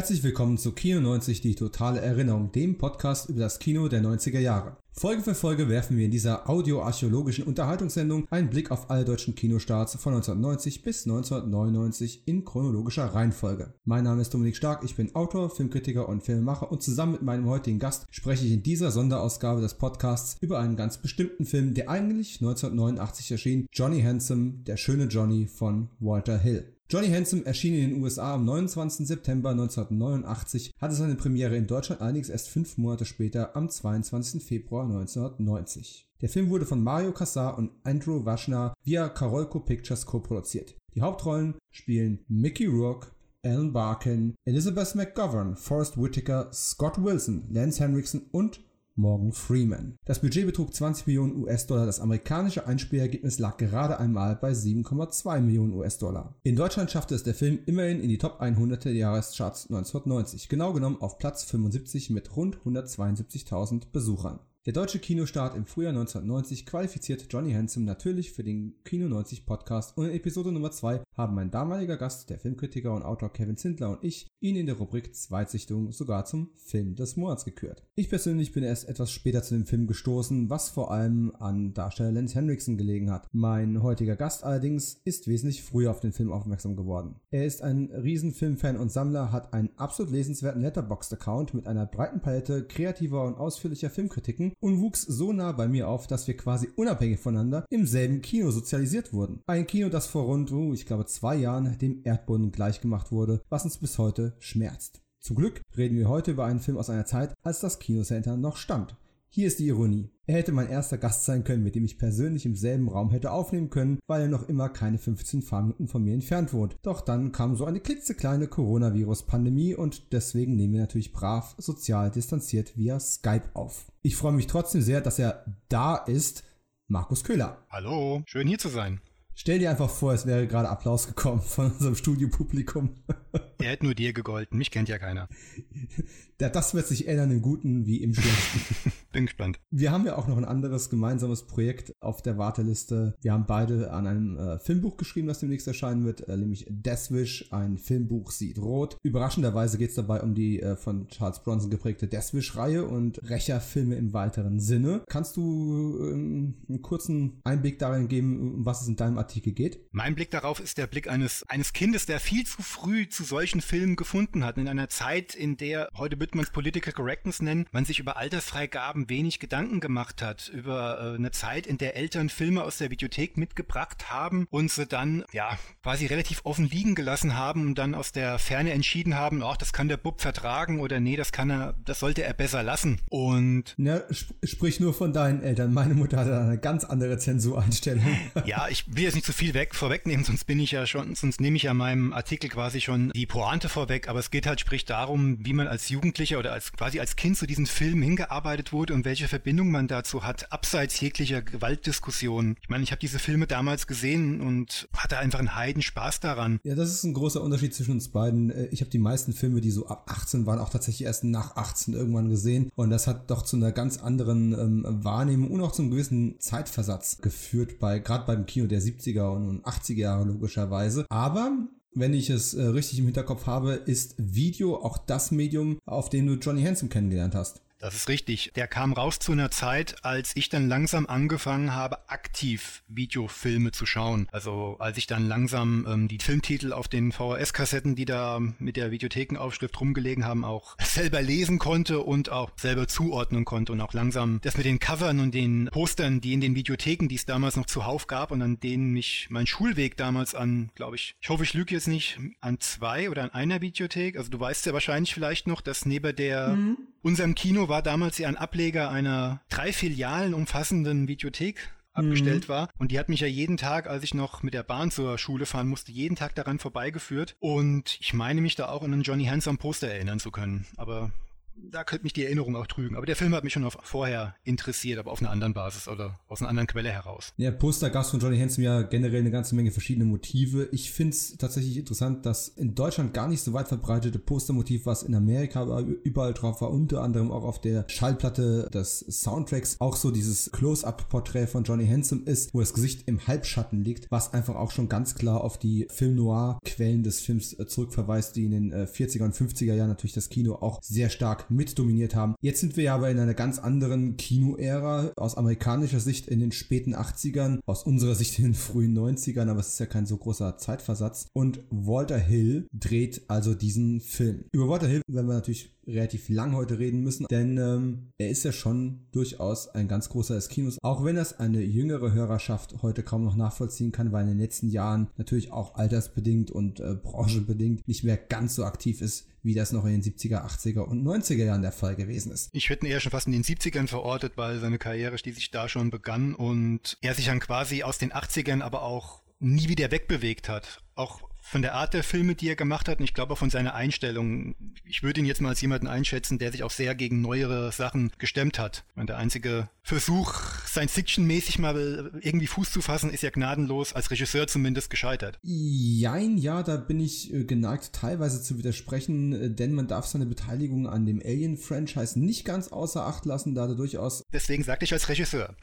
Herzlich willkommen zu Kino 90, die totale Erinnerung, dem Podcast über das Kino der 90er Jahre. Folge für Folge werfen wir in dieser audioarchäologischen Unterhaltungssendung einen Blick auf alle deutschen Kinostarts von 1990 bis 1999 in chronologischer Reihenfolge. Mein Name ist Dominik Stark, ich bin Autor, Filmkritiker und Filmemacher und zusammen mit meinem heutigen Gast spreche ich in dieser Sonderausgabe des Podcasts über einen ganz bestimmten Film, der eigentlich 1989 erschien, Johnny Handsome, der schöne Johnny von Walter Hill. Johnny Handsome erschien in den USA am 29. September 1989, hatte seine Premiere in Deutschland allerdings erst fünf Monate später am 22. Februar 1990. Der Film wurde von Mario Kassar und Andrew Washner via Karolko Pictures co-produziert. Die Hauptrollen spielen Mickey Rourke, Alan Barkin, Elizabeth McGovern, Forrest Whitaker, Scott Wilson, Lance Henriksen und Morgan Freeman. Das Budget betrug 20 Millionen US-Dollar, das amerikanische Einspielergebnis lag gerade einmal bei 7,2 Millionen US-Dollar. In Deutschland schaffte es der Film immerhin in die Top 100 der Jahrescharts 1990, genau genommen auf Platz 75 mit rund 172.000 Besuchern. Der deutsche Kinostart im Frühjahr 1990 qualifiziert Johnny Handsome natürlich für den Kino 90 Podcast und in Episode Nummer 2 haben mein damaliger Gast, der Filmkritiker und Autor Kevin Zindler und ich ihn in der Rubrik Zweitsichtung sogar zum Film des Monats gekürt. Ich persönlich bin erst etwas später zu dem Film gestoßen, was vor allem an Darsteller Lance Henriksen gelegen hat. Mein heutiger Gast allerdings ist wesentlich früher auf den Film aufmerksam geworden. Er ist ein Riesenfilmfan und Sammler, hat einen absolut lesenswerten Letterboxd-Account mit einer breiten Palette kreativer und ausführlicher Filmkritiken und wuchs so nah bei mir auf, dass wir quasi unabhängig voneinander im selben Kino sozialisiert wurden. Ein Kino, das vor rund, uh, ich glaube, zwei Jahren dem Erdboden gleichgemacht wurde, was uns bis heute schmerzt. Zum Glück reden wir heute über einen Film aus einer Zeit, als das Kinocenter noch stand. Hier ist die Ironie. Er hätte mein erster Gast sein können, mit dem ich persönlich im selben Raum hätte aufnehmen können, weil er noch immer keine 15 Fahrminuten von mir entfernt wohnt. Doch dann kam so eine klitzekleine Coronavirus-Pandemie und deswegen nehmen wir natürlich brav sozial distanziert via Skype auf. Ich freue mich trotzdem sehr, dass er da ist. Markus Köhler. Hallo, schön hier zu sein. Stell dir einfach vor, es wäre gerade Applaus gekommen von unserem Studiopublikum. Der hätte nur dir gegolten, mich kennt ja keiner. Das wird sich ändern im Guten wie im Schlechten. Bin gespannt. Wir haben ja auch noch ein anderes gemeinsames Projekt auf der Warteliste. Wir haben beide an einem äh, Filmbuch geschrieben, das demnächst erscheinen wird, äh, nämlich Deathwish, ein Filmbuch sieht rot. Überraschenderweise geht es dabei um die äh, von Charles Bronson geprägte Deathwish-Reihe und Rächerfilme im weiteren Sinne. Kannst du ähm, einen kurzen Einblick darin geben, um was es in deinem Artikel geht? Mein Blick darauf ist der Blick eines, eines Kindes, der viel zu früh zu solchen Filmen gefunden hat. In einer Zeit, in der, heute wird man es Political Correctness nennen, man sich über Altersfreigaben wenig Gedanken gemacht hat über äh, eine Zeit, in der Eltern Filme aus der Videothek mitgebracht haben und sie dann ja quasi relativ offen liegen gelassen haben und dann aus der Ferne entschieden haben, ach, das kann der Bub vertragen oder nee, das kann er, das sollte er besser lassen. Und ja, sp sprich nur von deinen Eltern. Meine Mutter hatte eine ganz andere Zensureinstellung. ja, ich will jetzt nicht zu viel weg vorwegnehmen, sonst bin ich ja schon, sonst nehme ich ja meinem Artikel quasi schon die Pointe vorweg. Aber es geht halt sprich darum, wie man als Jugendlicher oder als quasi als Kind zu diesen Filmen hingearbeitet wurde und welche Verbindung man dazu hat, abseits jeglicher Gewaltdiskussion. Ich meine, ich habe diese Filme damals gesehen und hatte einfach einen Heiden Spaß daran. Ja, das ist ein großer Unterschied zwischen uns beiden. Äh, ich habe die meisten Filme, die so ab 18 waren, auch tatsächlich erst nach 18 irgendwann gesehen. Und das hat doch zu einer ganz anderen ähm, Wahrnehmung und auch zum gewissen Zeitversatz geführt, bei gerade beim Kino der 70er und 80er Jahre logischerweise. Aber wenn ich es äh, richtig im Hinterkopf habe, ist Video auch das Medium, auf dem du Johnny Handsome kennengelernt hast. Das ist richtig. Der kam raus zu einer Zeit, als ich dann langsam angefangen habe, aktiv Videofilme zu schauen. Also als ich dann langsam ähm, die Filmtitel auf den VHS-Kassetten, die da mit der Videothekenaufschrift rumgelegen haben, auch selber lesen konnte und auch selber zuordnen konnte und auch langsam das mit den Covern und den Postern, die in den Videotheken, die es damals noch zuhauf gab und an denen mich mein Schulweg damals an, glaube ich, ich hoffe, ich lüge jetzt nicht, an zwei oder an einer Videothek. Also du weißt ja wahrscheinlich vielleicht noch, dass neben der mhm Unserem Kino war damals ja ein Ableger einer drei Filialen umfassenden Videothek abgestellt mhm. war. Und die hat mich ja jeden Tag, als ich noch mit der Bahn zur Schule fahren musste, jeden Tag daran vorbeigeführt. Und ich meine mich da auch an einen Johnny Handsome Poster erinnern zu können. Aber da könnte mich die Erinnerung auch trügen. Aber der Film hat mich schon vorher interessiert, aber auf einer anderen Basis oder aus einer anderen Quelle heraus. Ja, Poster gab es von Johnny Handsome ja generell eine ganze Menge verschiedene Motive. Ich finde es tatsächlich interessant, dass in Deutschland gar nicht so weit verbreitete Postermotiv, was in Amerika überall drauf war, unter anderem auch auf der Schallplatte des Soundtracks, auch so dieses Close-Up-Porträt von Johnny Handsome ist, wo das Gesicht im Halbschatten liegt, was einfach auch schon ganz klar auf die Film-Noir-Quellen des Films äh, zurückverweist, die in den 40er äh, und 50er Jahren natürlich das Kino auch sehr stark mitdominiert haben. Jetzt sind wir ja aber in einer ganz anderen Kino-Ära, aus amerikanischer Sicht in den späten 80ern, aus unserer Sicht in den frühen 90ern, aber es ist ja kein so großer Zeitversatz. Und Walter Hill dreht also diesen Film. Über Walter Hill werden wir natürlich relativ lang heute reden müssen, denn ähm, er ist ja schon durchaus ein ganz großer des Kinos, auch wenn das eine jüngere Hörerschaft heute kaum noch nachvollziehen kann, weil in den letzten Jahren natürlich auch altersbedingt und äh, branchenbedingt nicht mehr ganz so aktiv ist, wie das noch in den 70er, 80er und 90er Jahren der Fall gewesen ist. Ich hätte ihn eher schon fast in den 70ern verortet, weil seine Karriere schließlich da schon begann und er sich dann quasi aus den 80ern aber auch nie wieder wegbewegt hat. Auch von der Art der Filme, die er gemacht hat, und ich glaube auch von seiner Einstellung. Ich würde ihn jetzt mal als jemanden einschätzen, der sich auch sehr gegen neuere Sachen gestemmt hat. Und der einzige Versuch, Science-Fiction-mäßig mal irgendwie Fuß zu fassen, ist ja gnadenlos, als Regisseur zumindest gescheitert. Jein, ja, da bin ich äh, geneigt, teilweise zu widersprechen, äh, denn man darf seine Beteiligung an dem Alien-Franchise nicht ganz außer Acht lassen, da er durchaus. Deswegen sagte ich als Regisseur.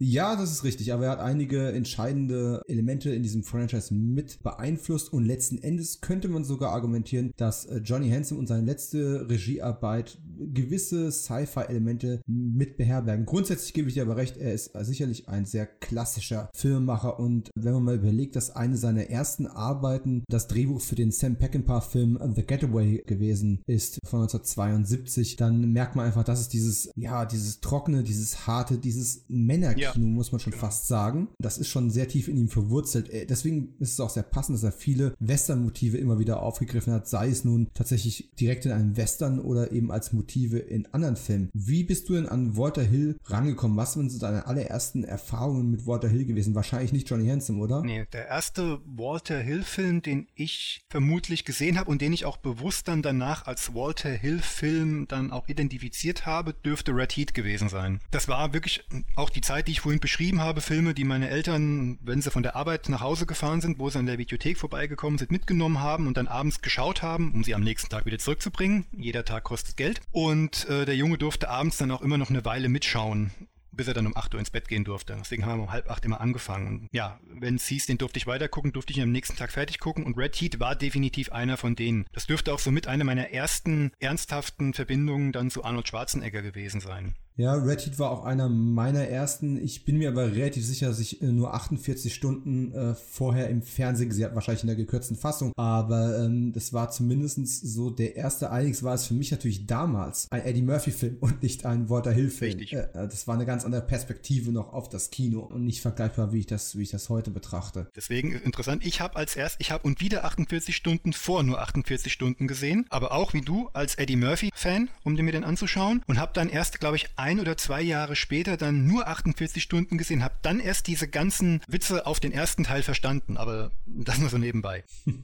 Ja, das ist richtig, aber er hat einige entscheidende Elemente in diesem Franchise mit beeinflusst und letzten Endes könnte man sogar argumentieren, dass äh, Johnny Hansen und seine letzte Regiearbeit gewisse Sci-Fi-Elemente mit beherbergen. Grundsätzlich gebe ich dir aber recht, er ist sicherlich ein sehr klassischer Filmemacher und wenn man mal überlegt, dass eine seiner ersten Arbeiten das Drehbuch für den Sam Peckinpah-Film The Getaway gewesen ist von 1972, dann merkt man einfach, dass es dieses, ja, dieses trockene, dieses harte, dieses Männer ja muss man schon genau. fast sagen. Das ist schon sehr tief in ihm verwurzelt. Äh, deswegen ist es auch sehr passend, dass er viele Western-Motive immer wieder aufgegriffen hat, sei es nun tatsächlich direkt in einem Western oder eben als Motive in anderen Filmen. Wie bist du denn an Walter Hill rangekommen? Was sind so deine allerersten Erfahrungen mit Walter Hill gewesen? Wahrscheinlich nicht Johnny Handsome, oder? Nee, der erste Walter Hill-Film, den ich vermutlich gesehen habe und den ich auch bewusst dann danach als Walter Hill-Film dann auch identifiziert habe, dürfte Red Heat gewesen sein. Das war wirklich auch die Zeit, die ich ich vorhin beschrieben habe, Filme, die meine Eltern, wenn sie von der Arbeit nach Hause gefahren sind, wo sie an der Videothek vorbeigekommen sind, mitgenommen haben und dann abends geschaut haben, um sie am nächsten Tag wieder zurückzubringen. Jeder Tag kostet Geld. Und äh, der Junge durfte abends dann auch immer noch eine Weile mitschauen bis er dann um 8 Uhr ins Bett gehen durfte. Deswegen haben wir um halb acht immer angefangen. Und ja, wenn es hieß, den durfte ich weitergucken, durfte ich ihn am nächsten Tag fertig gucken. Und Red Heat war definitiv einer von denen. Das dürfte auch somit eine meiner ersten ernsthaften Verbindungen dann zu Arnold Schwarzenegger gewesen sein. Ja, Red Heat war auch einer meiner ersten. Ich bin mir aber relativ sicher, dass ich äh, nur 48 Stunden äh, vorher im Fernsehen gesehen habe, wahrscheinlich in der gekürzten Fassung. Aber ähm, das war zumindest so der erste. Allerdings war es für mich natürlich damals ein Eddie Murphy-Film und nicht ein Walter Hill-Film. Äh, äh, das war eine ganz andere Perspektive noch auf das Kino und nicht vergleichbar, wie ich das, wie ich das heute betrachte. Deswegen interessant. Ich habe als erst, ich habe und wieder 48 Stunden vor nur 48 Stunden gesehen, aber auch wie du als Eddie Murphy-Fan, um mir den anzuschauen und habe dann erst, glaube ich, ein ein oder zwei Jahre später dann nur 48 Stunden gesehen, habe dann erst diese ganzen Witze auf den ersten Teil verstanden, aber das nur so nebenbei.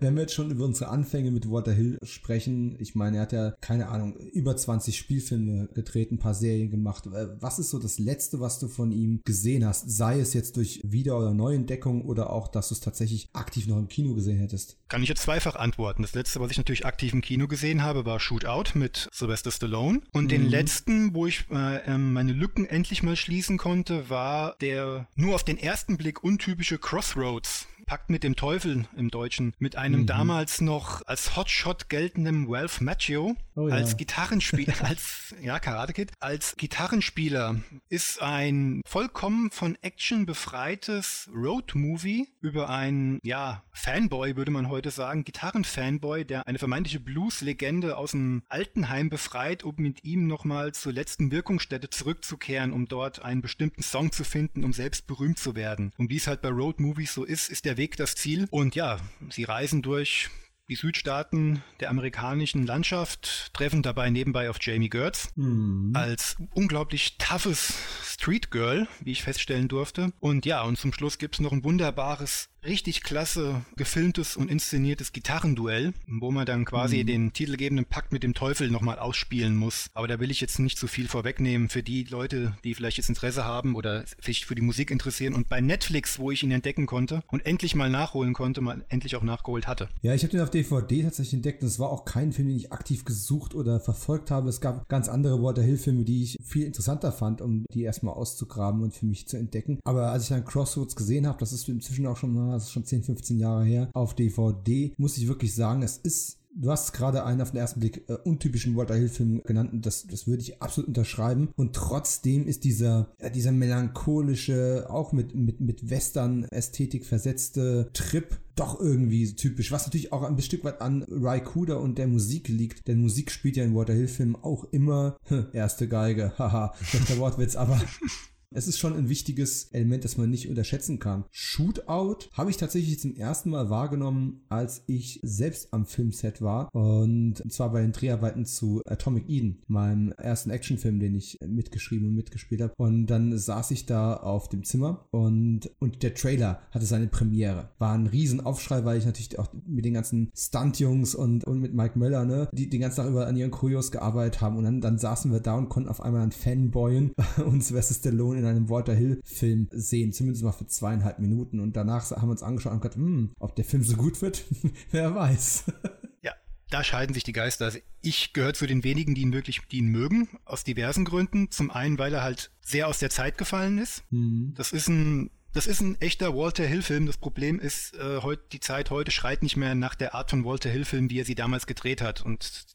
Wenn wir jetzt schon über unsere Anfänge mit Walter Hill sprechen, ich meine, er hat ja, keine Ahnung, über 20 Spielfilme gedreht, ein paar Serien gemacht. Äh, was ist so das Letzte, was du von ihm gesehen hast? Sei es jetzt durch Wieder- oder Neuentdeckung oder auch, dass du es tatsächlich aktiv noch im Kino gesehen hättest? Kann ich jetzt zweifach antworten. Das letzte, was ich natürlich aktiv im Kino gesehen habe, war Shootout mit Sylvester Stallone. Und mhm. den letzten, wo ich äh, ähm, meine Lücken endlich mal schließen konnte, war der nur auf den ersten Blick untypische Crossroads Pakt mit dem Teufel im Deutschen, mit einem mhm. damals noch als Hotshot geltenden Ralph Macchio oh, ja. als Gitarrenspieler, als, ja, Karate Kid, als Gitarrenspieler ist ein vollkommen von Action befreites Road-Movie über einen, ja, Fanboy, würde man heute sagen, Gitarrenfanboy, der eine vermeintliche Blues-Legende aus dem Altenheim befreit, um mit ihm nochmal zur letzten Wirkungsstätte zurückzukehren, um dort einen bestimmten Song zu finden, um selbst berühmt zu werden. Und wie es halt bei Road-Movies so ist, ist der Weg das Ziel. Und ja, sie reisen durch die Südstaaten der amerikanischen Landschaft, treffen dabei nebenbei auf Jamie Gertz mhm. als unglaublich toughes Street Girl, wie ich feststellen durfte. Und ja, und zum Schluss gibt es noch ein wunderbares richtig klasse gefilmtes und inszeniertes Gitarrenduell, wo man dann quasi mhm. den titelgebenden Pakt mit dem Teufel nochmal ausspielen muss. Aber da will ich jetzt nicht zu viel vorwegnehmen für die Leute, die vielleicht jetzt Interesse haben oder sich für die Musik interessieren. Und bei Netflix, wo ich ihn entdecken konnte und endlich mal nachholen konnte, mal endlich auch nachgeholt hatte. Ja, ich habe den auf DVD tatsächlich entdeckt und es war auch kein Film, den ich aktiv gesucht oder verfolgt habe. Es gab ganz andere Walter Hill-Filme, die ich viel interessanter fand, um die erstmal auszugraben und für mich zu entdecken. Aber als ich dann Crossroads gesehen habe, das ist inzwischen auch schon, das ist schon 10, 15 Jahre her, auf DVD, muss ich wirklich sagen, es ist Du hast gerade einen auf den ersten Blick äh, untypischen Walter Hill-Film genannt und das, das würde ich absolut unterschreiben. Und trotzdem ist dieser, ja, dieser melancholische, auch mit, mit, mit Western-Ästhetik versetzte Trip doch irgendwie typisch, was natürlich auch ein Stück weit an Ry Cooder und der Musik liegt, denn Musik spielt ja in Walter Hill-Filmen auch immer erste Geige, haha, schlechter Wortwitz, aber es ist schon ein wichtiges Element, das man nicht unterschätzen kann. Shootout habe ich tatsächlich zum ersten Mal wahrgenommen, als ich selbst am Filmset war. Und zwar bei den Dreharbeiten zu Atomic Eden, meinem ersten Actionfilm, den ich mitgeschrieben und mitgespielt habe. Und dann saß ich da auf dem Zimmer und, und der Trailer hatte seine Premiere. War ein Riesenaufschrei, weil ich natürlich auch mit den ganzen Stunt-Jungs und, und mit Mike Möller, ne, die den ganzen Tag über an ihren Kurios gearbeitet haben. Und dann, dann saßen wir da und konnten auf einmal ein Fanboyen und Sylvester Stallone in einem Walter Hill-Film sehen, zumindest mal für zweieinhalb Minuten. Und danach haben wir uns angeschaut und gesagt, hm, ob der Film so gut wird, wer weiß. ja, da scheiden sich die Geister. Also ich gehöre zu den wenigen, die ihn wirklich, die ihn mögen, aus diversen Gründen. Zum einen, weil er halt sehr aus der Zeit gefallen ist. Mhm. Das ist ein das ist ein echter Walter Hill-Film. Das Problem ist, äh, heut, die Zeit heute schreit nicht mehr nach der Art von Walter Hill-Film, wie er sie damals gedreht hat. Und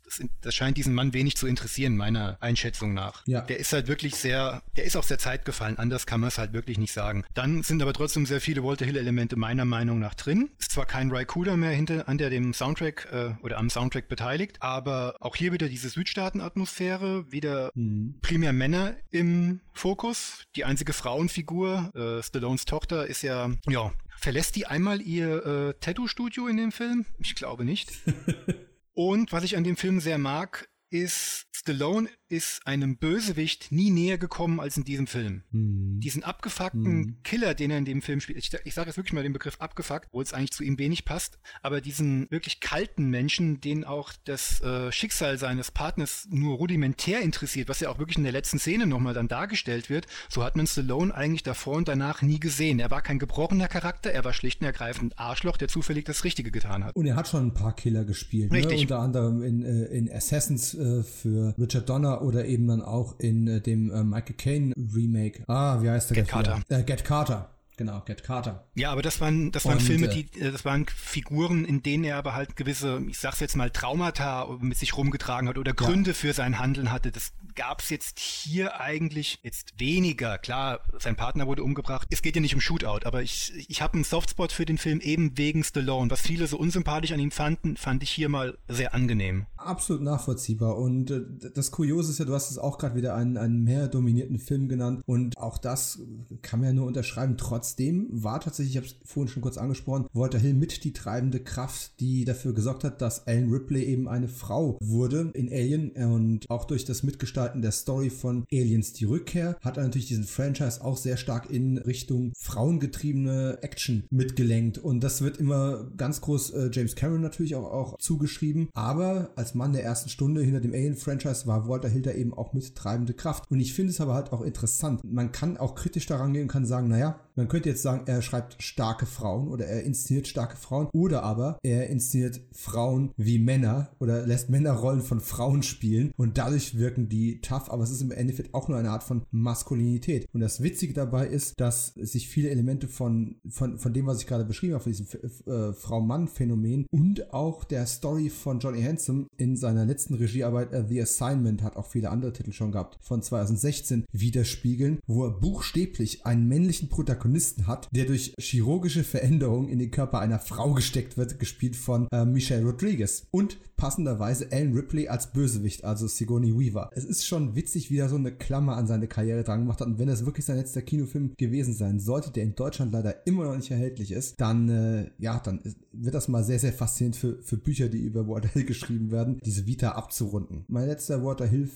das, scheint diesen Mann wenig zu interessieren, meiner Einschätzung nach. Ja. Der ist halt wirklich sehr, der ist aus der Zeit gefallen. Anders kann man es halt wirklich nicht sagen. Dann sind aber trotzdem sehr viele Walter Hill-Elemente meiner Meinung nach drin. Ist zwar kein Cooder mehr hinter, an der dem Soundtrack äh, oder am Soundtrack beteiligt, aber auch hier wieder diese Südstaaten-Atmosphäre, wieder mhm. primär Männer im Fokus. Die einzige Frauenfigur, äh, Stallones Tochter ist ja, ja, verlässt die einmal ihr äh, Tattoo-Studio in dem Film? Ich glaube nicht. Und was ich an dem Film sehr mag, ist, Stallone ist einem Bösewicht nie näher gekommen als in diesem Film. Mhm. Diesen abgefuckten mhm. Killer, den er in dem Film spielt, ich, ich sage jetzt wirklich mal den Begriff abgefuckt, wo es eigentlich zu ihm wenig passt, aber diesen wirklich kalten Menschen, den auch das äh, Schicksal seines Partners nur rudimentär interessiert, was ja auch wirklich in der letzten Szene nochmal dann dargestellt wird, so hat man Stallone eigentlich davor und danach nie gesehen. Er war kein gebrochener Charakter, er war schlicht und ergreifend Arschloch, der zufällig das Richtige getan hat. Und er hat schon ein paar Killer gespielt? Richtig. Ne? unter anderem in, äh, in Assassins äh, für Richard Donner oder eben dann auch in äh, dem äh, Michael Caine Remake. Ah, wie heißt der? Get Carter. Äh, Get Carter. Genau, Get Carter. Ja, aber das waren, das waren und, Filme, äh, die, äh, das waren Figuren, in denen er aber halt gewisse, ich sag's jetzt mal, Traumata mit sich rumgetragen hat oder Gründe ja. für sein Handeln hatte. Das gab's jetzt hier eigentlich jetzt weniger. Klar, sein Partner wurde umgebracht. Es geht ja nicht um Shootout, aber ich, ich habe einen Softspot für den Film eben wegen Stallone. Was viele so unsympathisch an ihm fanden, fand ich hier mal sehr angenehm. Absolut nachvollziehbar. Und äh, das Kuriose ist ja, du hast es auch gerade wieder einen, einen mehr dominierten Film genannt. Und auch das kann man ja nur unterschreiben. Trotz Trotzdem war tatsächlich, ich habe es vorhin schon kurz angesprochen, Walter Hill mit die treibende Kraft, die dafür gesorgt hat, dass Alan Ripley eben eine Frau wurde in Alien und auch durch das Mitgestalten der Story von Aliens die Rückkehr hat er natürlich diesen Franchise auch sehr stark in Richtung frauengetriebene Action mitgelenkt und das wird immer ganz groß äh, James Cameron natürlich auch, auch zugeschrieben, aber als Mann der ersten Stunde hinter dem Alien-Franchise war Walter Hill da eben auch mit treibende Kraft und ich finde es aber halt auch interessant. Man kann auch kritisch daran gehen und kann sagen, naja, man könnte jetzt sagen, er schreibt starke Frauen oder er inszeniert starke Frauen oder aber er inszeniert Frauen wie Männer oder lässt Männerrollen von Frauen spielen und dadurch wirken die tough, aber es ist im Endeffekt auch nur eine Art von Maskulinität. Und das Witzige dabei ist, dass sich viele Elemente von, von, von dem, was ich gerade beschrieben habe, von diesem äh, Frau-Mann-Phänomen und auch der Story von Johnny Handsome in seiner letzten Regiearbeit uh, The Assignment hat auch viele andere Titel schon gehabt, von 2016 widerspiegeln, wo er buchstäblich einen männlichen Protagonisten Protagonisten hat, der durch chirurgische Veränderungen in den Körper einer Frau gesteckt wird, gespielt von äh, Michelle Rodriguez. Und passenderweise Alan Ripley als Bösewicht, also Sigourney Weaver. Es ist schon witzig, wie er so eine Klammer an seine Karriere dran gemacht hat. Und wenn das wirklich sein letzter Kinofilm gewesen sein sollte, der in Deutschland leider immer noch nicht erhältlich ist, dann, äh, ja, dann wird das mal sehr, sehr faszinierend für, für Bücher, die über Walter Hill geschrieben werden, diese Vita abzurunden. Mein letzter Walter Hill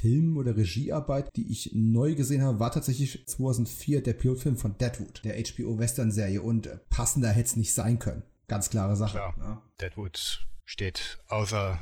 Film oder Regiearbeit, die ich neu gesehen habe, war tatsächlich 2004 der Pilotfilm von Deadwood, der HBO-Western-Serie. Und äh, passender hätte es nicht sein können. Ganz klare Sache. Klar. Ja. Deadwood steht außer,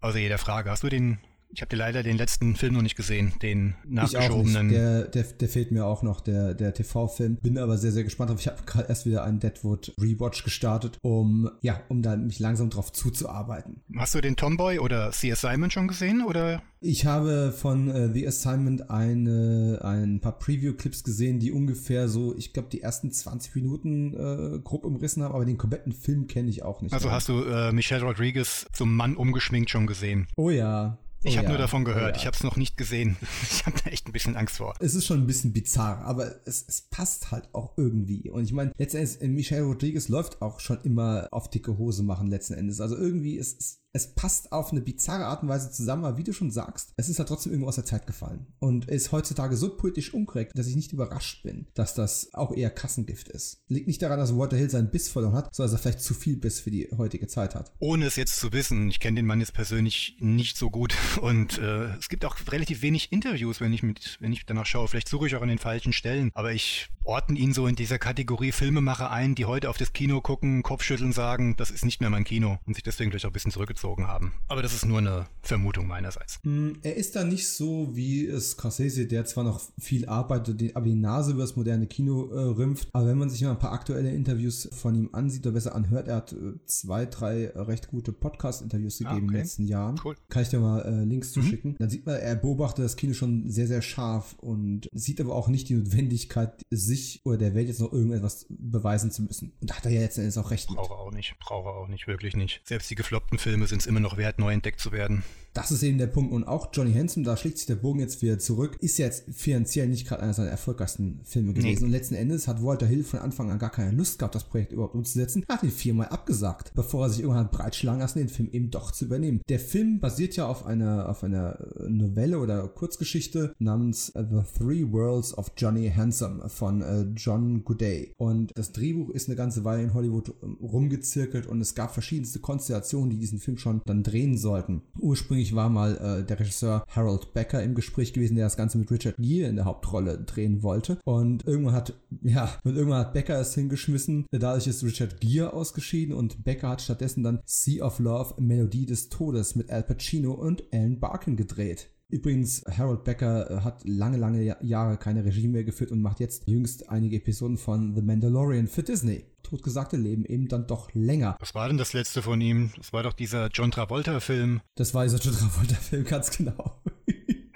außer jeder Frage. Hast du den ich habe dir leider den letzten Film noch nicht gesehen, den nachgeschobenen. Der, der, der fehlt mir auch noch, der, der TV-Film. Bin aber sehr, sehr gespannt drauf. Ich habe gerade erst wieder einen Deadwood Rewatch gestartet, um ja, um da mich langsam drauf zuzuarbeiten. Hast du den Tomboy oder The Assignment schon gesehen oder? Ich habe von äh, The Assignment eine, ein paar Preview-Clips gesehen, die ungefähr so, ich glaube, die ersten 20 Minuten äh, grob umrissen haben, aber den kompletten Film kenne ich auch nicht. Also hast du äh, Michelle Rodriguez zum Mann umgeschminkt schon gesehen? Oh ja, ich oh habe ja, nur davon gehört, oh ja. ich habe es noch nicht gesehen. Ich habe da echt ein bisschen Angst vor. Es ist schon ein bisschen bizarr, aber es, es passt halt auch irgendwie. Und ich meine, letztendlich, äh, Michelle Rodriguez läuft auch schon immer auf dicke Hose machen, letzten Endes. Also irgendwie ist es es passt auf eine bizarre Art und Weise zusammen, aber wie du schon sagst, es ist ja trotzdem irgendwo aus der Zeit gefallen und ist heutzutage so politisch unkorrekt, dass ich nicht überrascht bin, dass das auch eher Kassengift ist. Liegt nicht daran, dass Walter Hill seinen Biss verloren hat, sondern dass er vielleicht zu viel Biss für die heutige Zeit hat. Ohne es jetzt zu wissen, ich kenne den Mann jetzt persönlich nicht so gut und äh, es gibt auch relativ wenig Interviews, wenn ich mit, wenn ich danach schaue. Vielleicht suche ich auch an den falschen Stellen, aber ich orten ihn so in dieser Kategorie Filmemacher ein, die heute auf das Kino gucken, Kopfschütteln sagen, das ist nicht mehr mein Kino und sich deswegen vielleicht auch ein bisschen zurückgezogen haben. Aber das ist nur eine Vermutung meinerseits. Hm, er ist da nicht so wie Scorsese, der zwar noch viel arbeitet, aber die Nase über das moderne Kino äh, rümpft. Aber wenn man sich mal ein paar aktuelle Interviews von ihm ansieht oder besser anhört, er hat äh, zwei, drei recht gute Podcast-Interviews gegeben ah, okay. in den letzten Jahren. Cool. Kann ich dir mal äh, Links mhm. zuschicken. Dann sieht man, er beobachtet das Kino schon sehr, sehr scharf und sieht aber auch nicht die Notwendigkeit, sich oder der Welt jetzt noch irgendetwas beweisen zu müssen. Und da hat er ja letztendlich auch recht. Brauche auch nicht, brauche auch nicht, wirklich nicht. Selbst die gefloppten Filme sind es immer noch wert, neu entdeckt zu werden. Das ist eben der Punkt. Und auch Johnny Hanson, da schlägt sich der Bogen jetzt wieder zurück, ist jetzt finanziell nicht gerade einer seiner erfolgreichsten Filme gewesen. Nee. Und letzten Endes hat Walter Hill von Anfang an gar keine Lust gehabt, das Projekt überhaupt umzusetzen. Er hat ihn viermal abgesagt, bevor er sich irgendwann breitschlagen lassen, den Film eben doch zu übernehmen. Der Film basiert ja auf einer, auf einer Novelle oder Kurzgeschichte namens The Three Worlds of Johnny Handsome von äh, John Goudet. Und das Drehbuch ist eine ganze Weile in Hollywood ähm, rumgezirkelt und es gab verschiedenste Konstellationen, die diesen Film schon dann drehen sollten. Ursprünglich ursprünglich war mal äh, der Regisseur Harold Becker im Gespräch gewesen, der das Ganze mit Richard Gere in der Hauptrolle drehen wollte. Und irgendwann hat, ja, und irgendwann hat Becker es hingeschmissen. Dadurch ist Richard Gere ausgeschieden und Becker hat stattdessen dann Sea of Love, Melodie des Todes mit Al Pacino und Alan Barkin gedreht. Übrigens, Harold Becker äh, hat lange, lange Jahre keine Regie mehr geführt und macht jetzt jüngst einige Episoden von The Mandalorian für Disney. Totgesagte leben eben dann doch länger. Was war denn das letzte von ihm? Das war doch dieser John Travolta-Film. Das war dieser John Travolta-Film, ganz genau.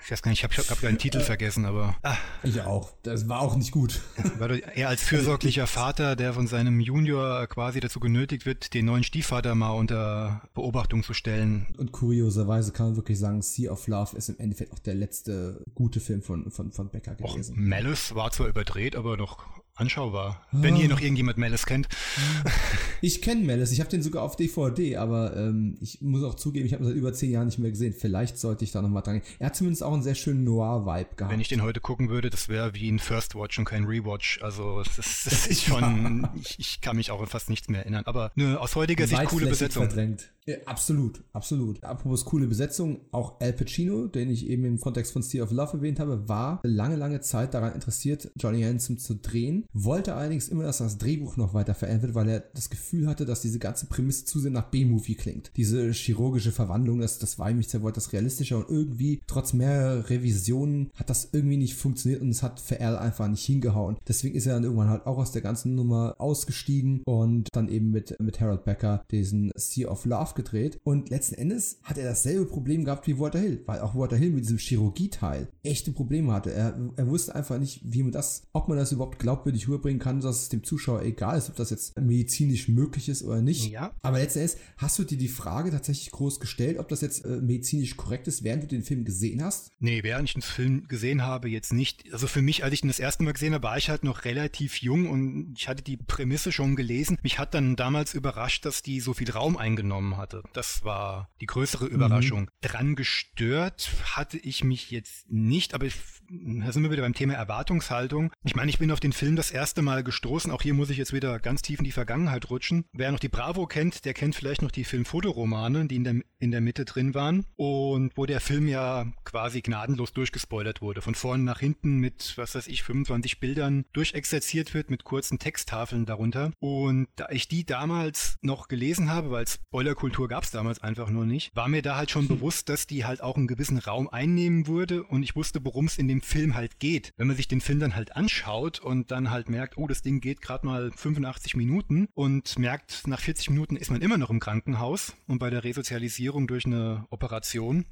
Ich weiß gar nicht, ich habe hab gerade den Titel vergessen, aber. Ah. Ich auch. Das war auch nicht gut. Er als fürsorglicher Vater, der von seinem Junior quasi dazu genötigt wird, den neuen Stiefvater mal unter Beobachtung zu stellen. Und kurioserweise kann man wirklich sagen, Sea of Love ist im Endeffekt auch der letzte gute Film von, von, von Becker gewesen. Och, Malice war zwar überdreht, aber noch anschaubar. Ah. Wenn hier noch irgendjemand Malice kennt. Ich kenne Malice, ich habe den sogar auf DVD, aber ähm, ich muss auch zugeben, ich habe ihn seit über zehn Jahren nicht mehr gesehen. Vielleicht sollte ich da nochmal dran gehen. Er hat zumindest auch einen sehr schönen Noir-Vibe gehabt. Wenn ich den heute gucken würde, das wäre wie ein First Watch und kein Rewatch. Also das, das ist schon, ich, ich, kann mich auch fast nichts mehr erinnern. Aber ne, aus heutiger Sicht coole Besetzung. Verdrängt. Ja, absolut, absolut. Apropos coole Besetzung, auch Al Pacino, den ich eben im Kontext von Sea of Love erwähnt habe, war lange, lange Zeit daran interessiert, Johnny Handsome zu drehen, wollte allerdings immer, dass das Drehbuch noch weiter verändert wird, weil er das Gefühl hatte, dass diese ganze Prämisse zu sehr nach B-Movie klingt. Diese chirurgische Verwandlung, das, das war ihm nicht sehr wollte das realistischer und irgendwie, trotz mehrerer Revisionen, hat das irgendwie nicht funktioniert und es hat für Al einfach nicht hingehauen. Deswegen ist er dann irgendwann halt auch aus der ganzen Nummer ausgestiegen und dann eben mit, mit Harold Becker diesen Sea of Love gedreht und letzten Endes hat er dasselbe Problem gehabt wie Walter Hill, weil auch Walter Hill mit diesem Chirurgie-Teil echte Probleme hatte. Er, er wusste einfach nicht, wie man das, ob man das überhaupt glaubwürdig rüberbringen kann, dass es dem Zuschauer egal ist, ob das jetzt medizinisch möglich ist oder nicht. Ja. Aber letzten Endes hast du dir die Frage tatsächlich groß gestellt, ob das jetzt äh, medizinisch korrekt ist, während du den Film gesehen hast? Nee, während ich den Film gesehen habe, jetzt nicht. Also für mich, als ich ihn das erste Mal gesehen habe, war ich halt noch relativ jung und ich hatte die Prämisse schon gelesen. Mich hat dann damals überrascht, dass die so viel Raum eingenommen hatte. Das das war die größere Überraschung. Mhm. Dran gestört hatte ich mich jetzt nicht, aber ich, da sind wir wieder beim Thema Erwartungshaltung. Ich meine, ich bin auf den Film das erste Mal gestoßen. Auch hier muss ich jetzt wieder ganz tief in die Vergangenheit rutschen. Wer noch die Bravo kennt, der kennt vielleicht noch die Filmfotoromane, die in der, in der Mitte drin waren und wo der Film ja quasi gnadenlos durchgespoilert wurde. Von vorne nach hinten mit, was weiß ich, 25 Bildern durchexerziert wird mit kurzen Texttafeln darunter. Und da ich die damals noch gelesen habe, weil Spoilerkultur gab es damals einfach nur nicht, war mir da halt schon hm. bewusst, dass die halt auch einen gewissen Raum einnehmen würde und ich wusste, worum es in dem Film halt geht. Wenn man sich den Film dann halt anschaut und dann halt merkt, oh, das Ding geht gerade mal 85 Minuten und merkt, nach 40 Minuten ist man immer noch im Krankenhaus und bei der Resozialisierung durch eine Operation,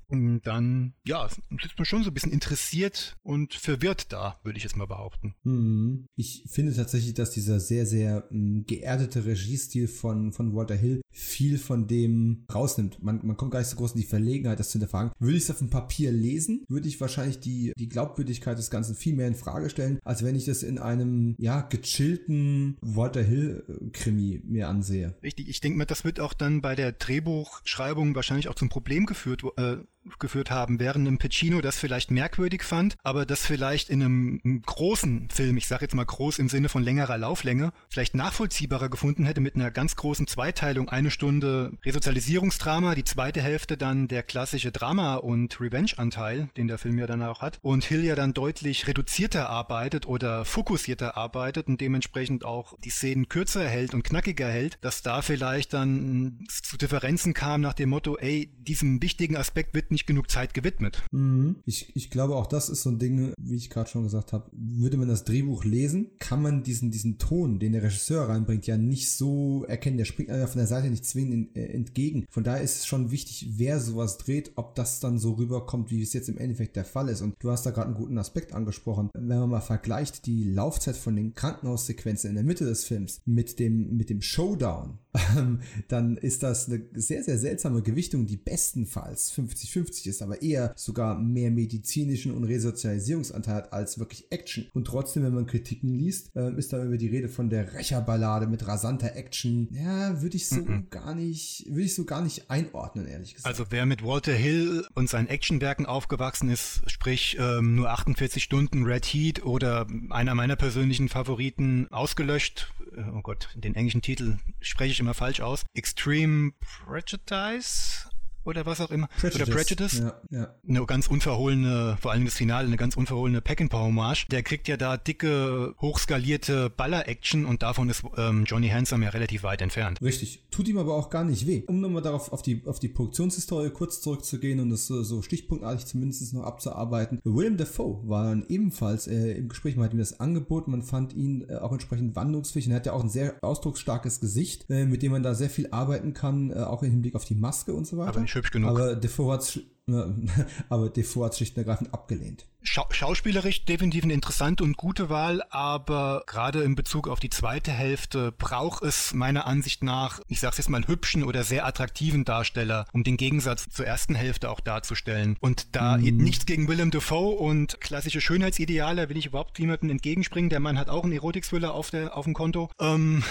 dann, ja, sitzt man schon so ein bisschen interessiert und verwirrt da, würde ich jetzt mal behaupten. Hm. Ich finde tatsächlich, dass dieser sehr, sehr hm, geerdete Regiestil von, von Walter Hill viel von dem rausnimmt. Man, man kommt gar nicht so groß in die Verlegenheit, das zu hinterfragen. Würde ich es auf dem Papier lesen, würde ich wahrscheinlich die, die Glaubwürdigkeit des Ganzen viel mehr in Frage stellen, als wenn ich das in einem, ja, gechillten Walter Hill-Krimi mir ansehe. Richtig, ich denke mal, das wird auch dann bei der Drehbuchschreibung wahrscheinlich auch zum Problem geführt, äh, geführt haben, während ein Pacino das vielleicht merkwürdig fand, aber das vielleicht in einem, großen Film, ich sage jetzt mal groß im Sinne von längerer Lauflänge, vielleicht nachvollziehbarer gefunden hätte mit einer ganz großen Zweiteilung, eine Stunde Resozialisierungsdrama, die zweite Hälfte dann der klassische Drama- und Revenge-Anteil, den der Film ja dann auch hat, und Hill ja dann deutlich reduzierter arbeitet oder fokussierter arbeitet und dementsprechend auch die Szenen kürzer hält und knackiger hält, dass da vielleicht dann zu Differenzen kam nach dem Motto, ey, diesem wichtigen Aspekt wird nicht genug Zeit gewidmet. Mhm. Ich, ich glaube, auch das ist so ein Ding, wie ich gerade schon gesagt habe, würde man das Drehbuch lesen, kann man diesen, diesen Ton, den der Regisseur reinbringt, ja nicht so erkennen. Der springt einfach von der Seite nicht zwingend äh, entgegen. Von daher ist es schon wichtig, wer sowas dreht, ob das dann so rüberkommt, wie es jetzt im Endeffekt der Fall ist. Und du hast da gerade einen guten Aspekt angesprochen. Wenn man mal vergleicht die Laufzeit von den Krankenhaussequenzen in der Mitte des Films mit dem, mit dem Showdown, dann ist das eine sehr, sehr seltsame Gewichtung, die bestenfalls 50-50 ist, aber eher sogar mehr medizinischen und Resozialisierungsanteil hat als wirklich Action. Und trotzdem, wenn man Kritiken liest, ähm, ist da über die Rede von der Rächerballade mit rasanter Action. Ja, würde ich so mhm. gar nicht, würde ich so gar nicht einordnen, ehrlich gesagt. Also wer mit Walter Hill und seinen Actionwerken aufgewachsen ist, sprich ähm, nur 48 Stunden Red Heat oder einer meiner persönlichen Favoriten ausgelöscht, äh, oh Gott, den englischen Titel spreche ich immer falsch aus. Extreme Prejudice oder was auch immer. Prejudice. Oder Prejudice. Ja, ja. Eine ganz unverhohlene, vor allem das Finale, eine ganz unverhohlene Peckinpah-Hommage. Der kriegt ja da dicke, hochskalierte Baller-Action und davon ist ähm, Johnny Handsome ja relativ weit entfernt. Richtig. Tut ihm aber auch gar nicht weh. Um nochmal darauf auf die, auf die Produktionshistorie kurz zurückzugehen und das so, so stichpunktartig zumindest noch abzuarbeiten. Willem Dafoe war dann ebenfalls äh, im Gespräch, man hat ihm das angeboten, man fand ihn äh, auch entsprechend wandlungsfähig und er hat ja auch ein sehr ausdrucksstarkes Gesicht, äh, mit dem man da sehr viel arbeiten kann, äh, auch im Hinblick auf die Maske und so weiter. Hübsch genug. Aber Defoe hat aber Defoe hat schlicht und ergreifend abgelehnt. Schau schauspielerisch definitiv eine interessante und gute Wahl, aber gerade in Bezug auf die zweite Hälfte braucht es meiner Ansicht nach, ich sag's jetzt mal, hübschen oder sehr attraktiven Darsteller, um den Gegensatz zur ersten Hälfte auch darzustellen. Und da mm. nichts gegen Willem Dafoe und klassische Schönheitsideale will ich überhaupt niemandem entgegenspringen. Der Mann hat auch einen Erotik-Thriller auf, auf dem Konto. Ähm,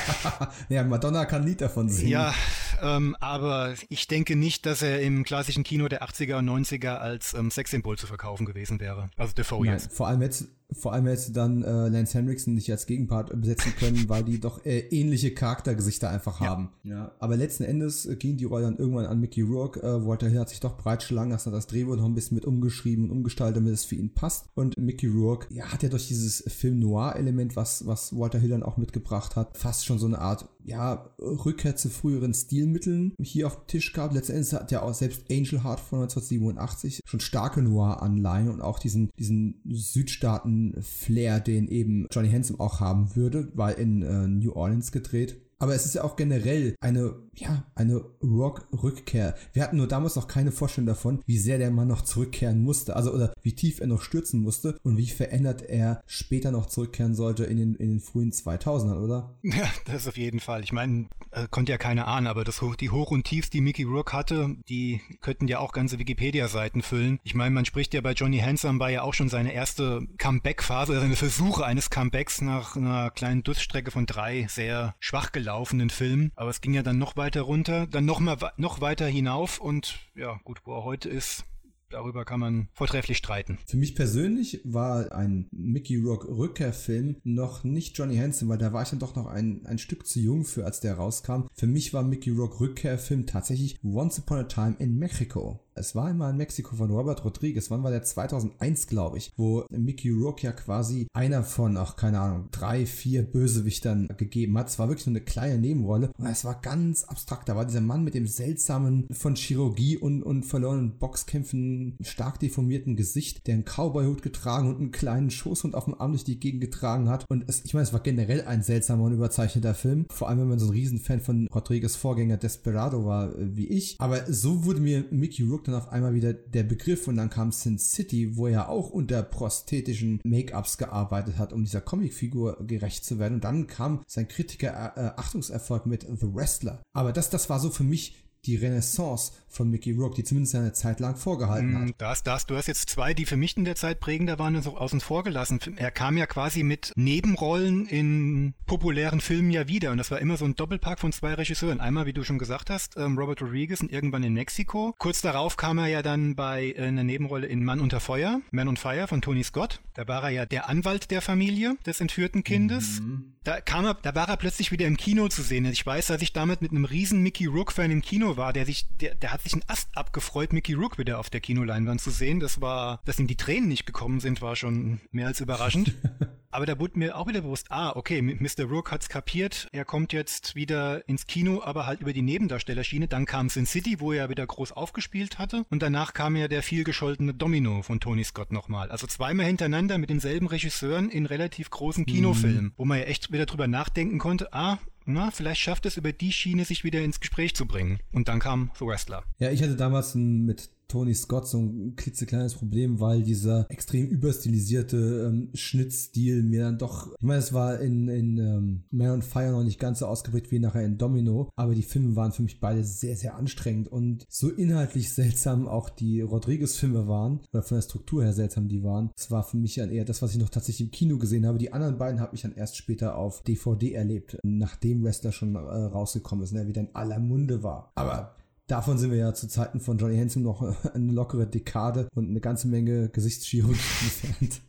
ja, Madonna kann ein Lied davon singen. Ja, ähm, aber ich denke nicht, dass er im klassischen Kino der 80er und 90er als ähm, Sexsymbol zu verkaufen gewesen gewesen wäre. Also Defoe Nein, jetzt. Vor allem jetzt, vor allem hätte dann äh, Lance Henriksen nicht als Gegenpart besetzen können, weil die doch äh, ähnliche Charaktergesichter einfach ja. haben. Ja. Aber letzten Endes äh, ging die Rolle dann irgendwann an Mickey Rourke. Äh, Walter Hill hat sich doch breitschlagen lassen, hat das Drehbuch noch ein bisschen mit umgeschrieben und umgestaltet, damit es für ihn passt. Und Mickey Rourke, ja, hat ja durch dieses Film-Noir-Element, was, was Walter Hill dann auch mitgebracht hat, fast schon so eine Art, ja, Rückkehr zu früheren Stilmitteln hier auf dem Tisch gehabt. Letzten Endes hat ja auch selbst Angel Heart von 1987 schon starke Noir-Anleihen und auch diesen, diesen Südstaaten Flair, den eben Johnny Handsome auch haben würde, weil in äh, New Orleans gedreht. Aber es ist ja auch generell eine, ja, eine Rock-Rückkehr. Wir hatten nur damals noch keine Vorstellung davon, wie sehr der Mann noch zurückkehren musste. Also, oder wie tief er noch stürzen musste und wie verändert er später noch zurückkehren sollte in den, in den frühen 2000ern, oder? Ja, das auf jeden Fall. Ich meine, äh, konnte ja keiner ahnen, aber das, die Hoch und Tiefs, die Mickey Rourke hatte, die könnten ja auch ganze Wikipedia-Seiten füllen. Ich meine, man spricht ja bei Johnny Handsome, war ja auch schon seine erste Comeback-Phase, seine Versuche eines Comebacks nach einer kleinen Durststrecke von drei sehr schwach gelaufen laufenden Film. Aber es ging ja dann noch weiter runter, dann noch mal noch weiter hinauf und ja, gut, wo er heute ist, darüber kann man vortrefflich streiten. Für mich persönlich war ein Mickey Rock Rückkehrfilm noch nicht Johnny Hansen, weil da war ich dann doch noch ein, ein Stück zu jung für, als der rauskam. Für mich war Mickey Rock Rückkehrfilm tatsächlich Once Upon a Time in Mexico. Es war einmal in Mexiko von Robert Rodriguez. Wann war der? 2001, glaube ich, wo Mickey Rourke ja quasi einer von, ach, keine Ahnung, drei, vier Bösewichtern gegeben hat. Es war wirklich nur eine kleine Nebenrolle. Und es war ganz abstrakt. Da war dieser Mann mit dem seltsamen, von Chirurgie und, und verlorenen Boxkämpfen stark deformierten Gesicht, der einen Cowboyhut getragen und einen kleinen Schoßhund auf dem Arm durch die Gegend getragen hat. Und es, ich meine, es war generell ein seltsamer und überzeichneter Film. Vor allem, wenn man so ein Riesenfan von Rodriguez Vorgänger Desperado war, äh, wie ich. Aber so wurde mir Mickey Rourke dann auf einmal wieder der Begriff und dann kam Sin City, wo er auch unter prosthetischen Make-ups gearbeitet hat, um dieser Comicfigur gerecht zu werden. Und dann kam sein Kritiker-Achtungserfolg mit The Wrestler. Aber das, das war so für mich die Renaissance von Mickey Rourke, die zumindest eine Zeit lang vorgehalten mm, hat. Das, das, du hast jetzt zwei, die für mich in der Zeit prägender waren, so außen vor gelassen. Er kam ja quasi mit Nebenrollen in populären Filmen ja wieder und das war immer so ein Doppelpack von zwei Regisseuren. Einmal, wie du schon gesagt hast, ähm, Robert Rodriguez und irgendwann in Mexiko. Kurz darauf kam er ja dann bei äh, einer Nebenrolle in Mann unter Feuer, Man on Fire von Tony Scott. Da war er ja der Anwalt der Familie des entführten Kindes. Mhm. Da kam er, da war er plötzlich wieder im Kino zu sehen. Ich weiß, dass ich damit mit einem riesen Mickey Rourke-Fan im Kino war, der sich, der, der hat sich einen Ast abgefreut, Mickey Rook wieder auf der Kinoleinwand zu sehen. Das war, dass ihm die Tränen nicht gekommen sind, war schon mehr als überraschend. Aber da wurde mir auch wieder bewusst, ah, okay, Mr. Rook hat's kapiert. Er kommt jetzt wieder ins Kino, aber halt über die Nebendarstellerschiene. Dann kam Sin City, wo er wieder groß aufgespielt hatte. Und danach kam ja der vielgescholtene Domino von Tony Scott nochmal. Also zweimal hintereinander mit denselben Regisseuren in relativ großen Kinofilmen, mhm. wo man ja echt wieder drüber nachdenken konnte, ah, na, vielleicht schafft es über die Schiene, sich wieder ins Gespräch zu bringen. Und dann kam The Wrestler. Ja, ich hatte damals mit Tony Scott so ein klitzekleines Problem, weil dieser extrem überstilisierte ähm, Schnittstil mir dann doch, ich meine, es war in, in ähm, Man on Fire noch nicht ganz so ausgeprägt wie nachher in Domino, aber die Filme waren für mich beide sehr, sehr anstrengend und so inhaltlich seltsam auch die Rodriguez-Filme waren, oder von der Struktur her seltsam die waren. Es war für mich dann eher das, was ich noch tatsächlich im Kino gesehen habe. Die anderen beiden habe ich dann erst später auf DVD erlebt, nachdem Wrestler schon äh, rausgekommen ist und er wieder in aller Munde war. Aber Davon sind wir ja zu Zeiten von Johnny Hansen noch eine lockere Dekade und eine ganze Menge Gesichtschirurgie entfernt.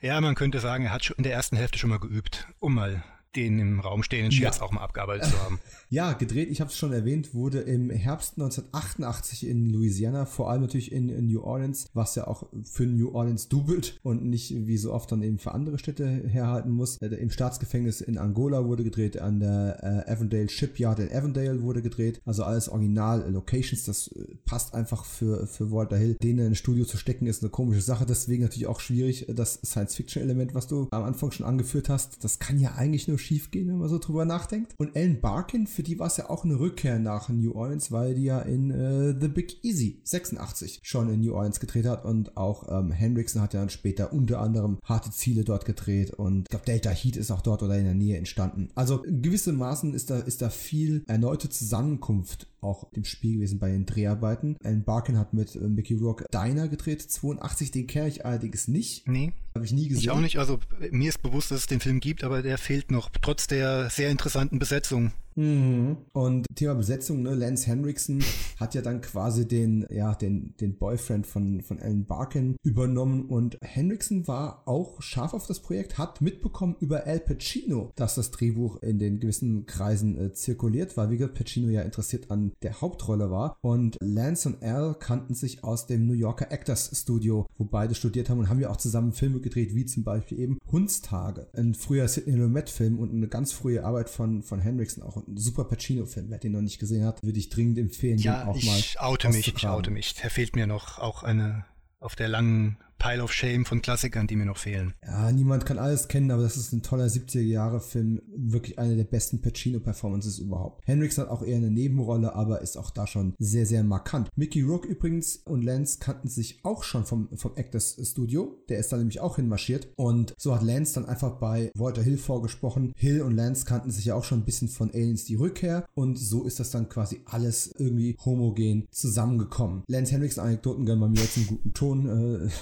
ja, man könnte sagen, er hat schon in der ersten Hälfte schon mal geübt, um mal den im Raum stehenden Scherz ja. auch mal abgearbeitet zu haben. Ja, gedreht, ich habe es schon erwähnt, wurde im Herbst 1988 in Louisiana, vor allem natürlich in, in, New Orleans, was ja auch für New Orleans dubelt und nicht wie so oft dann eben für andere Städte herhalten muss. Äh, Im Staatsgefängnis in Angola wurde gedreht, an der äh, Avondale Shipyard in Avondale wurde gedreht, also alles Original-Locations, das äh, passt einfach für, für Walter Hill. Den in ein Studio zu stecken, ist eine komische Sache, deswegen natürlich auch schwierig, das Science-Fiction-Element, was du am Anfang schon angeführt hast, das kann ja eigentlich nur schief gehen, wenn man so drüber nachdenkt. Und Ellen Barkin, für die war es ja auch eine Rückkehr nach New Orleans, weil die ja in äh, The Big Easy 86 schon in New Orleans gedreht hat und auch ähm, Hendrickson hat ja dann später unter anderem harte Ziele dort gedreht und ich glaube Delta Heat ist auch dort oder in der Nähe entstanden. Also gewissermaßen ist da, ist da viel erneute Zusammenkunft auch im Spiel gewesen bei den Dreharbeiten. Alan Barkin hat mit äh, Mickey Rourke Diner gedreht, 82, den kenne ich allerdings nicht. Nee. Habe ich nie gesehen. Ich auch nicht, also mir ist bewusst, dass es den Film gibt, aber der fehlt noch, trotz der sehr interessanten Besetzung. Mhm. Und Thema Besetzung, ne? Lance Henriksen hat ja dann quasi den, ja, den, den Boyfriend von, von Alan Barkin übernommen. Und Henriksen war auch scharf auf das Projekt, hat mitbekommen über Al Pacino, dass das Drehbuch in den gewissen Kreisen äh, zirkuliert, weil wie gesagt Pacino ja interessiert an der Hauptrolle war. Und Lance und Al kannten sich aus dem New Yorker Actors Studio, wo beide studiert haben. Und haben ja auch zusammen Filme gedreht, wie zum Beispiel eben Hundstage, ein früher Sidney Lumet Film und eine ganz frühe Arbeit von, von Henriksen auch super Pacino-Film. Wer den noch nicht gesehen hat, würde ich dringend empfehlen, ja, den auch mal. Ich oute mich, ich oute mich. Da fehlt mir noch auch eine auf der langen Pile of Shame von Klassikern, die mir noch fehlen. Ja, niemand kann alles kennen, aber das ist ein toller 70er-Jahre-Film. Wirklich eine der besten Pacino-Performances überhaupt. Hendrix hat auch eher eine Nebenrolle, aber ist auch da schon sehr, sehr markant. Mickey Rourke übrigens und Lance kannten sich auch schon vom, vom Actors Studio. Der ist da nämlich auch hinmarschiert. Und so hat Lance dann einfach bei Walter Hill vorgesprochen. Hill und Lance kannten sich ja auch schon ein bisschen von Aliens die Rückkehr. Und so ist das dann quasi alles irgendwie homogen zusammengekommen. Lance Hendricks Anekdoten gönnen bei mir jetzt einen guten Ton. Äh,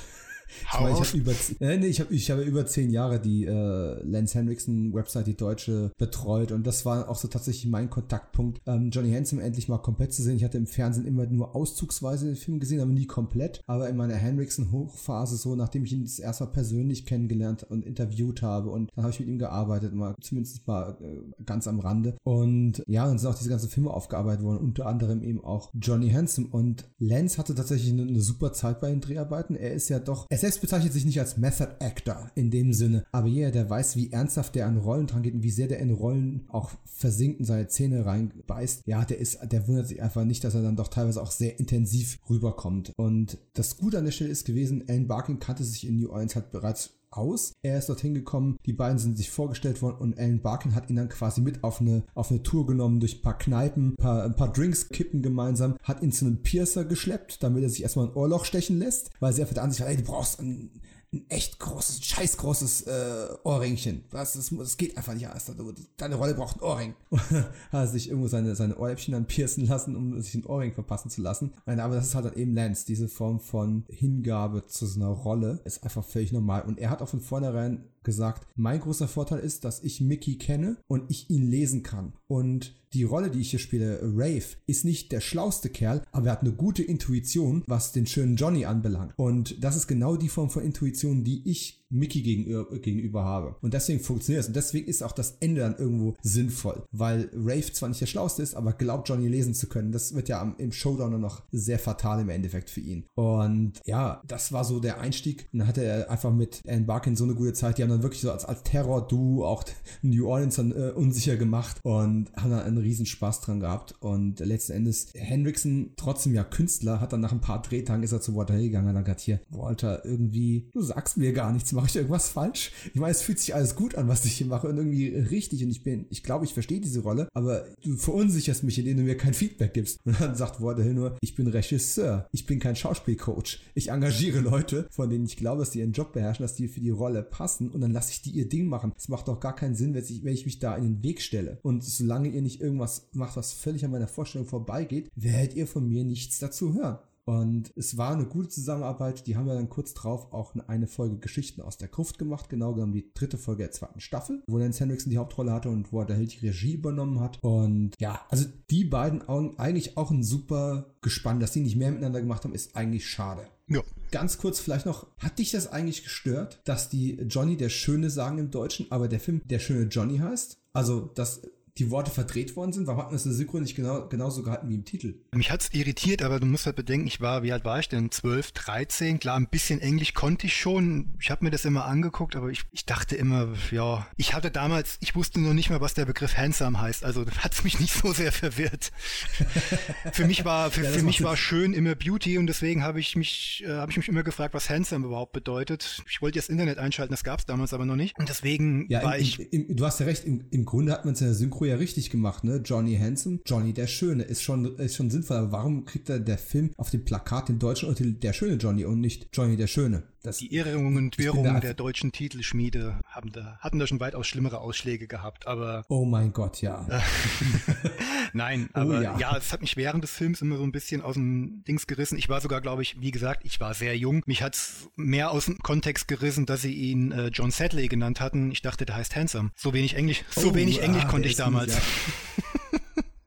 ich, mein, ich habe über, äh, nee, ich hab, ich hab über zehn Jahre die äh, Lance Henriksen Website, die deutsche, betreut und das war auch so tatsächlich mein Kontaktpunkt, ähm, Johnny Handsome endlich mal komplett zu sehen. Ich hatte im Fernsehen immer nur auszugsweise den Film gesehen, aber nie komplett. Aber in meiner Henriksen-Hochphase, so nachdem ich ihn das erste Mal persönlich kennengelernt und interviewt habe und dann habe ich mit ihm gearbeitet, mal zumindest mal äh, ganz am Rande. Und ja, dann sind auch diese ganzen Filme aufgearbeitet worden, unter anderem eben auch Johnny Handsome. Und Lance hatte tatsächlich eine, eine super Zeit bei den Dreharbeiten. Er ist ja doch, er selbst bezeichnet sich nicht als Method Actor in dem Sinne, aber jeder, der weiß, wie ernsthaft der an Rollen dran geht und wie sehr der in Rollen auch versinkt und seine Zähne reinbeißt, ja, der ist, der wundert sich einfach nicht, dass er dann doch teilweise auch sehr intensiv rüberkommt. Und das Gute an der Stelle ist gewesen, Alan Barkin kannte sich in New Orleans halt bereits aus. Er ist dorthin gekommen, die beiden sind sich vorgestellt worden und Alan Barkin hat ihn dann quasi mit auf eine, auf eine Tour genommen durch ein paar Kneipen, ein paar, ein paar Drinks kippen gemeinsam, hat ihn zu einem Piercer geschleppt, damit er sich erstmal ein Ohrloch stechen lässt, weil sie einfach der Ansicht war, ey, du brauchst ein, ein echt großes, scheiß großes äh, Ohrringchen. Das, das, das geht einfach nicht anders. Deine Rolle braucht ein Ohrring. hat sich irgendwo seine, seine Ohrläppchen dann piercen lassen, um sich ein Ohrring verpassen zu lassen. Aber das ist halt dann eben Lance. Diese Form von Hingabe zu so einer Rolle ist einfach völlig normal. Und er hat auch von vornherein gesagt, mein großer Vorteil ist, dass ich Mickey kenne und ich ihn lesen kann. Und die Rolle, die ich hier spiele, Rave, ist nicht der schlauste Kerl, aber er hat eine gute Intuition, was den schönen Johnny anbelangt. Und das ist genau die Form von Intuition, die ich Mickey gegenüber, gegenüber habe. Und deswegen funktioniert es. Und deswegen ist auch das Ende dann irgendwo sinnvoll. Weil Rave zwar nicht der Schlauste ist, aber glaubt Johnny lesen zu können. Das wird ja am, im Showdown dann noch sehr fatal im Endeffekt für ihn. Und ja, das war so der Einstieg. Und dann hatte er einfach mit Anne Barkin so eine gute Zeit. Die haben dann wirklich so als, als Terror-Duo auch New Orleans dann äh, unsicher gemacht und haben dann einen riesen Spaß dran gehabt. Und letzten Endes, Hendrickson, trotzdem ja Künstler, hat dann nach ein paar Drehtagen ist er zu Walter gegangen und dann gesagt, hier, Walter, irgendwie, du sagst mir gar nichts, mache ich irgendwas falsch? Ich meine, es fühlt sich alles gut an, was ich hier mache und irgendwie richtig und ich bin, ich glaube, ich verstehe diese Rolle, aber du verunsicherst mich, indem du mir kein Feedback gibst. Und dann sagt Walter nur, ich bin Regisseur, ich bin kein Schauspielcoach. Ich engagiere Leute, von denen ich glaube, dass die ihren Job beherrschen, dass die für die Rolle passen und dann lasse ich die ihr Ding machen. Es macht doch gar keinen Sinn, wenn ich, wenn ich mich da in den Weg stelle. Und solange ihr nicht irgendwas macht, was völlig an meiner Vorstellung vorbeigeht, werdet ihr von mir nichts dazu hören. Und es war eine gute Zusammenarbeit. Die haben ja dann kurz drauf auch eine Folge Geschichten aus der Gruft gemacht, genau genommen die dritte Folge der zweiten Staffel, wo Lance Henriksen die Hauptrolle hatte und wo er da halt die Regie übernommen hat. Und ja, also die beiden eigentlich auch ein super Gespann, dass die nicht mehr miteinander gemacht haben, ist eigentlich schade. Ja. Ganz kurz vielleicht noch, hat dich das eigentlich gestört, dass die Johnny der Schöne sagen im Deutschen, aber der Film der schöne Johnny heißt? Also, dass die Worte verdreht worden sind? Warum hat man das in der Synchro nicht genau, genauso gehalten wie im Titel? Mich hat's irritiert, aber du musst halt bedenken, ich war, wie alt war ich denn? 12, 13? Klar, ein bisschen Englisch konnte ich schon. Ich habe mir das immer angeguckt, aber ich, ich dachte immer, ja, ich hatte damals, ich wusste noch nicht mal, was der Begriff handsome heißt. Also hat's mich nicht so sehr verwirrt. für mich war, für, ja, für mich war schön immer Beauty und deswegen habe ich mich, äh, habe ich mich immer gefragt, was handsome überhaupt bedeutet. Ich wollte das Internet einschalten, das gab's damals aber noch nicht. Und deswegen ja, war im, ich. Im, du hast ja recht, im, im Grunde hat man es in der Synchro ja richtig gemacht, ne? Johnny Handsome, Johnny der Schöne, ist schon, ist schon sinnvoll. Aber warum kriegt da der Film auf dem Plakat den deutschen Titel Der schöne Johnny und nicht Johnny der Schöne? Das, die Ehrungen und Währungen der deutschen Titelschmiede haben da, hatten da schon weitaus schlimmere Ausschläge gehabt, aber. Oh mein Gott, ja. Nein, oh aber oh, ja. ja, es hat mich während des Films immer so ein bisschen aus dem Dings gerissen. Ich war sogar, glaube ich, wie gesagt, ich war sehr jung. Mich hat's mehr aus dem Kontext gerissen, dass sie ihn äh, John Sadley genannt hatten. Ich dachte, der heißt Handsome. So wenig Englisch, so oh, wenig Englisch ah, konnte ich damals.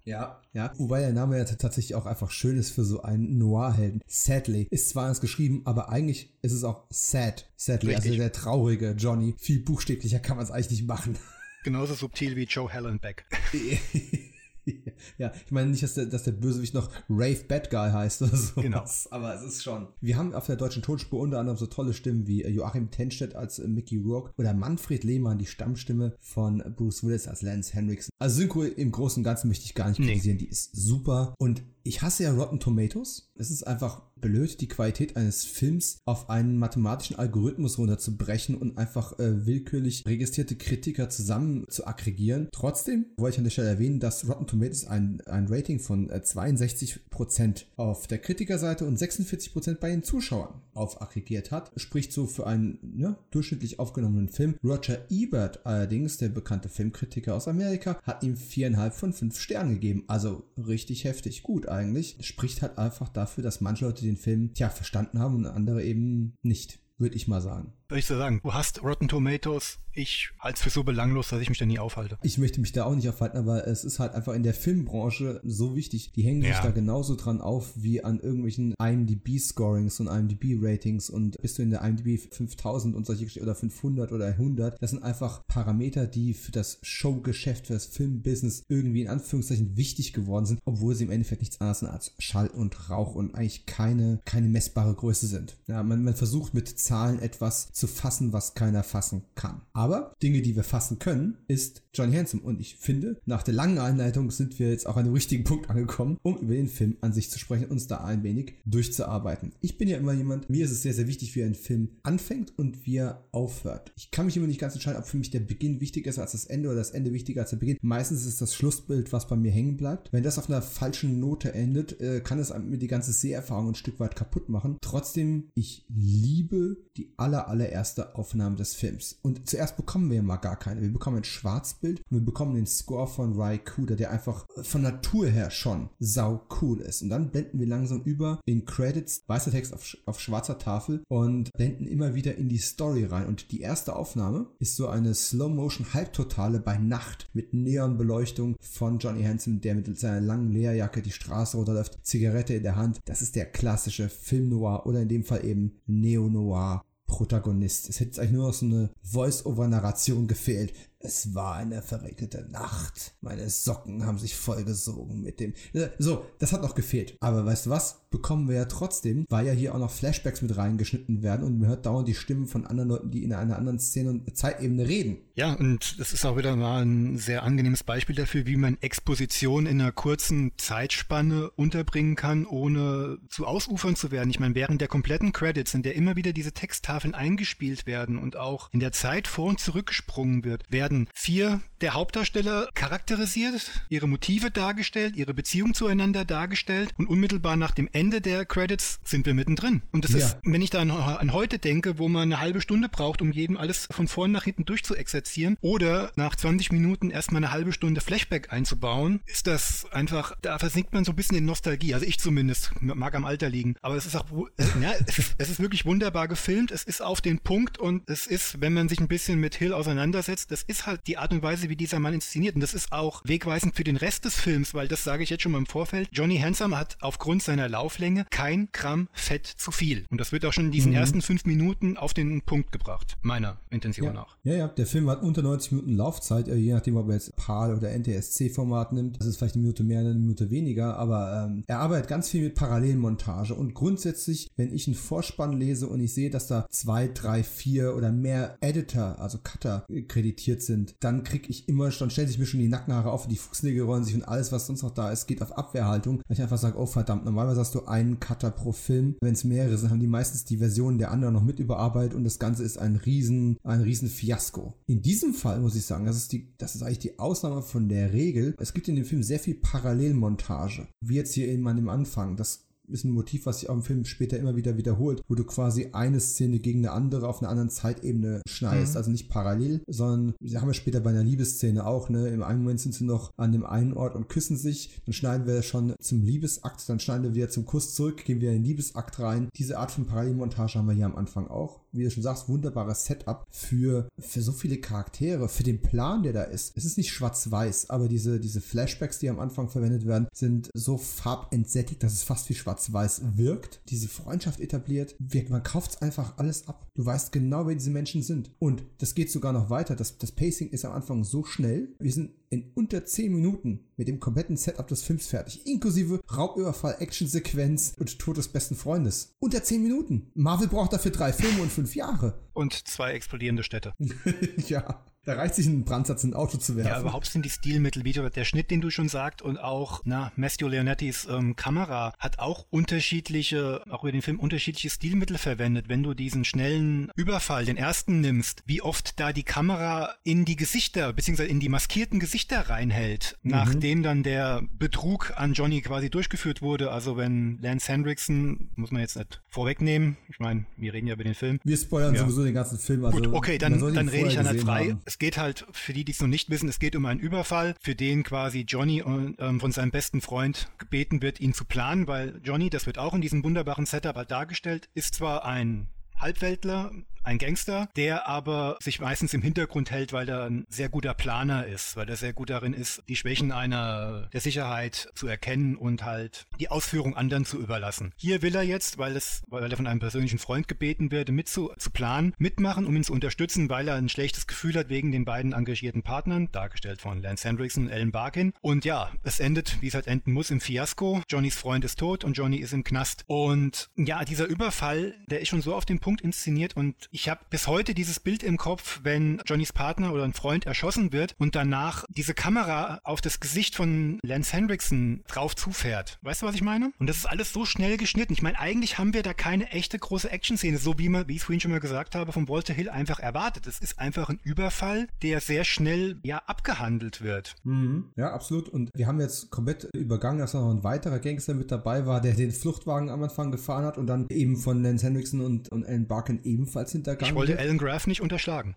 Ja, ja. Wobei der Name ja tatsächlich auch einfach schön ist für so einen Noir-Helden. Sadly ist zwar anders geschrieben, aber eigentlich ist es auch sad. Sadly, also Richtig. also der traurige Johnny. Viel buchstäblicher kann man es eigentlich nicht machen. Genauso subtil wie Joe Hallenbeck. ja, ich meine nicht, dass der, dass der Bösewicht noch Rave Bad Guy heißt oder so. Genau. Aber es ist schon. Wir haben auf der deutschen Tonspur unter anderem so tolle Stimmen wie Joachim Tenstedt als Mickey Rourke oder Manfred Lehmann, die Stammstimme von Bruce Willis als Lance Henriksen. Also Synchro im Großen und Ganzen möchte ich gar nicht kritisieren. Nee. Die ist super. Und ich hasse ja Rotten Tomatoes. Es ist einfach blöd, die Qualität eines Films auf einen mathematischen Algorithmus runterzubrechen und einfach äh, willkürlich registrierte Kritiker zusammen zu aggregieren. Trotzdem wollte ich an der Stelle erwähnen, dass Rotten Tomatoes ein, ein Rating von äh, 62% auf der Kritikerseite und 46% bei den Zuschauern aufaggregiert hat. Spricht so für einen ne, durchschnittlich aufgenommenen Film. Roger Ebert allerdings, der bekannte Filmkritiker aus Amerika, hat ihm viereinhalb von fünf Sternen gegeben. Also richtig heftig gut eigentlich. Spricht halt einfach dafür, dass manche Leute den Film, tja, verstanden haben und andere eben nicht. würde ich mal sagen. Soll ich so sagen, du hast Rotten Tomatoes, ich halte es für so belanglos, dass ich mich da nie aufhalte. Ich möchte mich da auch nicht aufhalten, aber es ist halt einfach in der Filmbranche so wichtig. Die hängen ja. sich da genauso dran auf wie an irgendwelchen IMDb-Scorings und IMDb-Ratings und bist du in der IMDb 5000 und solche Geschichten oder 500 oder 100. Das sind einfach Parameter, die für das Showgeschäft, für das Filmbusiness irgendwie in Anführungszeichen wichtig geworden sind, obwohl sie im Endeffekt nichts anderes sind als Schall und Rauch und eigentlich keine, keine messbare Größe sind. Ja, man, man versucht mit Zahlen etwas zu fassen, was keiner fassen kann. Aber Dinge, die wir fassen können, ist Johnny Handsome. Und ich finde, nach der langen Einleitung sind wir jetzt auch an dem richtigen Punkt angekommen, um über den Film an sich zu sprechen und uns da ein wenig durchzuarbeiten. Ich bin ja immer jemand, mir ist es sehr, sehr wichtig, wie ein Film anfängt und wie er aufhört. Ich kann mich immer nicht ganz entscheiden, ob für mich der Beginn wichtiger ist als das Ende oder das Ende wichtiger als der Beginn. Meistens ist das Schlussbild, was bei mir hängen bleibt. Wenn das auf einer falschen Note endet, äh, kann es mir die ganze Seherfahrung ein Stück weit kaputt machen. Trotzdem, ich liebe die aller, allererste Aufnahme des Films. Und zuerst bekommen wir mal gar keine. Wir bekommen ein Schwarzbild und wir bekommen den Score von Ry Cooder, der einfach von Natur her schon sau cool ist. Und dann blenden wir langsam über in Credits, weißer Text auf, auf schwarzer Tafel und blenden immer wieder in die Story rein. Und die erste Aufnahme ist so eine Slow-Motion-Halbtotale bei Nacht mit Neonbeleuchtung von Johnny Hansen, der mit seiner langen Leerjacke die Straße runterläuft, Zigarette in der Hand. Das ist der klassische Film Noir oder in dem Fall eben Neo Noir Protagonist. Es hätte eigentlich nur noch so eine Voice-Over-Narration gefehlt. Es war eine verregnete Nacht. Meine Socken haben sich vollgesogen mit dem. Äh, so, das hat noch gefehlt. Aber weißt du was? Bekommen wir ja trotzdem, weil ja hier auch noch Flashbacks mit reingeschnitten werden und man hört dauernd die Stimmen von anderen Leuten, die in einer anderen Szene und Zeitebene reden. Ja, und das ist auch wieder mal ein sehr angenehmes Beispiel dafür, wie man Exposition in einer kurzen Zeitspanne unterbringen kann, ohne zu ausufern zu werden. Ich meine, während der kompletten Credits, in der immer wieder diese Texttafeln eingespielt werden und auch in der Zeit vor und zurückgesprungen wird, werden werden vier der Hauptdarsteller charakterisiert, ihre Motive dargestellt, ihre Beziehung zueinander dargestellt und unmittelbar nach dem Ende der Credits sind wir mittendrin. Und das ja. ist, wenn ich da an, an, heute denke, wo man eine halbe Stunde braucht, um jedem alles von vorn nach hinten durchzuexerzieren oder nach 20 Minuten erstmal eine halbe Stunde Flashback einzubauen, ist das einfach, da versinkt man so ein bisschen in Nostalgie. Also ich zumindest, mag am Alter liegen. Aber es ist auch, äh, ja, es, ist, es ist wirklich wunderbar gefilmt, es ist auf den Punkt und es ist, wenn man sich ein bisschen mit Hill auseinandersetzt, das ist ist halt die Art und Weise, wie dieser Mann inszeniert. Und das ist auch wegweisend für den Rest des Films, weil das sage ich jetzt schon mal im Vorfeld. Johnny Handsome hat aufgrund seiner Lauflänge kein Gramm Fett zu viel. Und das wird auch schon in diesen mhm. ersten fünf Minuten auf den Punkt gebracht, meiner Intention ja. nach. Ja, ja, der Film hat unter 90 Minuten Laufzeit, äh, je nachdem, ob er jetzt PAL oder NTSC-Format nimmt. Das ist vielleicht eine Minute mehr, eine Minute weniger, aber ähm, er arbeitet ganz viel mit Parallelmontage. Und grundsätzlich, wenn ich einen Vorspann lese und ich sehe, dass da zwei, drei, vier oder mehr Editor, also Cutter, kreditiert sind, dann kriege ich immer, dann stellen sich mir schon die Nackenhaare auf, die Fußnägel rollen sich und alles, was sonst noch da ist, geht auf Abwehrhaltung. Weil ich einfach sage, oh verdammt, normalerweise hast du einen Cutter pro Film. Wenn es mehrere sind, haben die meistens die Versionen der anderen noch mit überarbeitet und das Ganze ist ein riesen, ein riesen Fiasko. In diesem Fall muss ich sagen, das ist die, das ist eigentlich die Ausnahme von der Regel. Es gibt in dem Film sehr viel Parallelmontage. Wie jetzt hier in meinem Anfang. Das ist ein Motiv, was sich auch im Film später immer wieder wiederholt, wo du quasi eine Szene gegen eine andere auf einer anderen Zeitebene schneidest. Mhm. Also nicht parallel, sondern wir haben ja später bei einer Liebesszene auch, ne? Im einen Moment sind sie noch an dem einen Ort und küssen sich, dann schneiden wir schon zum Liebesakt, dann schneiden wir wieder zum Kuss zurück, gehen wir in den Liebesakt rein. Diese Art von Parallelmontage haben wir hier am Anfang auch. Wie du schon sagst, wunderbares Setup für, für so viele Charaktere, für den Plan, der da ist. Es ist nicht schwarz-weiß, aber diese, diese Flashbacks, die am Anfang verwendet werden, sind so farbentsättigt, dass es fast wie schwarz schwarz-weiß wirkt, diese Freundschaft etabliert, wirkt, man kauft es einfach alles ab. Du weißt genau, wer diese Menschen sind. Und das geht sogar noch weiter. Das, das Pacing ist am Anfang so schnell. Wir sind in unter 10 Minuten mit dem kompletten Setup des Films fertig, inklusive Raubüberfall, Actionsequenz und Tod des besten Freundes. Unter 10 Minuten. Marvel braucht dafür drei Filme und fünf Jahre. Und zwei explodierende Städte. ja. Da reicht sich ein Brandsatz in ein Auto zu werfen. Ja, überhaupt sind die Stilmittel, wie der Schnitt, den du schon sagst, und auch, na, Matthew Leonettis ähm, Kamera hat auch unterschiedliche, auch über den Film unterschiedliche Stilmittel verwendet. Wenn du diesen schnellen Überfall, den ersten nimmst, wie oft da die Kamera in die Gesichter, beziehungsweise in die maskierten Gesichter reinhält, mhm. nachdem dann der Betrug an Johnny quasi durchgeführt wurde. Also wenn Lance Hendrickson, muss man jetzt nicht vorwegnehmen, ich meine, wir reden ja über den Film. Wir spoilern ja. sowieso den ganzen Film. Also Gut, okay, dann, dann rede ich ja nicht frei. Haben. Es es geht halt, für die, die es noch nicht wissen, es geht um einen Überfall, für den quasi Johnny ähm, von seinem besten Freund gebeten wird, ihn zu planen, weil Johnny, das wird auch in diesem wunderbaren Setup halt dargestellt, ist zwar ein Halbweltler, ein Gangster, der aber sich meistens im Hintergrund hält, weil er ein sehr guter Planer ist, weil er sehr gut darin ist, die Schwächen einer der Sicherheit zu erkennen und halt die Ausführung anderen zu überlassen. Hier will er jetzt, weil es, weil er von einem persönlichen Freund gebeten wird, mit zu, zu planen, mitmachen, um ihn zu unterstützen, weil er ein schlechtes Gefühl hat wegen den beiden engagierten Partnern, dargestellt von Lance Hendrickson und Ellen Barkin. Und ja, es endet, wie es halt enden muss, im Fiasko. Johnnys Freund ist tot und Johnny ist im Knast. Und ja, dieser Überfall, der ist schon so auf den Punkt inszeniert und ich habe bis heute dieses Bild im Kopf, wenn Johnnys Partner oder ein Freund erschossen wird und danach diese Kamera auf das Gesicht von Lance Hendrickson drauf zufährt. Weißt du, was ich meine? Und das ist alles so schnell geschnitten. Ich meine, eigentlich haben wir da keine echte große Action-Szene, so wie, man, wie ich vorhin schon mal gesagt habe, von Walter Hill einfach erwartet. Es ist einfach ein Überfall, der sehr schnell ja abgehandelt wird. Mhm. Ja, absolut. Und wir haben jetzt komplett übergangen, dass noch ein weiterer Gangster mit dabei war, der den Fluchtwagen am Anfang gefahren hat und dann eben von Lance Hendrickson und, und Alan Barkin ebenfalls hinter hintergangen. Ich wollte. Alan Graff nicht unterschlagen.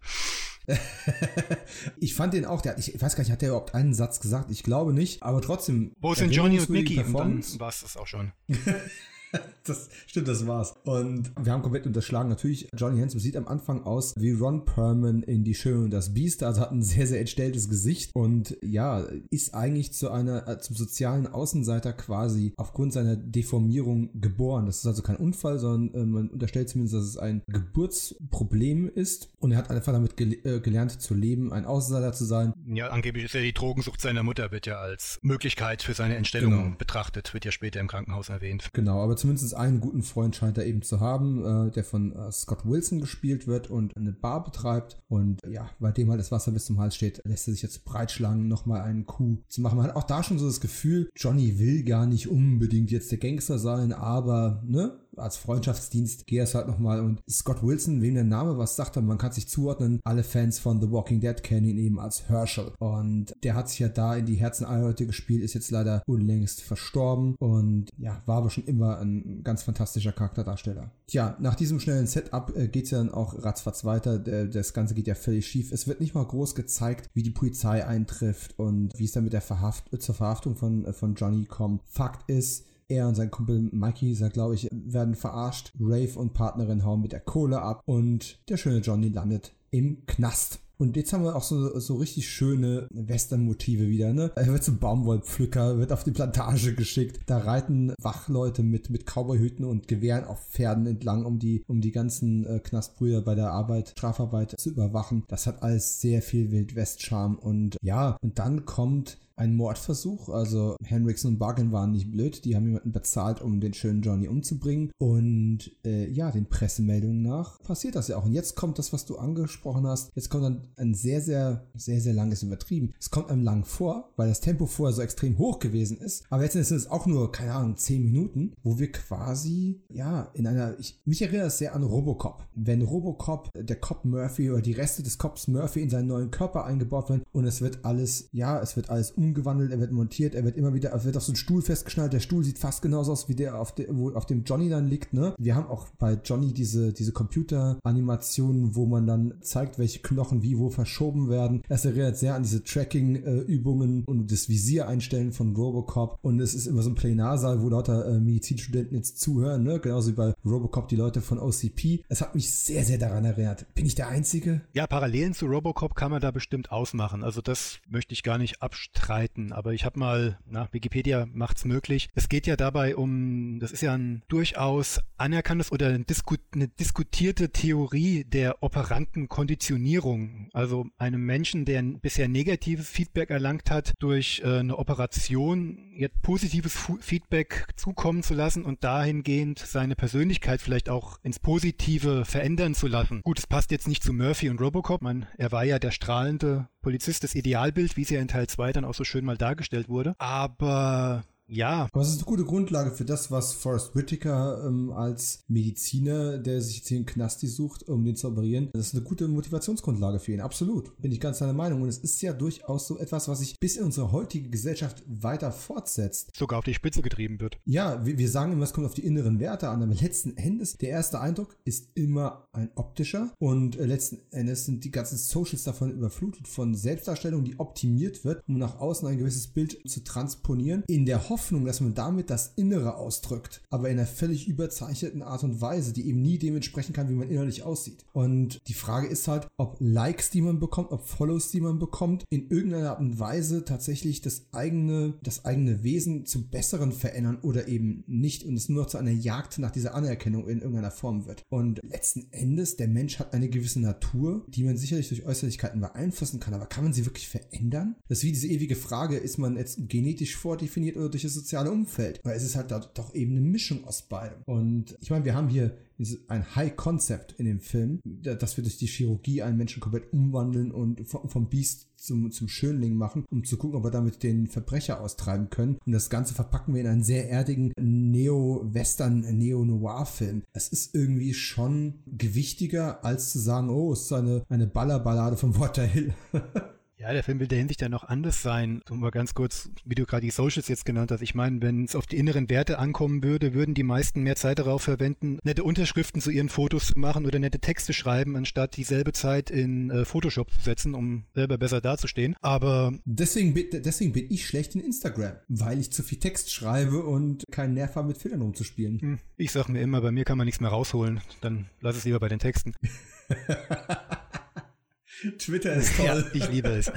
ich fand den auch, der, ich weiß gar nicht, hat der überhaupt einen Satz gesagt? Ich glaube nicht, aber trotzdem. Wo sind Johnny und Mickey? Und dann war es das auch schon. das stimmt, das war's. Und wir haben komplett unterschlagen. Natürlich, Johnny Hansen sieht am Anfang aus wie Ron Perlman in Die Schöne und das Biest. Also hat ein sehr, sehr entstelltes Gesicht und ja, ist eigentlich zu einer, äh, zum sozialen Außenseiter quasi aufgrund seiner Deformierung geboren. Das ist also kein Unfall, sondern äh, man unterstellt zumindest, dass es ein Geburtsproblem ist. Und er hat einfach damit gel äh, gelernt zu leben, ein Außenseiter zu sein. Ja, angeblich ist ja die Drogensucht seiner Mutter, wird ja als Möglichkeit für seine Entstellung genau. betrachtet, wird ja später im Krankenhaus erwähnt. Genau, aber zumindest einen guten Freund scheint er eben zu haben, äh, der von äh, Scott Wilson gespielt wird und eine Bar betreibt. Und ja, bei dem halt das Wasser bis zum Hals steht, lässt er sich jetzt breitschlagen, nochmal einen Coup zu machen. Man hat auch da schon so das Gefühl, Johnny will gar nicht unbedingt jetzt der Gangster sein, aber ne, als Freundschaftsdienst gehe es halt nochmal und Scott Wilson, wem der Name was sagt, man kann sich zuordnen. Alle Fans von The Walking Dead kennen ihn eben als Herschel und der hat sich ja da in die Herzen aller Leute gespielt, ist jetzt leider unlängst verstorben und ja, war aber schon immer ein ganz fantastischer Charakterdarsteller. Tja, nach diesem schnellen Setup äh, geht es ja dann auch ratzfatz weiter. Das Ganze geht ja völlig schief. Es wird nicht mal groß gezeigt, wie die Polizei eintrifft und wie es dann mit der Verhaft zur Verhaftung von, äh, von Johnny kommt. Fakt ist, er und sein Kumpel Mikey, sagt glaube ich, werden verarscht. Rave und Partnerin hauen mit der Kohle ab und der schöne Johnny landet im Knast. Und jetzt haben wir auch so, so richtig schöne Western-Motive wieder, ne? Er wird zum Baumwollpflücker, wird auf die Plantage geschickt. Da reiten Wachleute mit, mit Cowboyhüten und Gewehren auf Pferden entlang, um die, um die ganzen äh, Knastbrüder bei der Arbeit, Strafarbeit zu überwachen. Das hat alles sehr viel Wildwest-Charme und ja, und dann kommt ein Mordversuch. Also Henriksen und Bargain waren nicht blöd. Die haben jemanden bezahlt, um den schönen Johnny umzubringen. Und äh, ja, den Pressemeldungen nach passiert das ja auch. Und jetzt kommt das, was du angesprochen hast. Jetzt kommt dann ein sehr, sehr, sehr, sehr langes übertrieben. Es kommt einem lang vor, weil das Tempo vorher so extrem hoch gewesen ist. Aber jetzt sind es auch nur, keine Ahnung, zehn Minuten, wo wir quasi, ja, in einer, ich, mich erinnert das sehr an Robocop. Wenn Robocop, der Cop Murphy oder die Reste des Cops Murphy in seinen neuen Körper eingebaut werden und es wird alles, ja, es wird alles um umgewandelt, er wird montiert, er wird immer wieder, er wird auf so einen Stuhl festgeschnallt. Der Stuhl sieht fast genauso aus wie der, auf, der, wo, auf dem Johnny dann liegt. Ne? Wir haben auch bei Johnny diese, diese Computeranimationen, wo man dann zeigt, welche Knochen wie wo verschoben werden. Das erinnert sehr an diese Tracking-Übungen und das Visier einstellen von Robocop. Und es ist immer so ein Plenarsaal, wo lauter äh, Medizinstudenten jetzt zuhören, ne? genauso wie bei Robocop die Leute von OCP. Es hat mich sehr, sehr daran erinnert. Bin ich der Einzige? Ja, Parallelen zu Robocop kann man da bestimmt ausmachen. Also das möchte ich gar nicht abstreiten streiten, aber ich habe mal, na, Wikipedia macht's möglich. Es geht ja dabei um, das ist ja ein durchaus anerkanntes oder ein Disku eine diskutierte Theorie der operanten Konditionierung. Also einem Menschen, der bisher negatives Feedback erlangt hat, durch äh, eine Operation jetzt positives Fu Feedback zukommen zu lassen und dahingehend seine Persönlichkeit vielleicht auch ins Positive verändern zu lassen. Gut, es passt jetzt nicht zu Murphy und Robocop. Man, er war ja der strahlende Polizist, das Idealbild, wie es ja in Teil 2 dann auch so schön mal dargestellt wurde. Aber ja. Aber es ist eine gute Grundlage für das, was Forrest Whitaker ähm, als Mediziner, der sich jetzt hier einen Knasti sucht, um den zu operieren, das ist eine gute Motivationsgrundlage für ihn. Absolut. Bin ich ganz deiner Meinung. Und es ist ja durchaus so etwas, was sich bis in unsere heutige Gesellschaft weiter fortsetzt. Sogar auf die Spitze getrieben wird. Ja, wir, wir sagen immer, es kommt auf die inneren Werte an, aber letzten Endes, der erste Eindruck ist immer ein optischer und äh, letzten Endes sind die ganzen Socials davon überflutet von Selbstdarstellung, die optimiert wird, um nach außen ein gewisses Bild zu transponieren, in der Hoffnung, Hoffnung, dass man damit das Innere ausdrückt, aber in einer völlig überzeichneten Art und Weise, die eben nie dementsprechend kann, wie man innerlich aussieht. Und die Frage ist halt, ob Likes, die man bekommt, ob Follows, die man bekommt, in irgendeiner Art und Weise tatsächlich das eigene, das eigene Wesen zu Besseren verändern oder eben nicht und es nur noch zu einer Jagd nach dieser Anerkennung in irgendeiner Form wird. Und letzten Endes, der Mensch hat eine gewisse Natur, die man sicherlich durch Äußerlichkeiten beeinflussen kann, aber kann man sie wirklich verändern? Das ist wie diese ewige Frage, ist man jetzt genetisch vordefiniert oder durch das soziale Umfeld? Weil es ist halt doch eben eine Mischung aus beidem. Und ich meine, wir haben hier ein High Concept in dem Film, dass wir durch die Chirurgie einen Menschen komplett umwandeln und vom Biest zum, zum Schönling machen, um zu gucken, ob wir damit den Verbrecher austreiben können. Und das Ganze verpacken wir in einen sehr erdigen Neo-Western, Neo-Noir-Film. Es ist irgendwie schon gewichtiger, als zu sagen, oh, es ist eine, eine Ballerballade von Water Hill. Ja, der Film will der Hinsicht ja noch anders sein. Um mal ganz kurz, wie du gerade die Socials jetzt genannt hast. Ich meine, wenn es auf die inneren Werte ankommen würde, würden die meisten mehr Zeit darauf verwenden, nette Unterschriften zu ihren Fotos zu machen oder nette Texte schreiben, anstatt dieselbe Zeit in äh, Photoshop zu setzen, um selber besser dazustehen. Aber deswegen, deswegen bin ich schlecht in Instagram, weil ich zu viel Text schreibe und keinen Nerv habe, mit Filtern rumzuspielen. Hm, ich sag mir immer, bei mir kann man nichts mehr rausholen. Dann lass es lieber bei den Texten. Twitter ist toll. Ja, ich liebe es.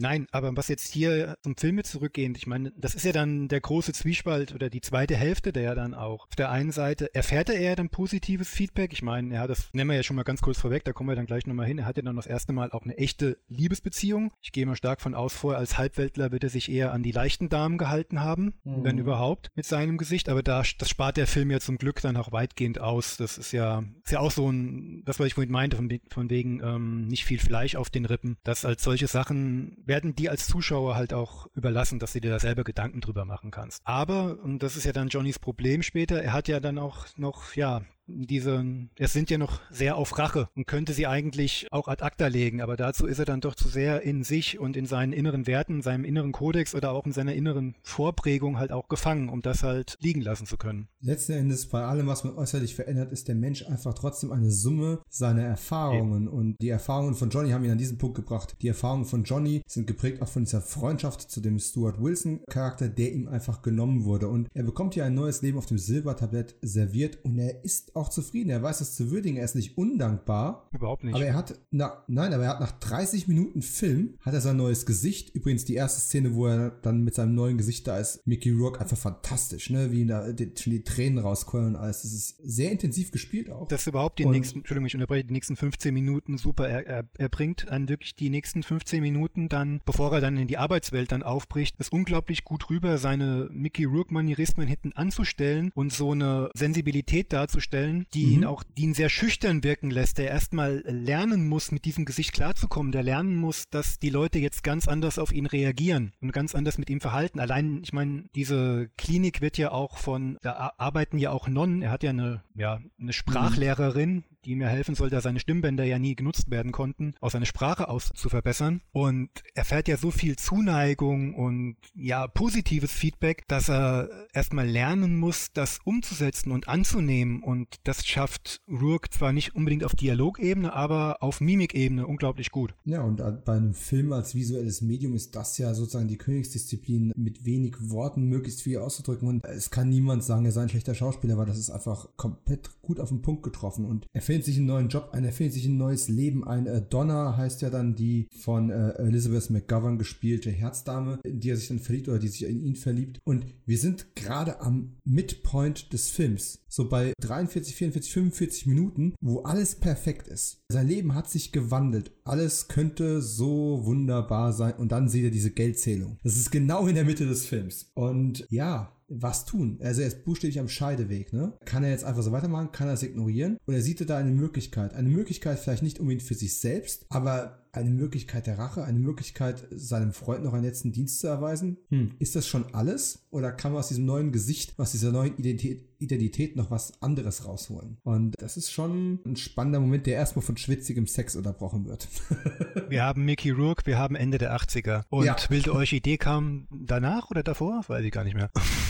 Nein, aber was jetzt hier zum Film zurückgehend, ich meine, das ist ja dann der große Zwiespalt oder die zweite Hälfte, der ja dann auch auf der einen Seite erfährt er eher dann positives Feedback. Ich meine, ja, das nehmen wir ja schon mal ganz kurz vorweg, da kommen wir dann gleich nochmal hin. Er hat ja dann das erste Mal auch eine echte Liebesbeziehung. Ich gehe mal stark von aus vor, als Halbweltler wird er sich eher an die leichten Damen gehalten haben, mhm. wenn überhaupt, mit seinem Gesicht. Aber da, das spart der Film ja zum Glück dann auch weitgehend aus. Das ist ja, ist ja auch so ein, das, was ich vorhin meinte, von, von wegen ähm, nicht viel Fleisch auf den Rippen. Das als solche Sachen werden die als Zuschauer halt auch überlassen, dass du dir da selber Gedanken drüber machen kannst. Aber, und das ist ja dann Johnnys Problem später, er hat ja dann auch noch, ja, diese, es sind ja noch sehr auf Rache und könnte sie eigentlich auch ad acta legen, aber dazu ist er dann doch zu sehr in sich und in seinen inneren Werten, seinem inneren Kodex oder auch in seiner inneren Vorprägung halt auch gefangen, um das halt liegen lassen zu können. Letzten Endes bei allem, was man äußerlich verändert, ist der Mensch einfach trotzdem eine Summe seiner Erfahrungen ja. und die Erfahrungen von Johnny haben ihn an diesen Punkt gebracht. Die Erfahrungen von Johnny sind geprägt auch von dieser Freundschaft zu dem Stuart Wilson Charakter, der ihm einfach genommen wurde und er bekommt hier ein neues Leben auf dem Silbertablett serviert und er ist auch auch zufrieden. Er weiß es zu würdigen. Er ist nicht undankbar. Überhaupt nicht. Aber er hat, na, nein, aber er hat nach 30 Minuten Film hat er sein neues Gesicht. Übrigens die erste Szene, wo er dann mit seinem neuen Gesicht da ist. Mickey Rourke einfach fantastisch, ne? Wie da die, die Tränen rauskommen und alles. Das ist sehr intensiv gespielt auch. Das überhaupt die und nächsten, Entschuldigung, ich unterbreche, die nächsten 15 Minuten super. Er, er, er bringt dann wirklich die nächsten 15 Minuten dann, bevor er dann in die Arbeitswelt dann aufbricht, ist unglaublich gut rüber, seine Mickey Rourke-Manierismen hinten anzustellen und so eine Sensibilität darzustellen, stellen, die mhm. ihn auch, die ihn sehr schüchtern wirken lässt, der erstmal lernen muss, mit diesem Gesicht klarzukommen, der lernen muss, dass die Leute jetzt ganz anders auf ihn reagieren und ganz anders mit ihm verhalten. Allein, ich meine, diese Klinik wird ja auch von, da arbeiten ja auch Nonnen, er hat ja eine, ja, eine mhm. Sprachlehrerin, die mir helfen soll, da seine Stimmbänder ja nie genutzt werden konnten, auch seine Sprache aus zu verbessern. Und er fährt ja so viel Zuneigung und ja, positives Feedback, dass er erstmal lernen muss, das umzusetzen und anzunehmen. Und das schafft Rourke zwar nicht unbedingt auf Dialogebene, aber auf Mimikebene unglaublich gut. Ja, und bei einem Film als visuelles Medium ist das ja sozusagen die Königsdisziplin, mit wenig Worten möglichst viel auszudrücken. Und es kann niemand sagen, er sei ein schlechter Schauspieler, weil das ist einfach komplett gut auf den Punkt getroffen. Und er findet sich einen neuen Job ein, er findet sich ein neues Leben ein. Äh, Donna heißt ja dann die von äh, Elizabeth McGovern gespielte Herzdame, in die er sich dann verliebt oder die sich in ihn verliebt. Und wir sind gerade am Midpoint des Films. So bei 43, 44, 45 Minuten, wo alles perfekt ist. Sein Leben hat sich gewandelt. Alles könnte so wunderbar sein. Und dann sieht er diese Geldzählung. Das ist genau in der Mitte des Films. Und ja, was tun. Also er ist buchstäblich am Scheideweg. Ne? Kann er jetzt einfach so weitermachen? Kann er es ignorieren? Oder sieht er da eine Möglichkeit? Eine Möglichkeit vielleicht nicht unbedingt für sich selbst, aber eine Möglichkeit der Rache, eine Möglichkeit, seinem Freund noch einen letzten Dienst zu erweisen? Hm. Ist das schon alles? Oder kann man aus diesem neuen Gesicht, aus dieser neuen Identität, Identität noch was anderes rausholen? Und das ist schon ein spannender Moment, der erstmal von schwitzigem Sex unterbrochen wird. wir haben Mickey Rourke, wir haben Ende der 80er. Und ja. Wilde Orchidee kam danach oder davor? Weiß ich gar nicht mehr.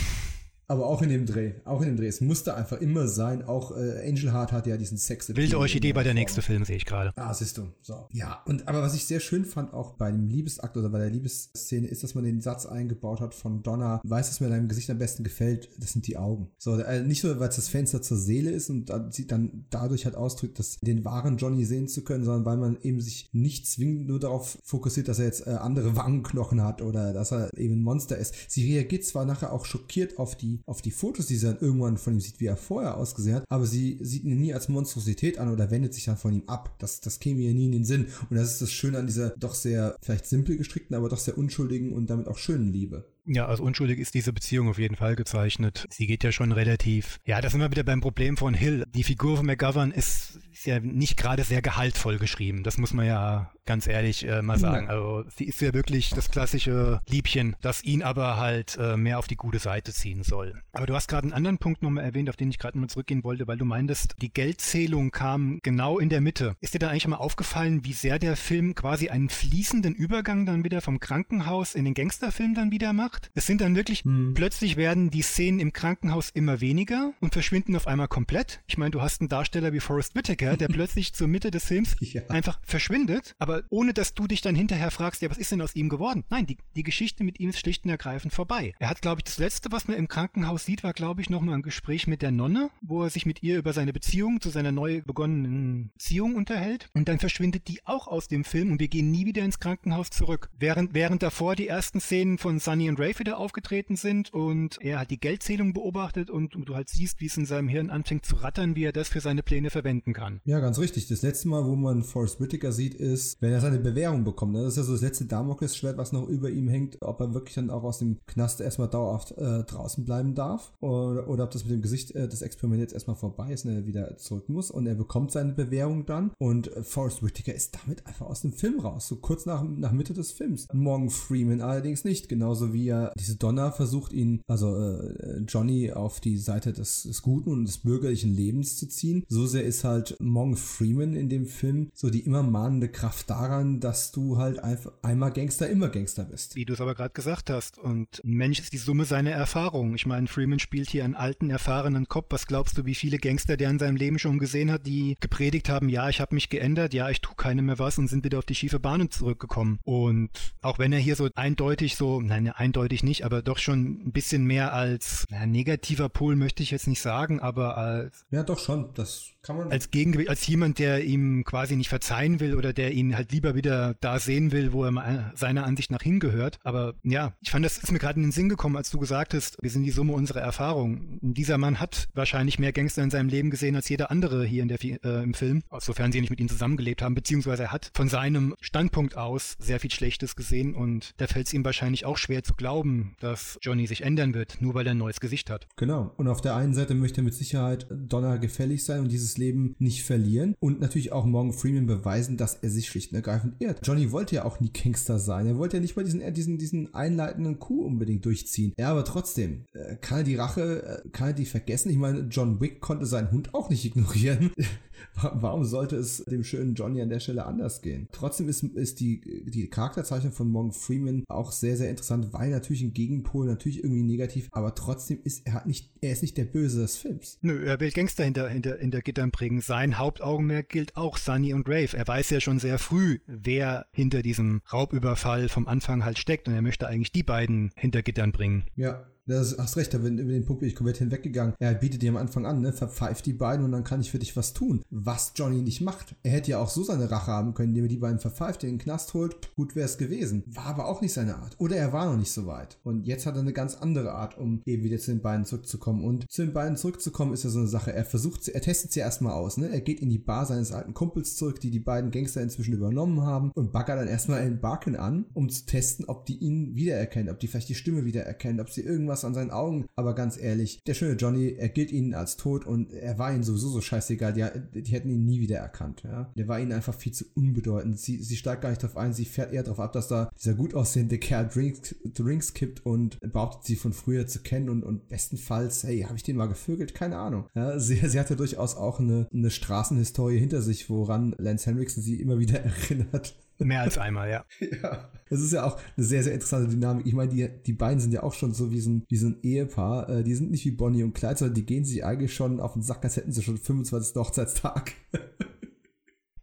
Aber auch in dem Dreh, auch in dem Dreh. Es musste einfach immer sein. Auch äh, Angel Heart hat ja diesen Sex. Wilde Orchidee bei der nächste Film, sehe ich gerade. Ah, siehst du. So. Ja, und aber was ich sehr schön fand, auch bei dem Liebesakt oder bei der Liebesszene, ist, dass man den Satz eingebaut hat von Donna, weiß, was mir deinem Gesicht am besten gefällt, das sind die Augen. So, äh, nicht nur, weil es das Fenster zur Seele ist und sie dann dadurch halt ausdrückt, dass den wahren Johnny sehen zu können, sondern weil man eben sich nicht zwingend nur darauf fokussiert, dass er jetzt äh, andere Wangenknochen hat oder dass er eben ein Monster ist. Sie reagiert zwar nachher auch schockiert auf die, auf die Fotos, die sie dann irgendwann von ihm sieht, wie er vorher ausgesehen hat, aber sie sieht ihn nie als Monstrosität an oder wendet sich dann von ihm ab. Das, das käme ihr nie in den Sinn. Und das ist das Schöne an dieser doch sehr, vielleicht simpel gestrickten, aber doch sehr unschuldigen und damit auch schönen Liebe. Ja, als unschuldig ist diese Beziehung auf jeden Fall gezeichnet. Sie geht ja schon relativ. Ja, das sind wir wieder beim Problem von Hill. Die Figur von McGovern ist, ist ja nicht gerade sehr gehaltvoll geschrieben. Das muss man ja ganz ehrlich äh, mal sagen. Ja. Also sie ist ja wirklich das klassische Liebchen, das ihn aber halt äh, mehr auf die gute Seite ziehen soll. Aber du hast gerade einen anderen Punkt nochmal erwähnt, auf den ich gerade nochmal zurückgehen wollte, weil du meintest, die Geldzählung kam genau in der Mitte. Ist dir da eigentlich mal aufgefallen, wie sehr der Film quasi einen fließenden Übergang dann wieder vom Krankenhaus in den Gangsterfilm dann wieder macht? Es sind dann wirklich, hm. plötzlich werden die Szenen im Krankenhaus immer weniger und verschwinden auf einmal komplett. Ich meine, du hast einen Darsteller wie Forrest Whitaker, der plötzlich zur Mitte des Films ja. einfach verschwindet, aber ohne dass du dich dann hinterher fragst, ja, was ist denn aus ihm geworden? Nein, die, die Geschichte mit ihm ist schlicht und ergreifend vorbei. Er hat, glaube ich, das letzte, was man im Krankenhaus sieht, war, glaube ich, nochmal ein Gespräch mit der Nonne, wo er sich mit ihr über seine Beziehung zu seiner neu begonnenen Beziehung unterhält. Und dann verschwindet die auch aus dem Film und wir gehen nie wieder ins Krankenhaus zurück. Während, während davor die ersten Szenen von Sunny und Rafe wieder aufgetreten sind und er hat die Geldzählung beobachtet und, du halt siehst, wie es in seinem Hirn anfängt zu rattern, wie er das für seine Pläne verwenden kann. Ja, ganz richtig. Das letzte Mal, wo man Forrest Whitaker sieht, ist, wenn er seine Bewährung bekommt. Ne? Das ist ja so das letzte Damoklesschwert, was noch über ihm hängt, ob er wirklich dann auch aus dem Knast erstmal dauerhaft äh, draußen bleiben darf oder, oder ob das mit dem Gesicht äh, des Experiments erstmal vorbei ist und er wieder zurück muss und er bekommt seine Bewährung dann und äh, Forrest Whitaker ist damit einfach aus dem Film raus, so kurz nach, nach Mitte des Films. Morgan Freeman allerdings nicht, genauso wie er diese Donna versucht ihn, also äh, Johnny auf die Seite des, des, guten und des bürgerlichen Lebens zu ziehen. So sehr ist halt Morgan Freeman in dem Film so die immer mahnende Kraft daran, dass du halt einfach einmal Gangster, immer Gangster bist. Wie du es aber gerade gesagt hast. Und ein Mensch ist die Summe seiner Erfahrungen. Ich meine, Freeman spielt hier einen alten, erfahrenen Kopf. Was glaubst du, wie viele Gangster der in seinem Leben schon gesehen hat, die gepredigt haben, ja, ich habe mich geändert, ja, ich tue keine mehr was und sind wieder auf die schiefe Bahn zurückgekommen. Und auch wenn er hier so eindeutig so, nein, eindeutig nicht, aber doch schon ein bisschen mehr als na, negativer Pol möchte ich jetzt nicht sagen, aber als ja doch schon, das kann man als Gegengewicht, als jemand, der ihm quasi nicht verzeihen will oder der ihn halt lieber wieder da sehen will, wo er seiner Ansicht nach hingehört. Aber ja, ich fand, das ist mir gerade in den Sinn gekommen, als du gesagt hast, wir sind die Summe unserer Erfahrungen. Dieser Mann hat wahrscheinlich mehr Gangster in seinem Leben gesehen als jeder andere hier in der, äh, im Film, sofern sie nicht mit ihm zusammengelebt haben, beziehungsweise er hat von seinem Standpunkt aus sehr viel Schlechtes gesehen und da fällt es ihm wahrscheinlich auch schwer zu glauben, dass Johnny sich ändern wird, nur weil er ein neues Gesicht hat. Genau. Und auf der einen Seite möchte er mit Sicherheit Donner gefällig sein und dieses Leben nicht verlieren und natürlich auch Morgan Freeman beweisen, dass er sich schlicht und ergreifend irrt. Johnny wollte ja auch nie Gangster sein. Er wollte ja nicht mal diesen, diesen, diesen einleitenden Coup unbedingt durchziehen. Ja, aber trotzdem, äh, kann er die Rache, äh, kann er die vergessen? Ich meine, John Wick konnte seinen Hund auch nicht ignorieren. Warum sollte es dem schönen Johnny an der Stelle anders gehen? Trotzdem ist, ist die, die Charakterzeichnung von Morgan Freeman auch sehr, sehr interessant, weil natürlich ein Gegenpol, natürlich irgendwie negativ, aber trotzdem ist er nicht, er ist nicht der Böse des Films. Nö, er will Gangster hinter, hinter, hinter Gittern bringen. Sein Hauptaugenmerk gilt auch Sunny und Rave. Er weiß ja schon sehr früh, wer hinter diesem Raubüberfall vom Anfang halt steckt und er möchte eigentlich die beiden hinter Gittern bringen. Ja, das hast recht, über den Punkt bin ich komplett hinweggegangen. Er bietet dir am Anfang an, ne, verpfeift die beiden und dann kann ich für dich was tun. Was Johnny nicht macht. Er hätte ja auch so seine Rache haben können, indem er die beiden verpfeift, in den Knast holt. Gut wäre es gewesen. War aber auch nicht seine Art. Oder er war noch nicht so weit. Und jetzt hat er eine ganz andere Art, um eben wieder zu den beiden zurückzukommen. Und zu den beiden zurückzukommen ist ja so eine Sache. Er versucht, er testet sie erstmal aus. Ne? Er geht in die Bar seines alten Kumpels zurück, die die beiden Gangster inzwischen übernommen haben und baggert dann erstmal in Barken an, um zu testen, ob die ihn wiedererkennen, ob die vielleicht die Stimme wiedererkennen, ob sie irgendwas an seinen Augen aber ganz ehrlich, der schöne Johnny, er gilt ihnen als tot und er war ihnen sowieso so scheißegal. Die, die hätten ihn nie wieder erkannt. Ja? Der war ihnen einfach viel zu unbedeutend. Sie, sie steigt gar nicht darauf ein, sie fährt eher darauf ab, dass da dieser gut aussehende Kerl Drinks, Drinks kippt und behauptet, sie von früher zu kennen und, und bestenfalls, hey, habe ich den mal gevögelt? Keine Ahnung. Ja, sie, sie hatte durchaus auch eine, eine Straßenhistorie hinter sich, woran Lance Henriksen sie immer wieder erinnert. Mehr als einmal, ja. ja. Das ist ja auch eine sehr, sehr interessante Dynamik. Ich meine, die, die beiden sind ja auch schon so wie so ein, wie so ein Ehepaar. Äh, die sind nicht wie Bonnie und Clyde, sondern die gehen sich eigentlich schon auf den Sack, als hätten sie schon 25. Hochzeitstag.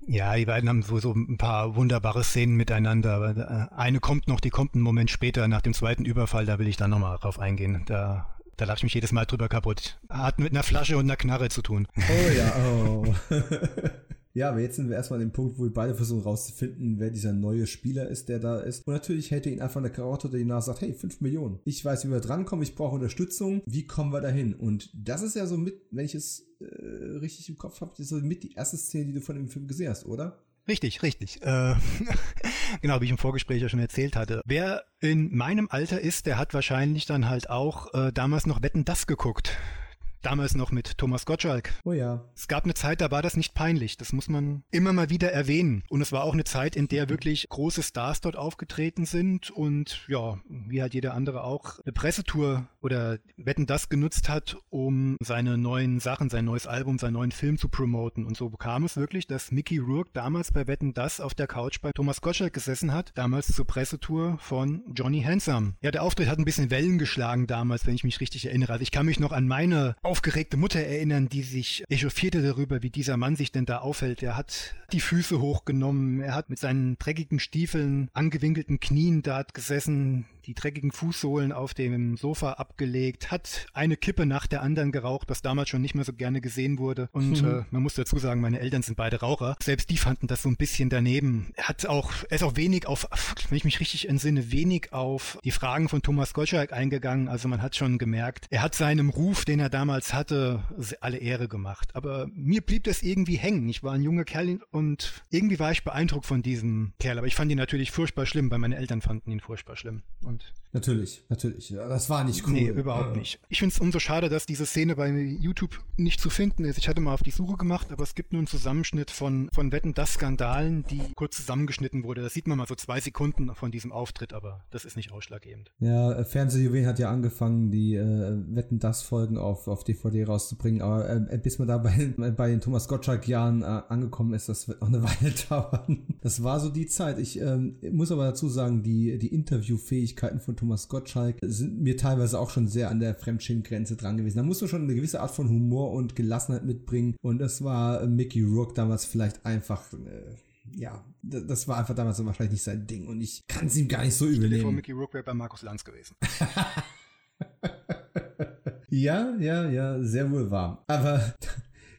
Ja, die beiden haben so, so ein paar wunderbare Szenen miteinander. Aber äh, eine kommt noch, die kommt einen Moment später nach dem zweiten Überfall, da will ich dann nochmal drauf eingehen. Da, da lache ich mich jedes Mal drüber kaputt. Hat mit einer Flasche und einer Knarre zu tun. Oh ja, oh. Ja, aber jetzt sind wir erstmal an dem Punkt, wo wir beide versuchen rauszufinden, wer dieser neue Spieler ist, der da ist. Und natürlich hält er ihn einfach eine Karotte, die nach sagt, hey, 5 Millionen. Ich weiß, wie wir drankommen, ich brauche Unterstützung. Wie kommen wir dahin? Und das ist ja so mit, wenn ich es äh, richtig im Kopf habe, so mit die erste Szene, die du von dem Film gesehen hast, oder? Richtig, richtig. Äh, genau, wie ich im Vorgespräch ja schon erzählt hatte. Wer in meinem Alter ist, der hat wahrscheinlich dann halt auch äh, damals noch Wetten das geguckt. Damals noch mit Thomas Gottschalk. Oh ja. Es gab eine Zeit, da war das nicht peinlich. Das muss man immer mal wieder erwähnen. Und es war auch eine Zeit, in der wirklich große Stars dort aufgetreten sind und ja, wie halt jeder andere auch, eine Pressetour oder Wetten das genutzt hat, um seine neuen Sachen, sein neues Album, seinen neuen Film zu promoten. Und so kam es wirklich, dass Mickey Rourke damals bei Wetten das auf der Couch bei Thomas Gottschalk gesessen hat, damals zur Pressetour von Johnny Handsome. Ja, der Auftritt hat ein bisschen Wellen geschlagen damals, wenn ich mich richtig erinnere. Also ich kann mich noch an meine aufgeregte Mutter erinnern, die sich echauffierte darüber, wie dieser Mann sich denn da aufhält. Er hat die Füße hochgenommen, er hat mit seinen dreckigen Stiefeln, angewinkelten Knien dort gesessen, die dreckigen Fußsohlen auf dem Sofa abgelegt, hat eine Kippe nach der anderen geraucht, was damals schon nicht mehr so gerne gesehen wurde. Und mhm. äh, man muss dazu sagen, meine Eltern sind beide Raucher. Selbst die fanden das so ein bisschen daneben. Er hat auch, er ist auch wenig auf, wenn ich mich richtig entsinne, wenig auf die Fragen von Thomas Gottschalk eingegangen. Also man hat schon gemerkt, er hat seinem Ruf, den er damals hatte, alle Ehre gemacht. Aber mir blieb das irgendwie hängen. Ich war ein junger Kerl und irgendwie war ich beeindruckt von diesem Kerl. Aber ich fand ihn natürlich furchtbar schlimm, weil meine Eltern fanden ihn furchtbar schlimm. Und und natürlich, natürlich. Das war nicht cool. Nee, überhaupt äh. nicht. Ich finde es umso schade, dass diese Szene bei YouTube nicht zu finden ist. Ich hatte mal auf die Suche gemacht, aber es gibt nur einen Zusammenschnitt von, von Wetten, das Skandalen, die kurz zusammengeschnitten wurde. Da sieht man mal so zwei Sekunden von diesem Auftritt, aber das ist nicht ausschlaggebend. Ja, äh, Fernsehjuwelen hat ja angefangen, die äh, Wetten, das Folgen auf, auf DVD rauszubringen, aber äh, bis man da bei, bei den Thomas Gottschalk-Jahren äh, angekommen ist, das wird noch eine Weile dauern. Das war so die Zeit. Ich ähm, muss aber dazu sagen, die, die Interviewfähigkeit Fähigkeiten von Thomas Gottschalk sind mir teilweise auch schon sehr an der Fremdschirmgrenze dran gewesen. Da musst du schon eine gewisse Art von Humor und Gelassenheit mitbringen. Und das war Mickey Rourke damals vielleicht einfach. Äh, ja, das war einfach damals wahrscheinlich nicht sein Ding und ich kann es ihm gar nicht so übel nehmen. vor, Mickey Rourke wäre bei Markus Lanz gewesen. ja, ja, ja, sehr wohl wahr. Aber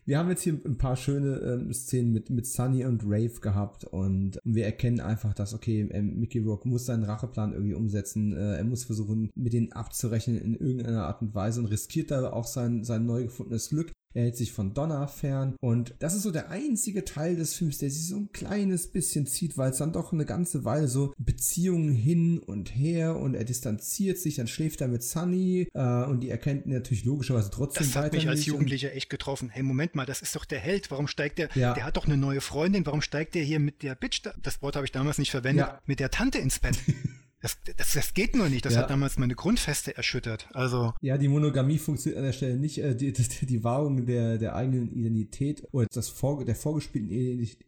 wir haben jetzt hier ein paar schöne ähm, Szenen mit, mit Sunny und Rave gehabt und wir erkennen einfach, dass, okay, ähm, Mickey Rourke muss seinen Racheplan irgendwie umsetzen. Äh, er muss versuchen, mit denen abzurechnen in irgendeiner Art und Weise und riskiert da auch sein, sein neu gefundenes Glück. Er hält sich von Donna fern und das ist so der einzige Teil des Films, der sich so ein kleines bisschen zieht, weil es dann doch eine ganze Weile so Beziehungen hin und her und er distanziert sich, dann schläft er mit Sunny äh, und die erkennt ihn natürlich logischerweise trotzdem Das hat mich als Jugendlicher echt getroffen. Hey, Moment mal, das ist doch der Held. Warum steigt der? Ja. Der hat doch eine neue Freundin. Warum steigt der hier mit der Bitch? Das Wort habe ich damals nicht verwendet. Ja. Mit der Tante ins Bett. Das, das, das geht nur nicht. Das ja. hat damals meine Grundfeste erschüttert. Also. Ja, die Monogamie funktioniert an der Stelle nicht. Äh, die, die, die Wahrung der, der eigenen Identität oder das vor, der vorgespielten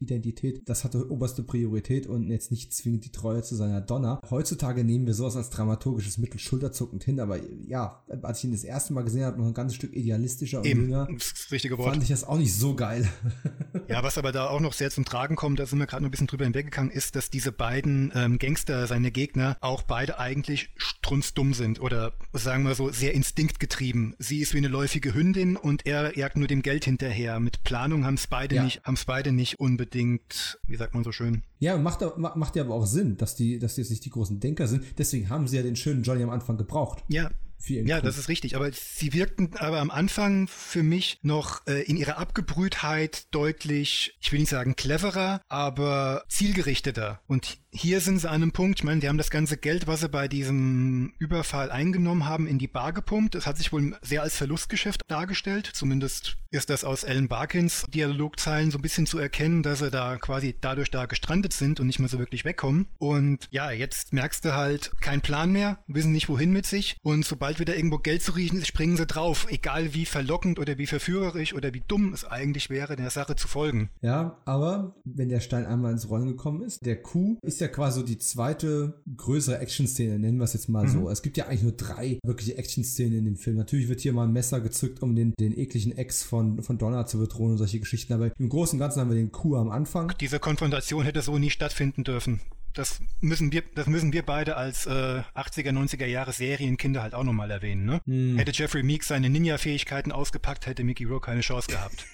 Identität, das hatte oberste Priorität und jetzt nicht zwingend die Treue zu seiner Donner. Heutzutage nehmen wir sowas als dramaturgisches Mittel schulterzuckend hin, aber ja, als ich ihn das erste Mal gesehen habe, noch ein ganzes Stück idealistischer und Eben, jünger, das richtige Wort. fand ich das auch nicht so geil. ja, was aber da auch noch sehr zum Tragen kommt, da sind wir gerade noch ein bisschen drüber hinweggegangen, ist, dass diese beiden ähm, Gangster, seine Gegner, auch beide eigentlich strunzdumm sind oder sagen wir so sehr instinktgetrieben. Sie ist wie eine läufige Hündin und er jagt nur dem Geld hinterher. Mit Planung haben es beide ja. nicht, haben es beide nicht unbedingt, wie sagt man so schön. Ja, macht, macht ja aber auch Sinn, dass die, dass die jetzt nicht die großen Denker sind. Deswegen haben sie ja den schönen Johnny am Anfang gebraucht. Ja, ja, das ist richtig. Aber sie wirkten aber am Anfang für mich noch äh, in ihrer Abgebrühtheit deutlich, ich will nicht sagen cleverer, aber zielgerichteter. Und hier sind sie an einem Punkt, ich meine, die haben das ganze Geld, was sie bei diesem Überfall eingenommen haben, in die Bar gepumpt. Das hat sich wohl sehr als Verlustgeschäft dargestellt. Zumindest ist das aus Ellen Barkins Dialogzeilen so ein bisschen zu erkennen, dass sie da quasi dadurch da gestrandet sind und nicht mehr so wirklich wegkommen. Und ja, jetzt merkst du halt, kein Plan mehr, wissen nicht wohin mit sich. Und sobald wieder irgendwo Geld zu riechen ist, springen sie drauf. Egal wie verlockend oder wie verführerisch oder wie dumm es eigentlich wäre, der Sache zu folgen. Ja, aber wenn der Stein einmal ins Rollen gekommen ist, der Coup ist ja quasi die zweite größere Action-Szene, nennen wir es jetzt mal mhm. so. Es gibt ja eigentlich nur drei wirkliche Action-Szenen in dem Film. Natürlich wird hier mal ein Messer gezückt, um den, den ekligen Ex von, von Donna zu bedrohen und solche Geschichten. Aber im Großen und Ganzen haben wir den Coup am Anfang. Diese Konfrontation hätte so nie stattfinden dürfen. Das müssen wir, das müssen wir beide als äh, 80er, 90er Jahre Serienkinder halt auch nochmal erwähnen. Ne? Hm. Hätte Jeffrey Meeks seine Ninja-Fähigkeiten ausgepackt, hätte Mickey Rourke keine Chance gehabt.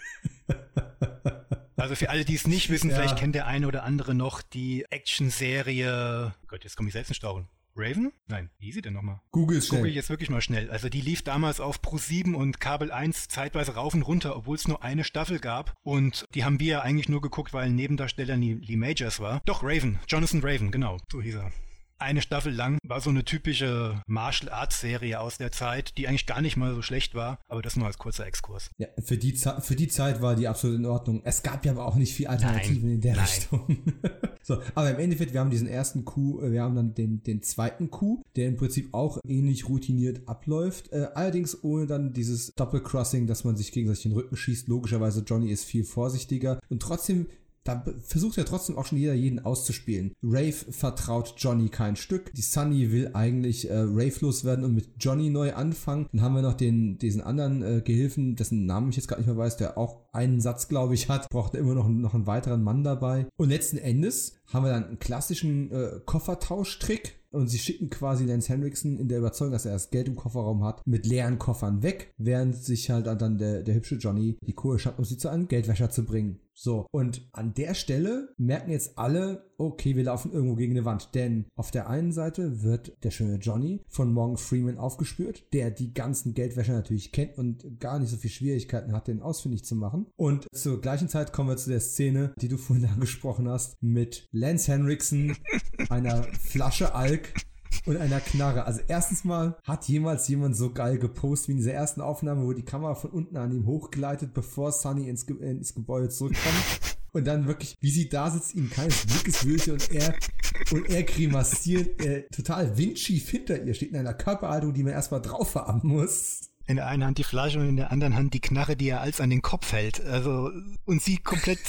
Also für alle, die es nicht wissen, ja. vielleicht kennt der eine oder andere noch die Action-Serie. Oh Gott, jetzt komme ich selbst in Stauchen. Raven? Nein, wie hieß sie denn nochmal? Google schnell. Google jetzt wirklich mal schnell. Also die lief damals auf Pro7 und Kabel 1 zeitweise rauf und runter, obwohl es nur eine Staffel gab. Und die haben wir ja eigentlich nur geguckt, weil ein Nebendarsteller Lee Majors war. Doch, Raven. Jonathan Raven, genau. So hieß er eine Staffel lang. War so eine typische Martial Arts Serie aus der Zeit, die eigentlich gar nicht mal so schlecht war, aber das nur als kurzer Exkurs. Ja, für die, für die Zeit war die absolut in Ordnung. Es gab ja aber auch nicht viel Alternativen nein, in der nein. Richtung. so, aber im Endeffekt, wir haben diesen ersten Coup, äh, wir haben dann den, den zweiten Coup, der im Prinzip auch ähnlich routiniert abläuft, äh, allerdings ohne dann dieses Doppelcrossing, dass man sich gegenseitig den Rücken schießt. Logischerweise, Johnny ist viel vorsichtiger und trotzdem da versucht ja trotzdem auch schon jeder jeden auszuspielen. Rafe vertraut Johnny kein Stück. Die Sunny will eigentlich äh, Rafe loswerden und mit Johnny neu anfangen. Dann haben wir noch den, diesen anderen äh, Gehilfen, dessen Namen ich jetzt gerade nicht mehr weiß, der auch einen Satz, glaube ich, hat. Braucht immer noch, noch einen weiteren Mann dabei. Und letzten Endes haben wir dann einen klassischen äh, Koffertauschtrick und sie schicken quasi Lance Henriksen in der Überzeugung, dass er das Geld im Kofferraum hat, mit leeren Koffern weg, während sich halt dann der, der hübsche Johnny die Kohle schafft, um sie zu einem Geldwäscher zu bringen. So, und an der Stelle merken jetzt alle, okay, wir laufen irgendwo gegen eine Wand. Denn auf der einen Seite wird der schöne Johnny von Morgan Freeman aufgespürt, der die ganzen Geldwäscher natürlich kennt und gar nicht so viel Schwierigkeiten hat, den ausfindig zu machen. Und zur gleichen Zeit kommen wir zu der Szene, die du vorhin angesprochen hast, mit Lance Henriksen, einer Flasche Alk und einer Knarre. Also erstens mal hat jemals jemand so geil gepostet wie in dieser ersten Aufnahme, wo die Kamera von unten an ihm hochgleitet, bevor Sunny ins, Ge ins Gebäude zurückkommt. Und dann wirklich, wie sie da sitzt, ihm keines Blickes würdig und er, und er grimassiert, äh, total windschief hinter ihr, steht in einer Körperhaltung, die man erstmal drauf haben muss in der einen Hand die Flasche und in der anderen Hand die Knarre, die er als an den Kopf hält. Also, und sie komplett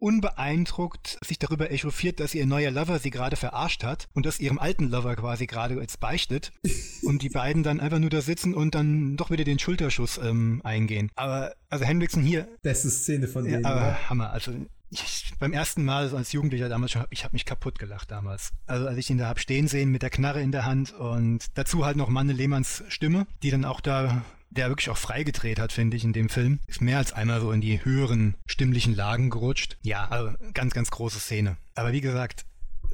unbeeindruckt sich darüber echauffiert, dass ihr neuer Lover sie gerade verarscht hat und das ihrem alten Lover quasi gerade jetzt beichtet und die beiden dann einfach nur da sitzen und dann doch wieder den Schulterschuss ähm, eingehen. Aber also Hendrickson hier. Beste Szene von denen. Ja, aber ja. Hammer. Also ich, beim ersten Mal so als Jugendlicher damals schon, ich habe mich kaputt gelacht damals. Also als ich ihn da hab stehen sehen mit der Knarre in der Hand und dazu halt noch Manne Lehmanns Stimme, die dann auch da der wirklich auch freigedreht hat, finde ich, in dem Film. Ist mehr als einmal so in die höheren stimmlichen Lagen gerutscht. Ja, also ganz, ganz große Szene. Aber wie gesagt,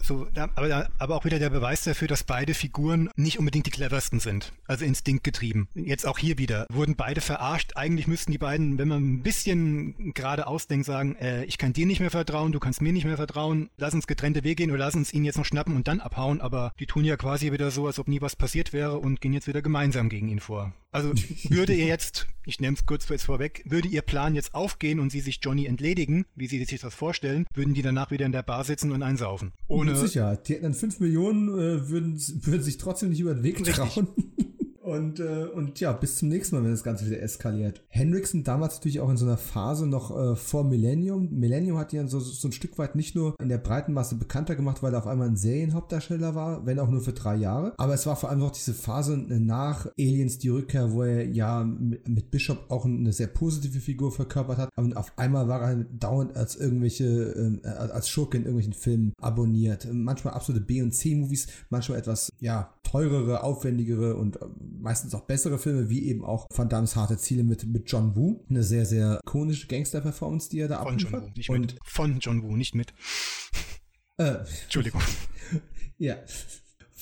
so, aber, aber auch wieder der Beweis dafür, dass beide Figuren nicht unbedingt die cleversten sind. Also instinktgetrieben. Jetzt auch hier wieder. Wurden beide verarscht. Eigentlich müssten die beiden, wenn man ein bisschen gerade ausdenkt, sagen, äh, ich kann dir nicht mehr vertrauen, du kannst mir nicht mehr vertrauen, lass uns getrennte Wege gehen oder lass uns ihn jetzt noch schnappen und dann abhauen. Aber die tun ja quasi wieder so, als ob nie was passiert wäre und gehen jetzt wieder gemeinsam gegen ihn vor. Also würde ihr jetzt, ich nehme es kurz jetzt vorweg, würde ihr Plan jetzt aufgehen und sie sich Johnny entledigen, wie sie sich das vorstellen, würden die danach wieder in der Bar sitzen und einsaufen. Ohne Mit Sicherheit. Die hätten dann 5 Millionen, äh, würden, würden sich trotzdem nicht über den Weg trauen. Und, äh, und ja, bis zum nächsten Mal, wenn das Ganze wieder eskaliert. Hendrickson damals natürlich auch in so einer Phase noch äh, vor Millennium. Millennium hat ihn so, so ein Stück weit nicht nur in der breiten Masse bekannter gemacht, weil er auf einmal ein Serienhauptdarsteller war, wenn auch nur für drei Jahre. Aber es war vor allem auch diese Phase nach Aliens die Rückkehr, wo er ja mit Bishop auch eine sehr positive Figur verkörpert hat. Und auf einmal war er dauernd als irgendwelche, äh, als Schurke in irgendwelchen Filmen abonniert. Manchmal absolute B- und C-Movies, manchmal etwas, ja, teurere, aufwendigere und äh, meistens auch bessere Filme, wie eben auch Van Dammes harte Ziele mit, mit John Woo. Eine sehr, sehr ikonische Gangster-Performance, die er da Von. John Woo, nicht und mit. Von John Woo, nicht mit. Äh, Entschuldigung. ja.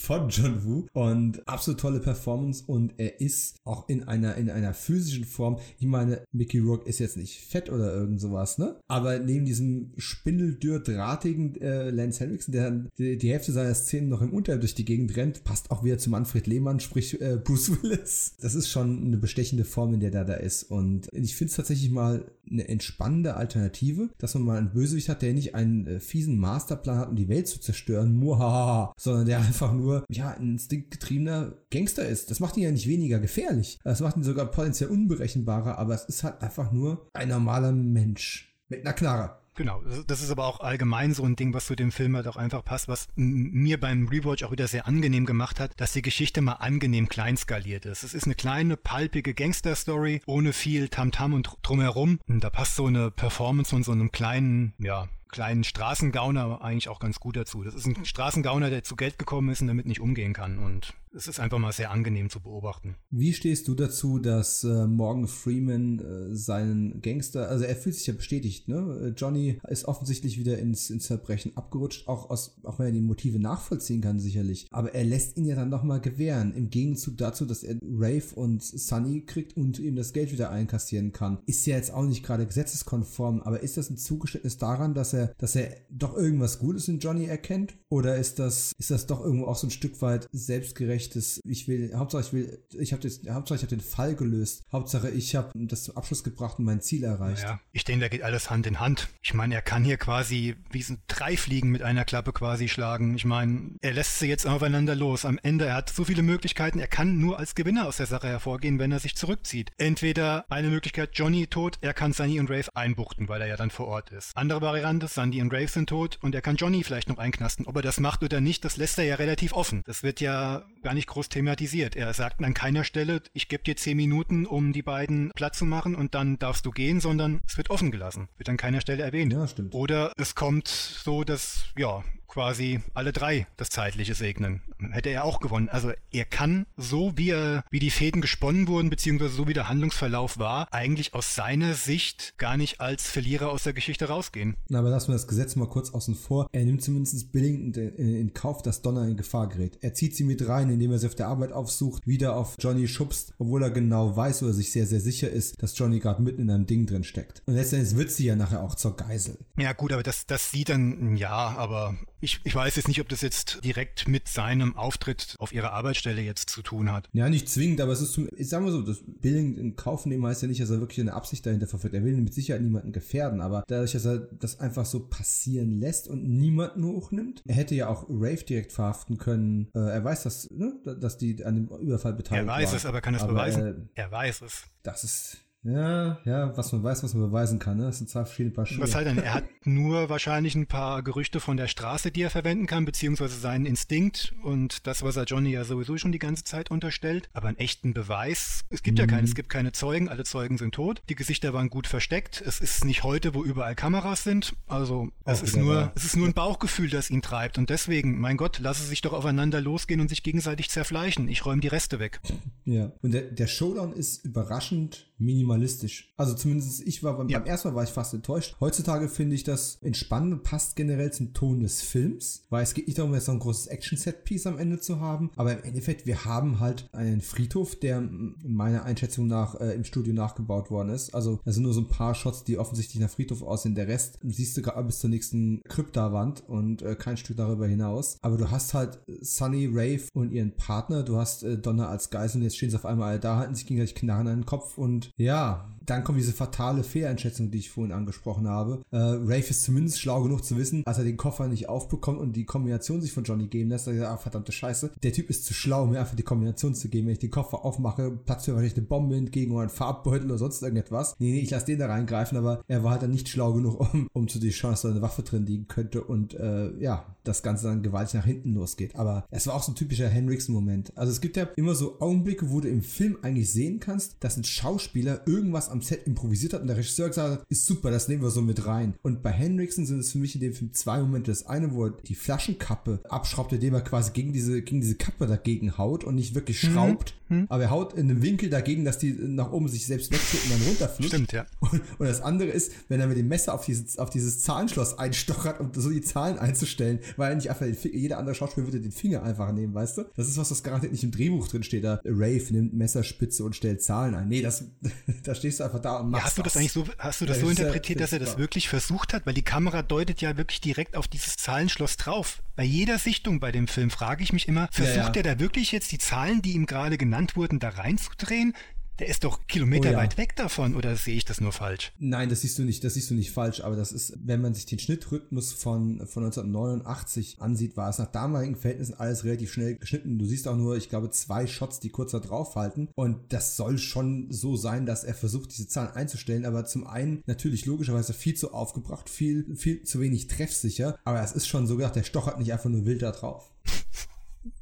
Von John Woo und absolut tolle Performance und er ist auch in einer, in einer physischen Form. Ich meine, Mickey Rourke ist jetzt nicht fett oder irgend sowas, ne? Aber neben diesem spindeldürr drahtigen äh, Lance Henriksen, der die, die, Hälfte seiner Szenen noch im Unterhemd durch die Gegend rennt, passt auch wieder zu Manfred Lehmann, sprich äh, Bruce Willis. Das ist schon eine bestechende Form, in der der da ist und ich finde es tatsächlich mal eine entspannende Alternative, dass man mal einen Bösewicht hat, der nicht einen äh, fiesen Masterplan hat, um die Welt zu zerstören, muhahaha, sondern der einfach nur, ja, ein instinktgetriebener Gangster ist. Das macht ihn ja nicht weniger gefährlich. Das macht ihn sogar potenziell unberechenbarer, aber es ist halt einfach nur ein normaler Mensch mit einer Knarre. Genau, das ist aber auch allgemein so ein Ding, was zu dem Film halt auch einfach passt, was mir beim Rewatch auch wieder sehr angenehm gemacht hat, dass die Geschichte mal angenehm klein skaliert ist. Es ist eine kleine, palpige Gangster-Story, ohne viel Tamtam -Tam und drumherum. Und da passt so eine Performance von so einem kleinen, ja, kleinen Straßengauner eigentlich auch ganz gut dazu. Das ist ein Straßengauner, der zu Geld gekommen ist und damit nicht umgehen kann. Und es ist einfach mal sehr angenehm zu beobachten. Wie stehst du dazu, dass äh, Morgan Freeman äh, seinen Gangster, also er fühlt sich ja bestätigt, ne? Johnny ist offensichtlich wieder ins, ins Verbrechen abgerutscht, auch aus, auch wenn er die Motive nachvollziehen kann, sicherlich. Aber er lässt ihn ja dann nochmal gewähren, im Gegenzug dazu, dass er Rafe und Sunny kriegt und ihm das Geld wieder einkassieren kann. Ist ja jetzt auch nicht gerade gesetzeskonform, aber ist das ein Zugeständnis daran, dass er, dass er doch irgendwas Gutes in Johnny erkennt? Oder ist das, ist das doch irgendwo auch so ein Stück weit selbstgerecht? Schlechtes, ich will, Hauptsache ich will, ich habe Hauptsache ich habe den Fall gelöst. Hauptsache ich habe das zum Abschluss gebracht und mein Ziel erreicht. Ja, ich denke, da geht alles Hand in Hand. Ich meine, er kann hier quasi wie so drei Fliegen mit einer Klappe quasi schlagen. Ich meine, er lässt sie jetzt aufeinander los. Am Ende, er hat so viele Möglichkeiten, er kann nur als Gewinner aus der Sache hervorgehen, wenn er sich zurückzieht. Entweder eine Möglichkeit, Johnny tot, er kann Sunny und Rafe einbuchten, weil er ja dann vor Ort ist. Andere Variante, Sunny und Rafe sind tot und er kann Johnny vielleicht noch einknasten. Ob er das macht oder nicht, das lässt er ja relativ offen. Das wird ja gar nicht groß thematisiert. Er sagt an keiner Stelle, ich gebe dir zehn Minuten, um die beiden platt zu machen und dann darfst du gehen, sondern es wird offen gelassen. Wird an keiner Stelle erwähnt. Ja, stimmt. Oder es kommt so, dass, ja, quasi alle drei das Zeitliche segnen. Hätte er auch gewonnen. Also er kann so, wie er, wie die Fäden gesponnen wurden, beziehungsweise so wie der Handlungsverlauf war, eigentlich aus seiner Sicht gar nicht als Verlierer aus der Geschichte rausgehen. Na, aber lassen wir das Gesetz mal kurz außen vor. Er nimmt zumindest billigend in, in Kauf, dass Donner in Gefahr gerät. Er zieht sie mit rein, indem er sie auf der Arbeit aufsucht, wieder auf Johnny schubst, obwohl er genau weiß oder sich sehr, sehr sicher ist, dass Johnny gerade mitten in einem Ding drin steckt. Und letztendlich wird sie ja nachher auch zur Geisel. Ja gut, aber das, das sieht dann, ja, aber ich, ich weiß jetzt nicht, ob das jetzt direkt mit seinem Auftritt auf ihrer Arbeitsstelle jetzt zu tun hat. Ja, nicht zwingend, aber es ist zum, ich sag mal so, das Billing in Kauf nehmen heißt ja nicht, dass er wirklich eine Absicht dahinter verfolgt. Er will mit Sicherheit niemanden gefährden, aber dadurch, dass er das einfach so passieren lässt und niemanden hochnimmt, er hätte ja auch Rave direkt verhaften können. Äh, er weiß, dass, ne, dass die an dem Überfall beteiligt waren. Er weiß war. es, aber kann es beweisen. Äh, er weiß es. Das ist ja, ja, was man weiß, was man beweisen kann, ne? Das sind zwei verschiedene Paar Schuhe. Was halt denn? Er hat nur wahrscheinlich ein paar Gerüchte von der Straße, die er verwenden kann, beziehungsweise seinen Instinkt und das, was er Johnny ja sowieso schon die ganze Zeit unterstellt. Aber einen echten Beweis, es gibt mhm. ja keinen, es gibt keine Zeugen, alle Zeugen sind tot. Die Gesichter waren gut versteckt. Es ist nicht heute, wo überall Kameras sind. Also, es ist nur, es ist nur ein Bauchgefühl, das ihn treibt. Und deswegen, mein Gott, lasse sich doch aufeinander losgehen und sich gegenseitig zerfleischen. Ich räume die Reste weg. Ja. Und der, der Showdown ist überraschend minimalistisch. Also zumindest ich war beim, ja. beim ersten Mal war ich fast enttäuscht. Heutzutage finde ich das entspannend und passt generell zum Ton des Films, weil es geht nicht darum, jetzt so ein großes Action-Set-Piece am Ende zu haben, aber im Endeffekt, wir haben halt einen Friedhof, der meiner Einschätzung nach äh, im Studio nachgebaut worden ist. Also da sind nur so ein paar Shots, die offensichtlich nach Friedhof aussehen. Der Rest siehst du gerade bis zur nächsten Kryptawand und äh, kein Stück darüber hinaus. Aber du hast halt Sunny, Rave und ihren Partner, du hast äh, Donna als Geisel und jetzt stehen sie auf einmal alle da, halten sich gegenseitig Knarren an den Kopf und ja, Yeah. Dann kommt diese fatale Fehleinschätzung, die ich vorhin angesprochen habe. Äh, Rafe ist zumindest schlau genug zu wissen, als er den Koffer nicht aufbekommt und die Kombination sich von Johnny geben lässt, dass er ah, verdammte Scheiße, der Typ ist zu schlau, mir einfach die Kombination zu geben. Wenn ich den Koffer aufmache, platzt mir wahrscheinlich eine Bombe entgegen oder ein Farbbeutel oder sonst irgendetwas. Nee, nee, ich lasse den da reingreifen, aber er war halt dann nicht schlau genug, um, um zu die Chance, dass da eine Waffe drin liegen könnte und äh, ja, das Ganze dann gewaltig nach hinten losgeht. Aber es war auch so ein typischer Henriksen-Moment. Also es gibt ja immer so Augenblicke, wo du im Film eigentlich sehen kannst, dass ein Schauspieler irgendwas am Set improvisiert hat und der Regisseur gesagt hat, ist super, das nehmen wir so mit rein. Und bei Hendrickson sind es für mich in dem Film zwei Momente. Das eine, wo er die Flaschenkappe abschraubt, indem er quasi gegen diese, gegen diese Kappe dagegen haut und nicht wirklich mhm. schraubt, mhm. aber er haut in einem Winkel dagegen, dass die nach oben sich selbst wegdrücken und dann runterfliegt. Stimmt, ja. Und, und, das andere ist, wenn er mit dem Messer auf dieses, auf dieses Zahlenschloss einstochert, um so die Zahlen einzustellen, weil er nicht einfach den, jeder andere Schauspieler würde den Finger einfach nehmen, weißt du? Das ist was, das garantiert nicht im Drehbuch drin steht. Da Rafe nimmt Messerspitze und stellt Zahlen ein. Nee, das, da stehst du einfach da und machst ja, Hast du das, das eigentlich so, hast du das so interpretiert, dass er das wirklich versucht hat? Weil die Kamera deutet ja wirklich direkt auf dieses Zahlenschloss drauf. Bei jeder Sichtung bei dem Film frage ich mich immer, versucht ja, ja. er da wirklich jetzt die Zahlen, die ihm gerade genannt wurden, da reinzudrehen? Der ist doch kilometerweit oh ja. weg davon, oder sehe ich das nur falsch? Nein, das siehst du nicht, das siehst du nicht falsch, aber das ist, wenn man sich den Schnittrhythmus von, von 1989 ansieht, war es nach damaligen Verhältnissen alles relativ schnell geschnitten. Du siehst auch nur, ich glaube, zwei Shots, die kurz da draufhalten. Und das soll schon so sein, dass er versucht, diese Zahlen einzustellen, aber zum einen natürlich logischerweise viel zu aufgebracht, viel, viel zu wenig treffsicher, aber es ist schon so gedacht, der stochert nicht einfach nur wild da drauf.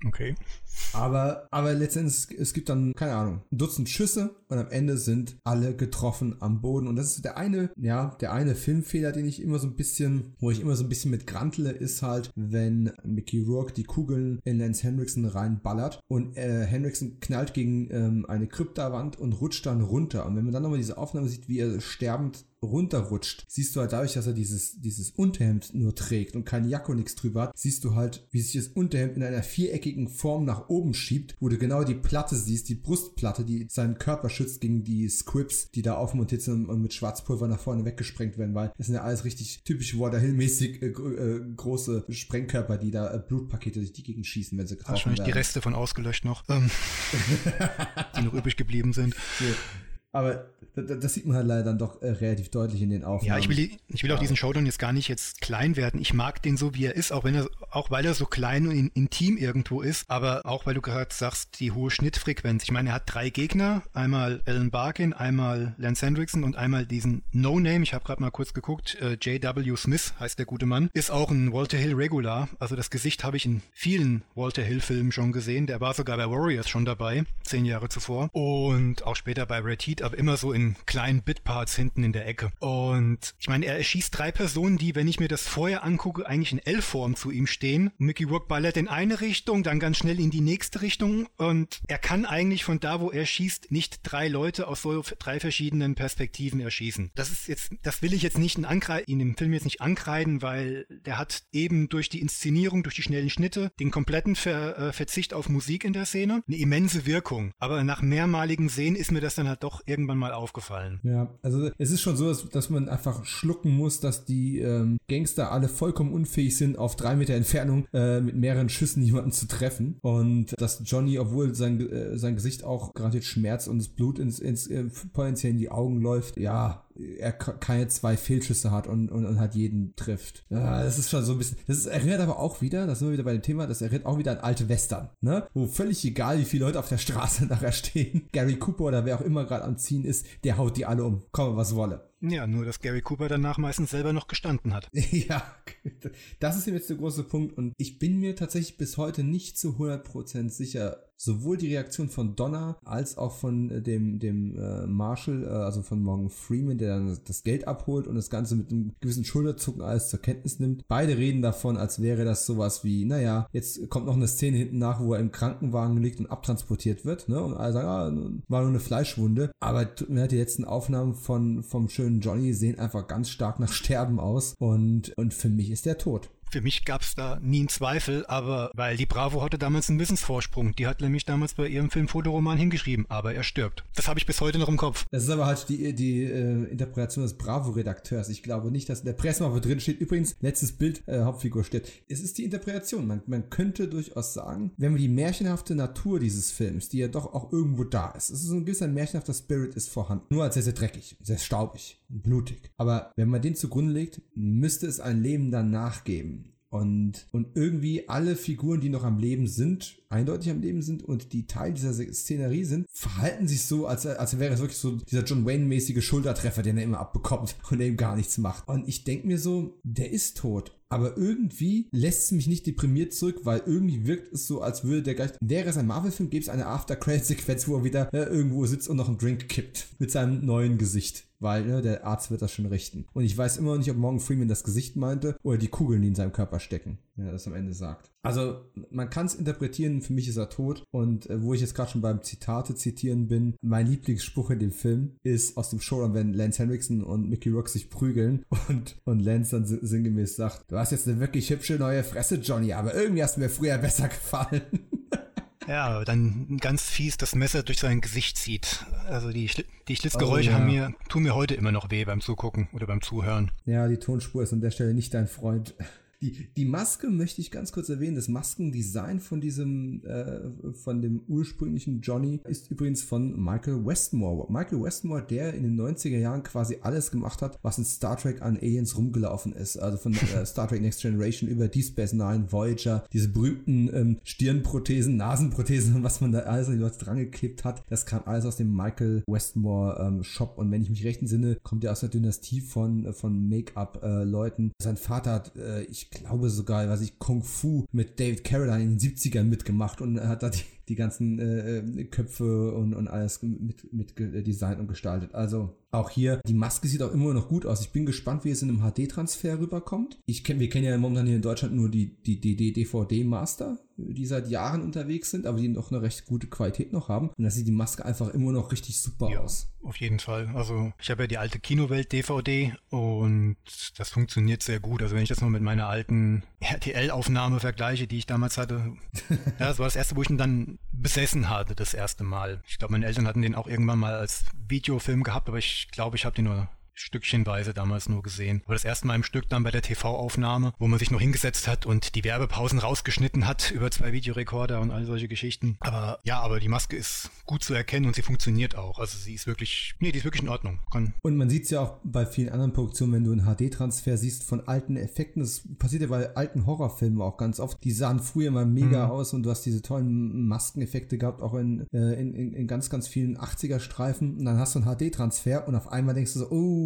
Okay. Aber, aber letztendlich, es gibt dann, keine Ahnung, ein Dutzend Schüsse und am Ende sind alle getroffen am Boden. Und das ist der eine, ja, der eine Filmfehler, den ich immer so ein bisschen, wo ich immer so ein bisschen mit grantle, ist halt, wenn Mickey Rourke die Kugeln in Lance Henriksen reinballert und äh, Henriksen knallt gegen ähm, eine Kryptawand und rutscht dann runter. Und wenn man dann nochmal diese Aufnahme sieht, wie er sterbend runterrutscht, siehst du halt dadurch, dass er dieses, dieses Unterhemd nur trägt und keine Jacke und nichts drüber hat, siehst du halt, wie sich das Unterhemd in einer viereckigen Form nach oben schiebt, wo du genau die Platte siehst, die Brustplatte, die seinen Körper schützt gegen die Scripts, die da aufmontiert sind und mit Schwarzpulver nach vorne weggesprengt werden, weil das sind ja alles richtig typisch Waterhill-mäßig äh, äh, große Sprengkörper, die da äh, Blutpakete durch die Gegend schießen, wenn sie getroffen Wahrscheinlich werden. die Reste von ausgelöscht noch, ähm, die noch übrig geblieben sind. Ja. Aber das sieht man halt leider dann doch äh, relativ deutlich in den Aufnahmen. Ja, ich will, ich will auch diesen Showdown jetzt gar nicht jetzt klein werden. Ich mag den so, wie er ist, auch wenn er, auch weil er so klein und in, intim irgendwo ist, aber auch weil du gerade sagst, die hohe Schnittfrequenz. Ich meine, er hat drei Gegner, einmal Alan Barkin, einmal Lance Hendrickson und einmal diesen No-Name, ich habe gerade mal kurz geguckt, äh, J.W. Smith heißt der gute Mann, ist auch ein Walter Hill Regular. Also das Gesicht habe ich in vielen Walter Hill Filmen schon gesehen. Der war sogar bei Warriors schon dabei, zehn Jahre zuvor. Und auch später bei Red Heat, aber immer so in in kleinen Bitparts hinten in der Ecke. Und ich meine, er erschießt drei Personen, die, wenn ich mir das vorher angucke, eigentlich in L-Form zu ihm stehen. Mickey Rourke ballert in eine Richtung, dann ganz schnell in die nächste Richtung und er kann eigentlich von da, wo er schießt, nicht drei Leute aus so drei verschiedenen Perspektiven erschießen. Das ist jetzt, das will ich jetzt nicht in Ankreiden, ihn im Film jetzt nicht ankreiden, weil der hat eben durch die Inszenierung, durch die schnellen Schnitte, den kompletten Ver, äh, Verzicht auf Musik in der Szene, eine immense Wirkung. Aber nach mehrmaligen Sehen ist mir das dann halt doch irgendwann mal auf aufgefallen. Ja, also es ist schon so, dass, dass man einfach schlucken muss, dass die ähm, Gangster alle vollkommen unfähig sind, auf drei Meter Entfernung äh, mit mehreren Schüssen jemanden zu treffen. Und dass Johnny, obwohl sein, äh, sein Gesicht auch gerade Schmerz und das Blut ins, ins äh, potenziell in die Augen läuft, ja, er keine zwei Fehlschüsse hat und, und, und hat jeden trifft. Ja, das ist schon so ein bisschen. Das ist, erinnert aber auch wieder, das sind wir wieder bei dem Thema, das erinnert auch wieder an alte Western, ne? Wo völlig egal, wie viele Leute auf der Straße nachher stehen, Gary Cooper oder wer auch immer gerade am Ziehen ist, der haut die alle um. Komme, was wolle. Ja, nur dass Gary Cooper danach meistens selber noch gestanden hat. ja, das ist jetzt der große Punkt und ich bin mir tatsächlich bis heute nicht zu 100% sicher, sowohl die Reaktion von Donna als auch von äh, dem, dem äh, Marshall, äh, also von Morgan Freeman, der dann das Geld abholt und das Ganze mit einem gewissen Schulterzucken alles zur Kenntnis nimmt. Beide reden davon, als wäre das sowas wie, naja, jetzt kommt noch eine Szene hinten nach, wo er im Krankenwagen liegt und abtransportiert wird, ne? Und alle sagen, ah, war nur eine Fleischwunde. Aber man hat die letzten Aufnahmen von, vom schönen Johnny sehen einfach ganz stark nach Sterben aus und, und für mich ist der tot. Für mich gab es da nie einen Zweifel, aber weil die Bravo hatte damals einen Wissensvorsprung. Die hat nämlich damals bei ihrem Filmfotoroman hingeschrieben, aber er stirbt. Das habe ich bis heute noch im Kopf. Das ist aber halt die, die äh, Interpretation des Bravo-Redakteurs. Ich glaube nicht, dass in der Pressemappe drin steht. Übrigens, letztes Bild, äh, Hauptfigur steht. Es ist die Interpretation. Man, man könnte durchaus sagen, wenn wir die märchenhafte Natur dieses Films, die ja doch auch irgendwo da ist, es ist so ein gewisser märchenhafter Spirit ist vorhanden. Nur als sehr, sehr dreckig, sehr staubig, blutig. Aber wenn man den zugrunde legt, müsste es ein Leben danach geben. Und, und irgendwie alle Figuren, die noch am Leben sind, eindeutig am Leben sind und die Teil dieser Szenerie sind, verhalten sich so, als, als wäre es wirklich so dieser John Wayne-mäßige Schultertreffer, den er immer abbekommt und er ihm gar nichts macht. Und ich denke mir so, der ist tot. Aber irgendwie lässt es mich nicht deprimiert zurück, weil irgendwie wirkt es so, als würde der gleich, wäre es ein Marvel-Film, gäbe es eine After-Credit-Sequenz, wo er wieder äh, irgendwo sitzt und noch einen Drink kippt. Mit seinem neuen Gesicht weil ne, der Arzt wird das schon richten. Und ich weiß immer noch nicht, ob Morgan Freeman das Gesicht meinte oder die Kugeln, die in seinem Körper stecken, wenn er das am Ende sagt. Also man kann es interpretieren, für mich ist er tot. Und äh, wo ich jetzt gerade schon beim Zitate zitieren bin, mein Lieblingsspruch in dem Film ist aus dem Showrun, wenn Lance Henriksen und Mickey Rock sich prügeln und, und Lance dann sinngemäß sagt, du hast jetzt eine wirklich hübsche neue Fresse, Johnny, aber irgendwie hast du mir früher besser gefallen. Ja, dann ganz fies das Messer durch sein Gesicht zieht. Also die, Schli die Schlitzgeräusche oh, ja. haben mir, tun mir heute immer noch weh beim Zugucken oder beim Zuhören. Ja, die Tonspur ist an der Stelle nicht dein Freund. Die, die Maske möchte ich ganz kurz erwähnen. Das Maskendesign von diesem, äh, von dem ursprünglichen Johnny ist übrigens von Michael Westmore. Michael Westmore, der in den 90er Jahren quasi alles gemacht hat, was in Star Trek an Aliens rumgelaufen ist. Also von äh, Star Trek Next Generation über Deep Space Nine, Voyager, diese berühmten ähm, Stirnprothesen, Nasenprothesen und was man da alles an die Leute dran geklebt hat. Das kam alles aus dem Michael Westmore ähm, Shop. Und wenn ich mich recht entsinne, kommt er aus der Dynastie von, von Make-up-Leuten. Äh, Sein Vater hat, äh, ich glaube sogar, was ich, Kung Fu mit David Carradine in den 70ern mitgemacht und hat da die, die ganzen äh, äh, Köpfe und, und alles mit, mit designt und gestaltet. Also auch hier, die Maske sieht auch immer noch gut aus. Ich bin gespannt, wie es in einem HD-Transfer rüberkommt. Ich kenn, wir kennen ja momentan hier in Deutschland nur die, die, die, die DVD-Master, die seit Jahren unterwegs sind, aber die noch eine recht gute Qualität noch haben. Und da sieht die Maske einfach immer noch richtig super ja, aus. Auf jeden Fall. Also ich habe ja die alte Kinowelt-DVD und das funktioniert sehr gut. Also wenn ich das mal mit meiner alten RTL-Aufnahme vergleiche, die ich damals hatte, ja, das war das erste, wo ich ihn dann besessen hatte, das erste Mal. Ich glaube, meine Eltern hatten den auch irgendwann mal als Videofilm gehabt, aber ich glaube, ich habe den nur stückchenweise damals nur gesehen. Aber das erste Mal im Stück dann bei der TV-Aufnahme, wo man sich noch hingesetzt hat und die Werbepausen rausgeschnitten hat über zwei Videorekorder und all solche Geschichten. Aber ja, aber die Maske ist gut zu erkennen und sie funktioniert auch. Also sie ist wirklich, nee, die ist wirklich in Ordnung. Kann und man sieht es ja auch bei vielen anderen Produktionen, wenn du einen HD-Transfer siehst von alten Effekten. Das passiert ja bei alten Horrorfilmen auch ganz oft. Die sahen früher mal mega mhm. aus und du hast diese tollen Maskeneffekte gehabt, auch in, äh, in, in, in ganz, ganz vielen 80er-Streifen. Und dann hast du einen HD-Transfer und auf einmal denkst du so, oh,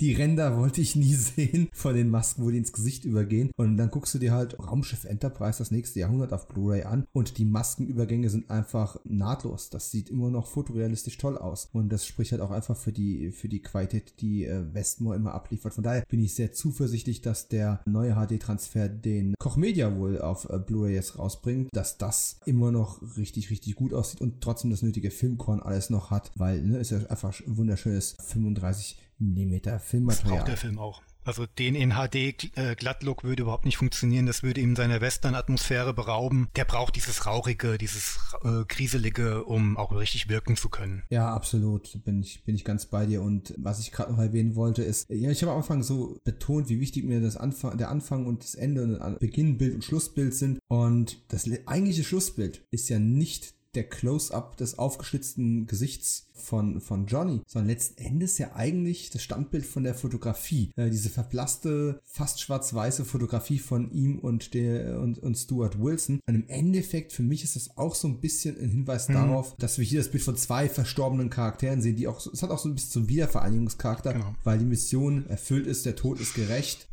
die Ränder wollte ich nie sehen von den Masken, wo die ins Gesicht übergehen. Und dann guckst du dir halt Raumschiff Enterprise das nächste Jahrhundert auf Blu-ray an und die Maskenübergänge sind einfach nahtlos. Das sieht immer noch fotorealistisch toll aus. Und das spricht halt auch einfach für die, für die Qualität, die äh, Westmore immer abliefert. Von daher bin ich sehr zuversichtlich, dass der neue HD-Transfer den Koch Media wohl auf äh, Blu-ray jetzt rausbringt, dass das immer noch richtig, richtig gut aussieht und trotzdem das nötige Filmkorn alles noch hat, weil ne, ist ja einfach ein wunderschönes 35 mm Filmmaterial. Das braucht der Film auch. Also den in HD äh, Glattlook würde überhaupt nicht funktionieren. Das würde ihm seine Western-Atmosphäre berauben. Der braucht dieses Rauchige, dieses äh, Kriselige, um auch richtig wirken zu können. Ja, absolut. Bin ich, bin ich ganz bei dir. Und was ich gerade noch erwähnen wollte, ist, ja, ich habe am Anfang so betont, wie wichtig mir das Anfang, der Anfang und das Ende und Beginnbild und Schlussbild sind. Und das eigentliche Schlussbild ist ja nicht der Close-up des aufgeschlitzten Gesichts von, von Johnny, sondern letzten Endes ja eigentlich das Standbild von der Fotografie. Äh, diese verblasste, fast schwarz-weiße Fotografie von ihm und der und, und Stuart Wilson. Und im Endeffekt, für mich ist das auch so ein bisschen ein Hinweis mhm. darauf, dass wir hier das Bild von zwei verstorbenen Charakteren sehen, die auch, es hat auch so ein bisschen zum Wiedervereinigungscharakter, genau. weil die Mission erfüllt ist, der Tod ist gerecht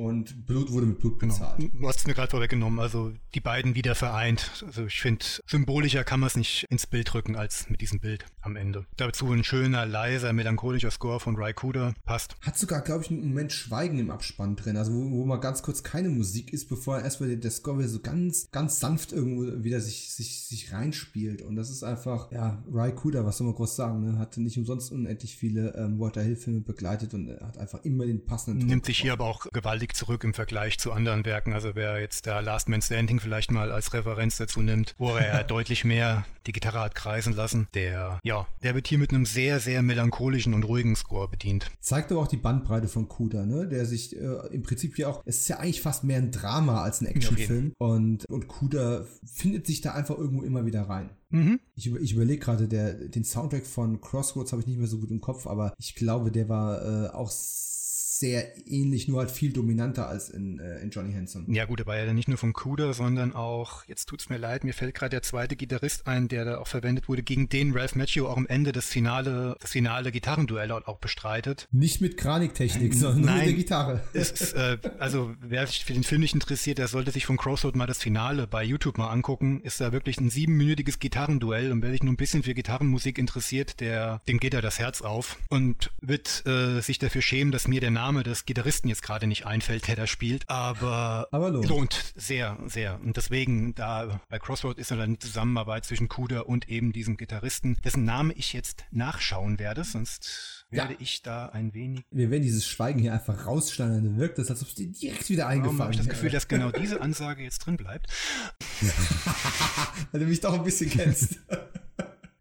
und Blut wurde mit Blut genau. bezahlt. Genau. Du hast es mir gerade vorweggenommen, also die beiden wieder vereint. Also ich finde, symbolischer kann man es nicht ins Bild rücken als mit diesem Bild am Ende. Dazu ein schöner, leiser, melancholischer Score von Raikuda passt. Hat sogar, glaube ich, einen Moment Schweigen im Abspann drin, also wo, wo mal ganz kurz keine Musik ist, bevor erstmal der Score wieder so ganz, ganz sanft irgendwo wieder sich, sich, sich reinspielt. Und das ist einfach, ja, Raikuda, was soll man groß sagen, ne? hat nicht umsonst unendlich viele ähm, Walter Hill-Filme begleitet und hat einfach immer den passenden Nimmt sich hier aber auch gewaltig Blick zurück im Vergleich zu anderen Werken. Also wer jetzt der Last Man Standing vielleicht mal als Referenz dazu nimmt, wo er deutlich mehr die Gitarre hat kreisen lassen, der, ja, der wird hier mit einem sehr, sehr melancholischen und ruhigen Score bedient. Zeigt aber auch die Bandbreite von Kuda, ne? Der sich äh, im Prinzip ja auch, es ist ja eigentlich fast mehr ein Drama als ein Actionfilm. und, und Kuda findet sich da einfach irgendwo immer wieder rein. Mhm. Ich, ich überlege gerade, den Soundtrack von Crossroads habe ich nicht mehr so gut im Kopf, aber ich glaube, der war äh, auch sehr ähnlich, nur halt viel dominanter als in, äh, in Johnny Hanson. Ja gut, er war ja nicht nur von Kuder, sondern auch, jetzt tut's mir leid, mir fällt gerade der zweite Gitarrist ein, der da auch verwendet wurde, gegen den Ralph Macchio auch am Ende das Finale, das finale Gitarrenduell auch bestreitet. Nicht mit Kraniktechnik, sondern Nein, nur mit der Gitarre. Ist, äh, also wer sich für den Film nicht interessiert, der sollte sich von Crossroad mal das Finale bei YouTube mal angucken. Ist da wirklich ein siebenminütiges Gitarrenduell und wer sich nur ein bisschen für Gitarrenmusik interessiert, der dem geht da das Herz auf und wird äh, sich dafür schämen, dass mir der Name des Gitarristen jetzt gerade nicht einfällt, der da spielt. Aber, Aber lohnt. lohnt sehr, sehr. Und deswegen da bei Crossroad ist dann eine Zusammenarbeit zwischen Kuda und eben diesem Gitarristen, dessen Name ich jetzt nachschauen werde, sonst Ja. werde ich da ein wenig Wir werden dieses Schweigen hier einfach rausschneiden, dann wirkt es, als ob es dir direkt wieder eingefallen habe ich das wäre. Gefühl, dass genau diese Ansage jetzt drin bleibt? Weil du mich doch ein bisschen kennst.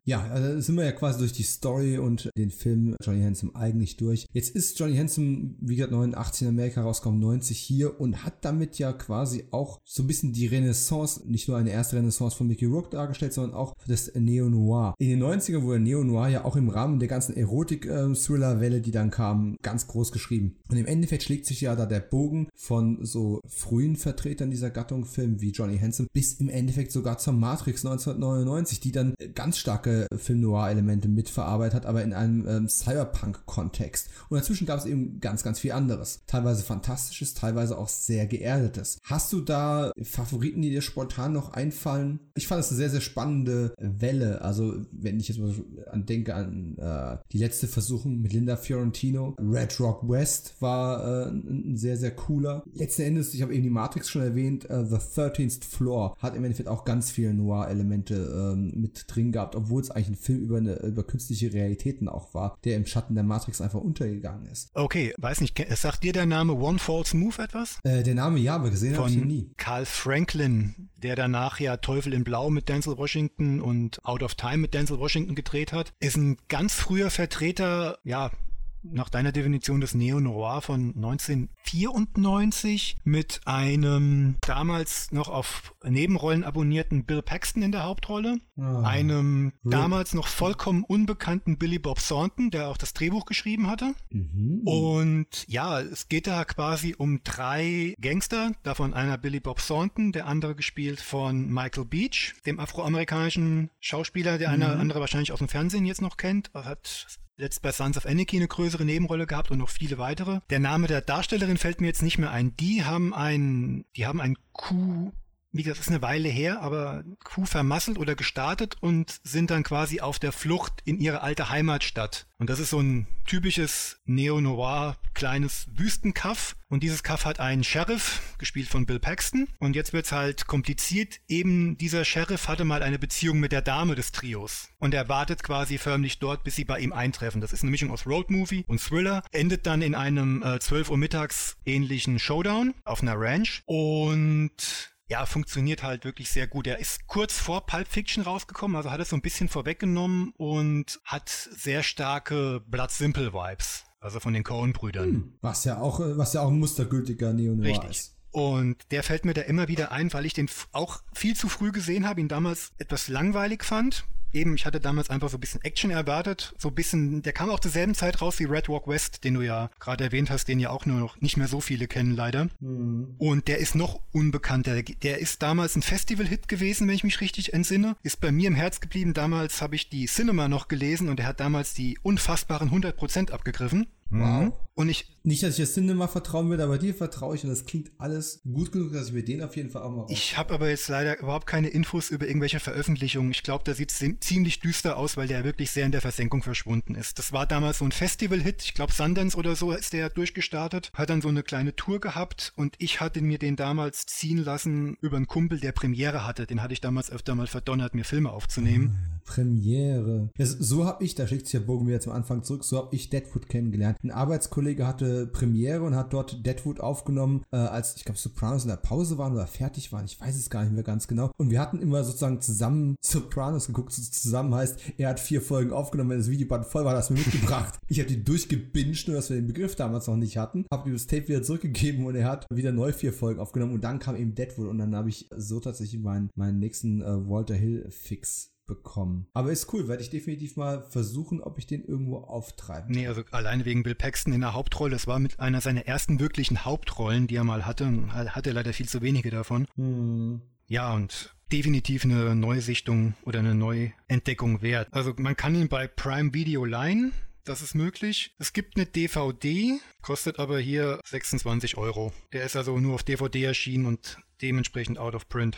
Ja, also sind wir ja quasi durch die Story und den Film Johnny Handsome eigentlich durch. Jetzt ist Johnny Handsome, wie gesagt, 89 in Amerika rausgekommen, 90 hier und hat damit ja quasi auch so ein bisschen die Renaissance, nicht nur eine erste Renaissance von Mickey Rourke dargestellt, sondern auch das Neo-Noir. In den 90ern wurde Neo-Noir ja auch im Rahmen der ganzen Erotik-Thriller-Welle, die dann kam, ganz groß geschrieben. Und im Endeffekt schlägt sich ja da der Bogen von so frühen Vertretern dieser Gattung, Filmen wie Johnny Handsome, bis im Endeffekt sogar zur Matrix 1999, die dann ganz starke Film-Noir-Elemente mitverarbeitet hat, aber in einem ähm, Cyberpunk-Kontext. Und dazwischen gab es eben ganz, ganz viel anderes. Teilweise Fantastisches, teilweise auch sehr Geerdetes. Hast du da Favoriten, die dir spontan noch einfallen? Ich fand es eine sehr, sehr spannende Welle. Also, wenn ich jetzt mal an denke an äh, die letzte Versuchung mit Linda Fiorentino. Red Rock West war äh, ein, ein sehr, sehr cooler. Letzten Endes, ich habe eben die Matrix schon erwähnt, äh, The 13th Floor hat im Endeffekt auch ganz viele Noir-Elemente ähm, mit drin gehabt, obwohl es eigentlich ein Film über, eine, über künstliche Realitäten auch war, der im Schatten der Matrix einfach untergegangen ist. Okay, weiß nicht, sagt dir der Name One False Move etwas? Äh, der Name ja, aber gesehen habe ich ihn Von nie. Carl Franklin, der danach ja Teufel in Blau mit Denzel Washington und Out of Time mit Denzel Washington gedreht hat, ist ein ganz früher Vertreter, ja, nach deiner Definition des Neo-Noir von 1994 mit einem damals noch auf Nebenrollen abonnierten Bill Paxton in der Hauptrolle, Ah. einem damals noch vollkommen unbekannten Billy Bob Thornton, der auch das Drehbuch geschrieben hatte. Mhm. Und ja, es geht da quasi um drei Gangster, davon einer Billy Bob Thornton, der andere gespielt von Michael Beach, dem afroamerikanischen Schauspieler, der eine Mhm. andere wahrscheinlich aus dem Fernsehen jetzt noch kennt, hat jetzt bei Sons of Anarchy eine größere Nebenrolle gehabt und noch viele weitere. Der Name der Darstellerin fällt mir jetzt nicht mehr ein. Die haben ein, die haben ein Coup wie gesagt, das ist eine Weile her, aber Coup vermasselt oder gestartet und sind dann quasi auf der Flucht in ihre alte Heimatstadt. Und das ist so ein typisches Neo-Noir kleines Wüstenkaff. Und dieses Kaff hat einen Sheriff, gespielt von Bill Paxton. Und jetzt wird's halt kompliziert. Eben dieser Sheriff hatte mal eine Beziehung mit der Dame des Trios. Und er wartet quasi förmlich dort, bis sie bei ihm eintreffen. Das ist eine Mischung aus Roadmovie und Thriller. Endet dann in einem äh, 12 Uhr mittags ähnlichen Showdown auf einer Ranch. Und ja, funktioniert halt wirklich sehr gut. Er ist kurz vor Pulp Fiction rausgekommen, also hat es so ein bisschen vorweggenommen und hat sehr starke Blood Simple Vibes, also von den Coen-Brüdern. Hm. Was ja auch, äh, was ja auch ein mustergültiger Neo-Noir Richtig. ist. Und der fällt mir da immer wieder ein, weil ich den auch viel zu früh gesehen habe, ihn damals etwas langweilig fand. Eben, ich hatte damals einfach so ein bisschen Action erwartet. So ein bisschen, der kam auch zur selben Zeit raus wie Red Walk West, den du ja gerade erwähnt hast, den ja auch nur noch nicht mehr so viele kennen, leider. Hm. Und der ist noch unbekannter. Der ist damals ein Festival-Hit gewesen, wenn ich mich richtig entsinne. Ist bei mir im Herz geblieben. Damals habe ich die Cinema noch gelesen und er hat damals die unfassbaren 100% abgegriffen. Wow. Und ich Nicht, dass ich das Cinema vertrauen würde, aber dir vertraue ich und das klingt alles gut genug, dass ich mir den auf jeden Fall auch mal raus. Ich habe aber jetzt leider überhaupt keine Infos über irgendwelche Veröffentlichungen. Ich glaube, da sieht es ziemlich düster aus, weil der wirklich sehr in der Versenkung verschwunden ist. Das war damals so ein Festival-Hit. Ich glaube, Sundance oder so ist der durchgestartet. Hat dann so eine kleine Tour gehabt und ich hatte mir den damals ziehen lassen über einen Kumpel, der Premiere hatte. Den hatte ich damals öfter mal verdonnert, mir Filme aufzunehmen. Premiere. Das, so habe ich, da schickt sich der Bogen wieder zum Anfang zurück, so habe ich Deadwood kennengelernt. Ein Arbeitskollege hatte Premiere und hat dort Deadwood aufgenommen, äh, als ich glaube Sopranos in der Pause waren oder fertig waren. Ich weiß es gar nicht mehr ganz genau. Und wir hatten immer sozusagen zusammen Sopranos geguckt. Zusammen heißt, er hat vier Folgen aufgenommen, wenn das Videoband voll war, hat es mir mitgebracht. ich habe die durchgebinged, nur dass wir den Begriff damals noch nicht hatten. Habe ihm das Tape wieder zurückgegeben und er hat wieder neu vier Folgen aufgenommen und dann kam eben Deadwood und dann habe ich so tatsächlich meinen, meinen nächsten äh, Walter Hill Fix bekommen. Aber ist cool, werde ich definitiv mal versuchen, ob ich den irgendwo auftreibe. Nee, also alleine wegen Bill Paxton in der Hauptrolle. Das war mit einer seiner ersten wirklichen Hauptrollen, die er mal hatte. Hatte leider viel zu wenige davon. Hm. Ja, und definitiv eine Neusichtung oder eine Neuentdeckung wert. Also man kann ihn bei Prime Video leihen. Das ist möglich. Es gibt eine DVD, kostet aber hier 26 Euro. Der ist also nur auf DVD erschienen und dementsprechend out of print.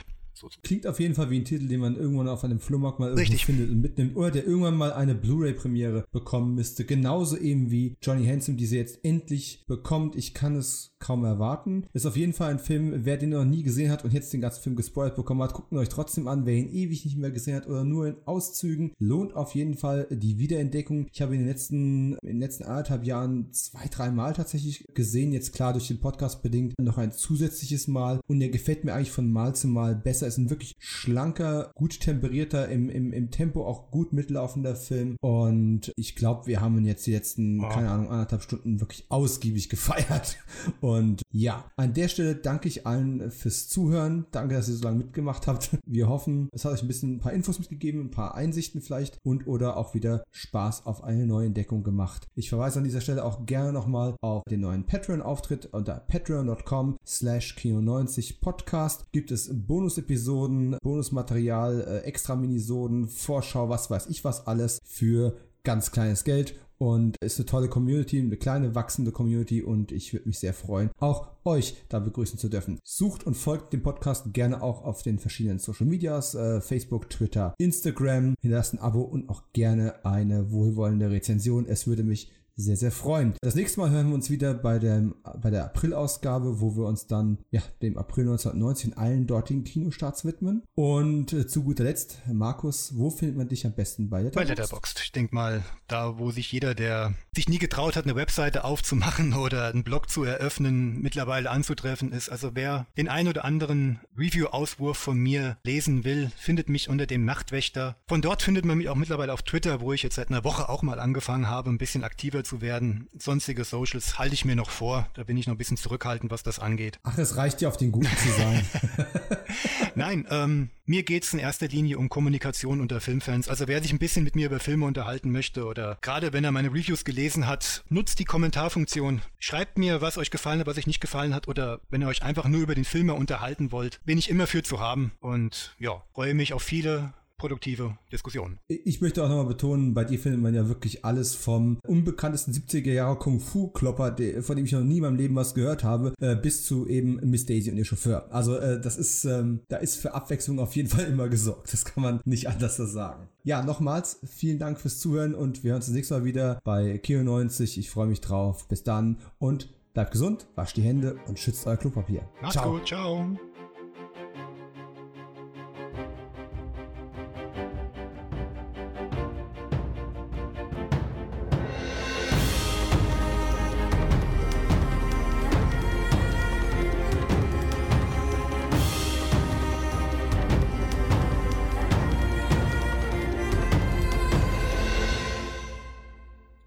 Klingt auf jeden Fall wie ein Titel, den man irgendwann auf einem Flohmarkt mal irgendwo Richtig. findet und mitnimmt oder der irgendwann mal eine Blu-ray-Premiere bekommen müsste. Genauso eben wie Johnny Handsome, die sie jetzt endlich bekommt. Ich kann es kaum erwarten. Ist auf jeden Fall ein Film, wer den noch nie gesehen hat und jetzt den ganzen Film gespoilt bekommen hat, guckt ihn euch trotzdem an. Wer ihn ewig nicht mehr gesehen hat oder nur in Auszügen, lohnt auf jeden Fall die Wiederentdeckung. Ich habe ihn in den letzten, in den letzten anderthalb Jahren zwei, drei Mal tatsächlich gesehen. Jetzt klar durch den Podcast bedingt noch ein zusätzliches Mal und der gefällt mir eigentlich von Mal zu Mal besser ist ein wirklich schlanker, gut temperierter, im, im, im Tempo auch gut mitlaufender Film. Und ich glaube, wir haben ihn jetzt die letzten, oh. keine Ahnung, anderthalb Stunden wirklich ausgiebig gefeiert. Und ja, an der Stelle danke ich allen fürs Zuhören. Danke, dass ihr so lange mitgemacht habt. Wir hoffen, es hat euch ein bisschen ein paar Infos mitgegeben, ein paar Einsichten vielleicht und oder auch wieder Spaß auf eine neue Entdeckung gemacht. Ich verweise an dieser Stelle auch gerne nochmal auf den neuen Patreon-Auftritt unter patreon.com slash kino90 Podcast gibt es Bonus-Episoden Episoden, Bonusmaterial, äh, extra Minisoden, Vorschau, was weiß ich was alles für ganz kleines Geld und ist eine tolle Community, eine kleine wachsende Community und ich würde mich sehr freuen, auch euch da begrüßen zu dürfen. Sucht und folgt dem Podcast gerne auch auf den verschiedenen Social Medias, äh, Facebook, Twitter, Instagram. Hinterlasst ein Abo und auch gerne eine wohlwollende Rezension. Es würde mich sehr, sehr freuen. Das nächste Mal hören wir uns wieder bei, dem, bei der April-Ausgabe, wo wir uns dann ja, dem April 1990 in allen dortigen Kinostarts widmen. Und äh, zu guter Letzt, Markus, wo findet man dich am besten bei Letterboxd? Bei Letterboxd. Ich denke mal, da wo sich jeder, der sich nie getraut hat, eine Webseite aufzumachen oder einen Blog zu eröffnen, mittlerweile anzutreffen ist. Also wer den ein oder anderen Review-Auswurf von mir lesen will, findet mich unter dem Nachtwächter. Von dort findet man mich auch mittlerweile auf Twitter, wo ich jetzt seit einer Woche auch mal angefangen habe, ein bisschen aktiver zu werden. Sonstige Socials halte ich mir noch vor. Da bin ich noch ein bisschen zurückhaltend, was das angeht. Ach, es reicht ja auf den Guten zu sein. Nein, ähm, mir geht es in erster Linie um Kommunikation unter Filmfans. Also wer sich ein bisschen mit mir über Filme unterhalten möchte oder gerade wenn er meine Reviews gelesen hat, nutzt die Kommentarfunktion. Schreibt mir, was euch gefallen hat, was euch nicht gefallen hat oder wenn ihr euch einfach nur über den Film unterhalten wollt, bin ich immer für zu haben und ja, freue mich auf viele produktive Diskussion. Ich möchte auch nochmal betonen, bei dir findet man ja wirklich alles vom unbekanntesten 70er Jahre Kung Fu Klopper, von dem ich noch nie in meinem Leben was gehört habe, äh, bis zu eben Miss Daisy und ihr Chauffeur. Also äh, das ist, ähm, da ist für Abwechslung auf jeden Fall immer gesorgt. Das kann man nicht anders sagen. Ja, nochmals vielen Dank fürs Zuhören und wir hören uns das nächste Mal wieder bei Kio 90. Ich freue mich drauf. Bis dann und bleibt gesund, wascht die Hände und schützt euer Klopapier. Macht's ciao. gut, ciao.